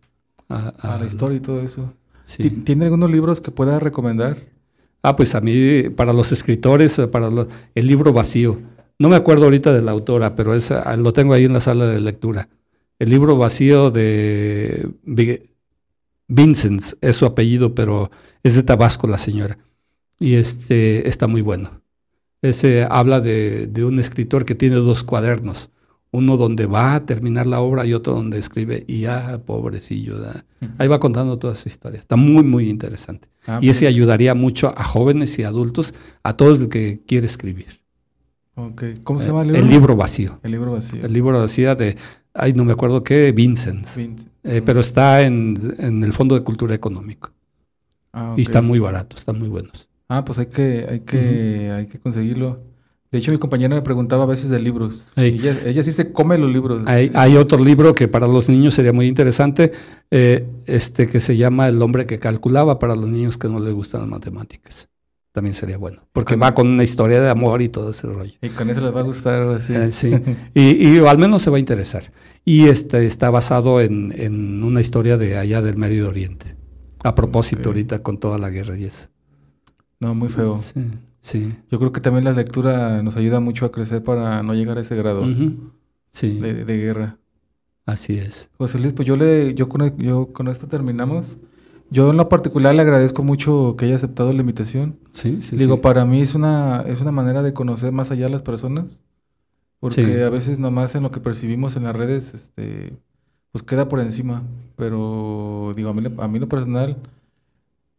a, a, a la historia y todo eso. Sí. ¿Tiene algunos libros que pueda recomendar? Ah, pues a mí, para los escritores, para los, el libro vacío. No me acuerdo ahorita de la autora, pero es, lo tengo ahí en la sala de lectura. El libro vacío de Vincent, es su apellido, pero es de Tabasco la señora. Y este está muy bueno. Ese habla de, de un escritor que tiene dos cuadernos uno donde va a terminar la obra y otro donde escribe, y ah, pobrecillo, uh -huh. ahí va contando toda su historia. Está muy, muy interesante. Ah, y ese ayudaría mucho a jóvenes y adultos, a todos el que quiere escribir. Okay. ¿Cómo se llama el libro? El libro vacío. El libro vacío. El libro vacío de, ay, no me acuerdo qué, Vincent. Vincent. Eh, pero está en, en, el Fondo de Cultura Económico. Ah, okay. Y está muy barato, están muy buenos. Ah, pues hay que, hay que, uh -huh. hay que conseguirlo. De hecho, mi compañera me preguntaba a veces de libros. Hey. Ella, ella, sí se come los libros. Hay, hay, otro libro que para los niños sería muy interesante, eh, este que se llama El hombre que calculaba para los niños que no les gustan las matemáticas. También sería bueno, porque va con una historia de amor y todo ese rollo. Y con eso les va a gustar. Sí, eh, sí. y, y, al menos se va a interesar. Y este está basado en, en una historia de allá del Medio Oriente. A propósito, okay. ahorita con toda la guerra y eso. No, muy feo. Sí. Sí. Yo creo que también la lectura nos ayuda mucho a crecer para no llegar a ese grado uh -huh. sí. de, de, guerra. Así es. José Luis, pues yo le, yo con, yo con esto terminamos. Yo en lo particular le agradezco mucho que haya aceptado la invitación. Sí, sí, Digo, sí. para mí es una, es una manera de conocer más allá a las personas. Porque Sí. a veces nomás en lo que percibimos en las redes, este, pues queda por encima. Pero digo, a mí, a mí lo personal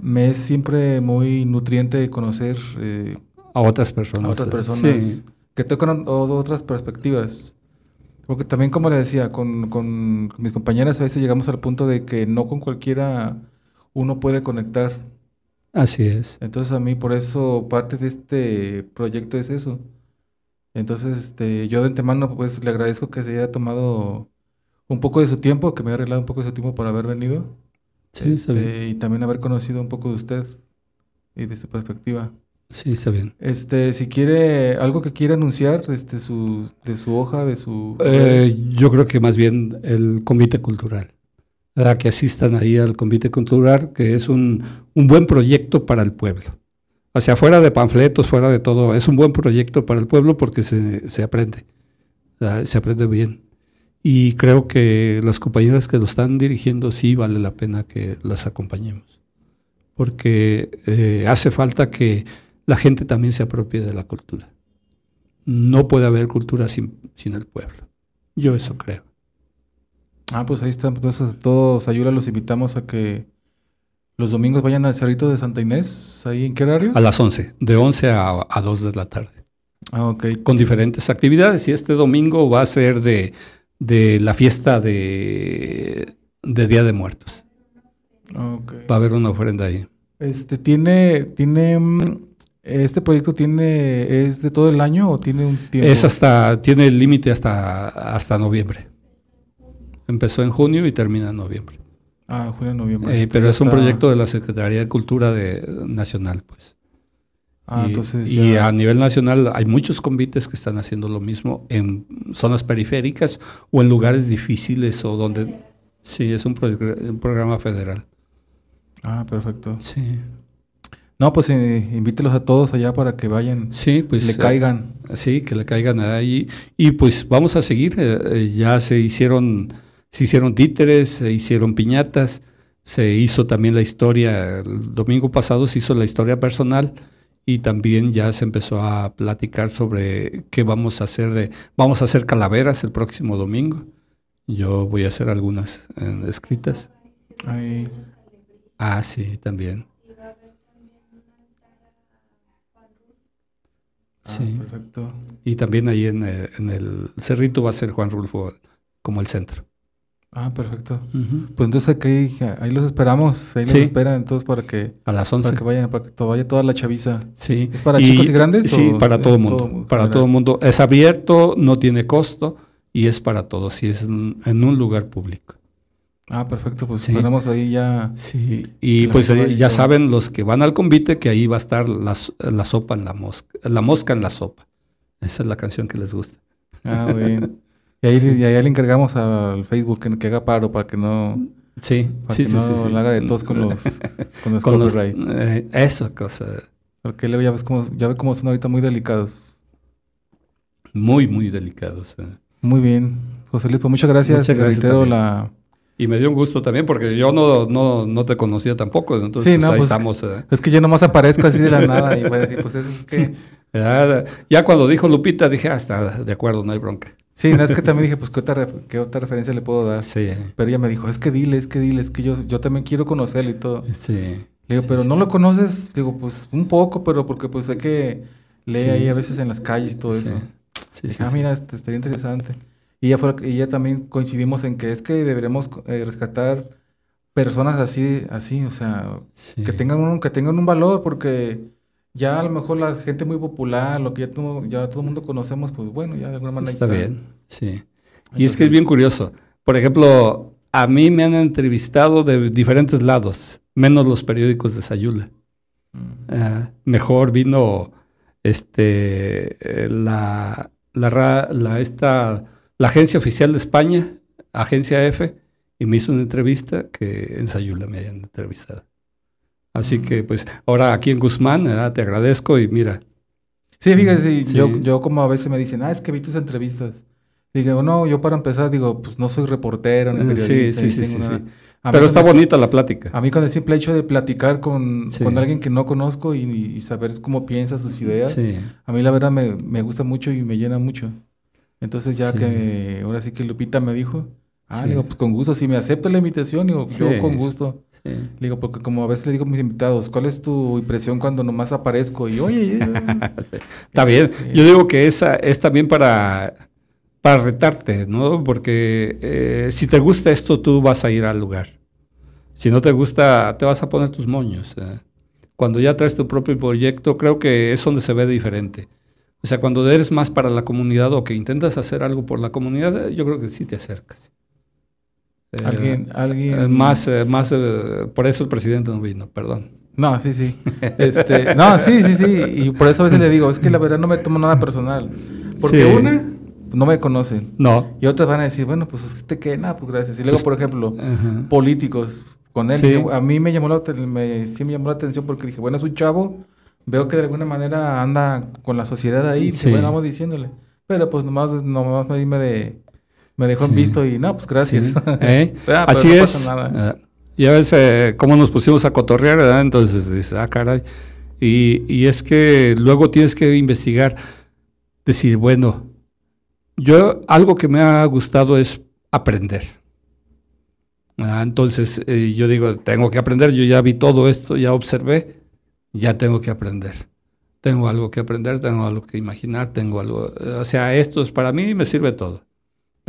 me es siempre muy nutriente conocer eh, A otras personas. a otras personas sí. que tocan otras perspectivas. Porque también, como le decía, con, con mis compañeras a veces llegamos al punto de que no con cualquiera uno puede conectar. Así es. Entonces a mí por eso parte de este proyecto es eso. Entonces este, yo de antemano pues le agradezco que se haya tomado un poco de su tiempo, que me haya arreglado un poco de su tiempo para haber venido. Sí, está bien. Este, y también haber conocido un poco de usted y de su perspectiva. Sí, está bien. Este, si quiere algo que quiera anunciar, este, su, de su hoja, de su Eh, yo creo que más bien el convite cultural. Para que asistan ahí al convite cultural, que es un, un buen proyecto para el pueblo. O sea, fuera de panfletos, fuera de todo, es un buen proyecto para el pueblo porque se, se aprende. Ah, Se aprende bien. Y creo que las compañeras que lo están dirigiendo sí vale la pena que las acompañemos. Porque eh, hace falta que la gente también se apropie de la cultura. No puede haber cultura sin, sin el pueblo. Yo eso creo. Ah, pues ahí están. Entonces, todos, Ayula, los invitamos a que los domingos vayan al Cerrito de Santa Inés. ¿Ahí en qué horario? A las 11, de 11 a, a 2 de la tarde, Ah, ok. con diferentes actividades. Y este domingo va a ser de, de la fiesta de, de Día de Muertos. Va a haber una ofrenda ahí. Este, ¿tiene, tiene, mm, este proyecto tiene, es de todo el año o tiene un tiempo? Es hasta, tiene el límite hasta, hasta noviembre. Empezó en junio y termina en noviembre. Ah, junio, noviembre. Eh, pero es un proyecto de la Secretaría de Cultura de, Nacional, pues. Ah, y, entonces y ya- a nivel nacional hay muchos convites que están haciendo lo mismo en zonas periféricas o en lugares difíciles o donde... Sí, es un, progr- un programa federal. Ah, perfecto. Sí, No, pues eh, invítelos a todos allá para que vayan, sí pues... le eh, caigan. Sí, que le caigan ahí. Y pues vamos a seguir. eh, eh, ya se hicieron, se hicieron títeres, se hicieron piñatas, se hizo también la historia, el domingo pasado se hizo la historia personal y también ya se empezó a platicar sobre qué vamos a hacer de, vamos a hacer calaveras el próximo domingo. Yo voy a hacer algunas eh, escritas. Ahí. Ah, sí, también. Ah, Sí. perfecto. Y también ahí en, eh, en el Cerrito va a ser Juan Rulfo como el centro. Ah, perfecto. Pues entonces aquí, ahí los esperamos, ahí los Sí. esperan entonces para que, A las para 11. que vayan, para que vaya toda la chaviza. Sí. ¿Es para chicos y grandes Sí, o para todo el mundo. para general? todo el mundo. Es abierto, no tiene costo y es para todos. Y es en, en un lugar público. Ah, perfecto, pues Sí. esperamos ahí ya. Sí. Y pues eh, ya saben los que van al convite que ahí va a estar la, la sopa en la mosca. La mosca en la sopa. Esa es la canción que les gusta. Ah, bien. Y ahí, y ahí le encargamos al Facebook que, que haga paro para que no, Sí, para sí, que sí, no sí, sí. haga de tos con los, con los Con los- copyright. eh, esa cosa. Porque luego ya ves cómo, ya ve cómo son ahorita muy delicados. Muy, muy delicados. eh. Muy bien. José Luis, pues muchas gracias. Muchas Te gracias reitero también. la... Y me dio un gusto también porque yo no, no, no te conocía tampoco. Entonces Sí, no, ahí pues, estamos. eh. Es que yo nomás aparezco así de la nada y voy a decir, pues es que... Ya, ya cuando dijo Lupita dije, ah, está de acuerdo, no hay bronca. Sí, no, es que también dije, pues ¿qué otra, qué otra referencia le puedo dar? Sí, Pero ella me dijo, es que dile, es que dile, es que yo, yo también quiero conocerlo y todo. sí. Le digo, Sí, pero sí. no lo conoces. Digo, pues un poco, pero porque pues sé que lee Sí. ahí a veces en las calles y todo eso. sí, Dije, sí, ah, mira, este, estaría interesante. Y ella, fue, y ella también coincidimos en que es que deberemos eh, rescatar personas así, así, o sea, que tengan un, que tengan un valor, porque ya a lo mejor la gente muy popular, lo que ya todo, ya todo el mundo conocemos, pues bueno, ya de alguna manera ahí Está bien, sí. Y es que es bien curioso. Por ejemplo, a mí me han entrevistado de diferentes lados, menos los periódicos de Sayula. Mm. Ah, mejor vino este la, la- esta, la agencia oficial de España, Agencia F, y me hizo una entrevista que en Sayula me hayan entrevistado. Así que pues ahora aquí en Guzmán, ¿verdad? te agradezco y mira, Sí, Sí. Yo, yo como a veces me dicen, ah, es que vi tus entrevistas. Digo, no, yo para empezar, digo, pues no soy reportero ni Eh, periodista. sí, sí, sí, sí, Pero está bonita la plática. A mí con el simple hecho de platicar con, Sí. con alguien que no conozco y, y saber cómo piensa sus ideas, a mí la verdad me, me gusta mucho y me llena mucho. Entonces ya que ahora sí que Lupita me dijo, ah, digo, pues con gusto, si me acepta la invitación, digo, yo con gusto. Sí. Le digo, porque como a veces le digo a mis invitados, ¿cuál es tu impresión cuando nomás aparezco? Y oye, Está bien. Sí. Yo digo que esa es también para, para retarte, ¿no? Porque eh, si te gusta esto, tú vas a ir al lugar. Si no te gusta, te vas a poner tus moños. eh. Cuando ya traes tu propio proyecto, creo que es donde se ve diferente. O sea, cuando eres más para la comunidad o que intentas hacer algo por la comunidad, yo creo que sí te acercas. Eh, alguien, alguien... eh, más, eh, más, por eso el presidente no vino, perdón. No, sí, sí. Este, no, sí, sí, sí. Y por eso a veces le digo, es que la verdad no me tomo nada personal. Porque Sí. una, no me conocen. No. Y otras van a decir, bueno, pues usted qué, nada, pues gracias. Y luego, Pues, por ejemplo, políticos con él. Sí. yo- a mí me llamó, la, me, sí me llamó la atención porque dije, bueno, es un chavo, veo que de alguna manera anda con la sociedad ahí, Sí. bueno, vamos diciéndole. Pero pues nomás, nomás me, me, de, me dejó en Sí. visto y no, pues gracias. Sí, ¿eh? Ah, pero Así no es. pasa nada. Ah, Ya ves eh, cómo nos pusimos a cotorrear, ¿verdad? Entonces dices, ah, caray. Y, y es que luego tienes que investigar, decir, bueno, yo algo que me ha gustado es aprender. Ah, entonces eh, yo digo, tengo que aprender, yo ya vi todo esto, ya observé, ya tengo que aprender. Tengo algo que aprender, tengo algo que imaginar, tengo algo, eh, o sea, esto es para mí me sirve todo.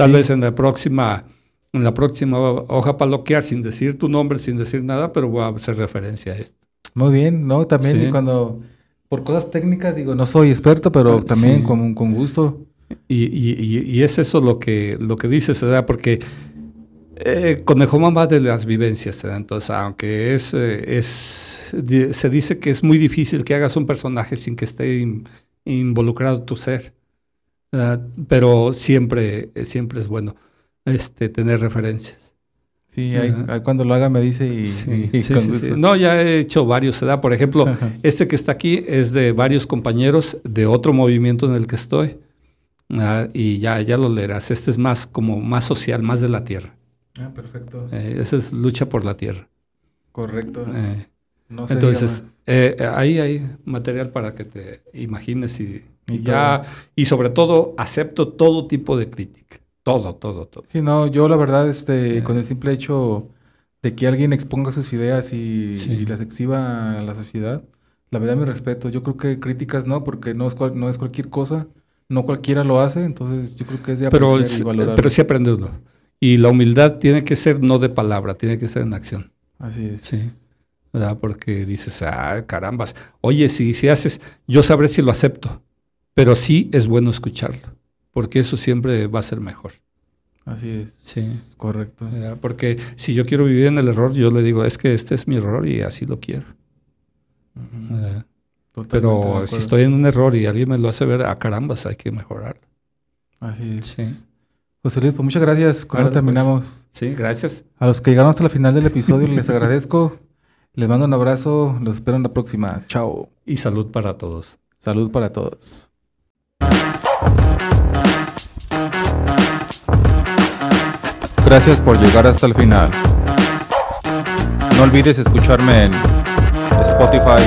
Tal Sí. vez en la próxima, en la próxima hoja paloquear sin decir tu nombre, sin decir nada, pero voy a hacer referencia a esto. Muy bien, ¿no? También Sí. cuando, por cosas técnicas, digo, no soy experto, pero también sí. con, con gusto. Y, y- y- y es eso lo que, lo que dices, ¿verdad? Porque eh, Conejoma va de las vivencias, ¿verdad? Entonces, aunque es, eh, es, se dice que es muy difícil que hagas un personaje sin que esté in- involucrado tu ser, ¿verdad? pero siempre, siempre es bueno este, tener referencias. Sí, Ajá. ahí cuando lo haga me dice y, Sí, y. No, ya he hecho varios, ¿verdad? Por ejemplo, Ajá. Este que está aquí es de varios compañeros de otro movimiento en el que estoy. Ah, y ya, ya lo leerás. Este es más como más social, más de la tierra. Ah, perfecto. Eh, esa es lucha por la tierra. Correcto. Eh, No se entonces, eh, ahí hay material para que te imagines y, Y y ya, y sobre todo acepto todo tipo de crítica. Todo, todo, todo. Sí, no, yo la verdad, este, con el simple hecho de que alguien exponga sus ideas y, Sí. y las exhiba a la sociedad, la verdad mi respeto. Yo creo que críticas no, porque no es, cual- no es cualquier cosa, no cualquiera lo hace, entonces yo creo que es de Pero, apreciar y es- valorar. pero sí aprende uno. Y la humildad tiene que ser no de palabra, tiene que ser en acción. Así es. Sí. ¿Verdad? Porque dices, ah, carambas. Oye, si, si haces, yo sabré si lo acepto, pero sí es bueno escucharlo, porque eso siempre va a ser mejor. Así es. Sí. Correcto. ¿Verdad? Porque si yo quiero vivir en el error, yo le digo, es que este es mi error y así lo quiero. De Pero si estoy en un error y alguien me lo hace ver, ah, carambas, hay que mejorarlo. Así es. Sí. José Luis, pues muchas gracias. Con esto pues. terminamos. Sí, gracias. A los que llegaron hasta la final del episodio les agradezco. Les mando un abrazo. Los espero en la próxima. Chao. Y salud para todos. Salud para todos. Gracias por llegar hasta el final. No olvides escucharme en Spotify,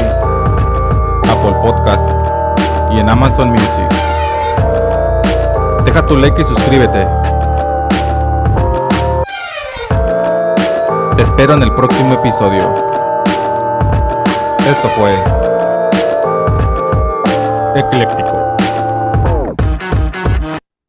Apple Podcast y en Amazon Music. Deja tu like y suscríbete. Te espero en el próximo episodio. Esto fue Ecléctico.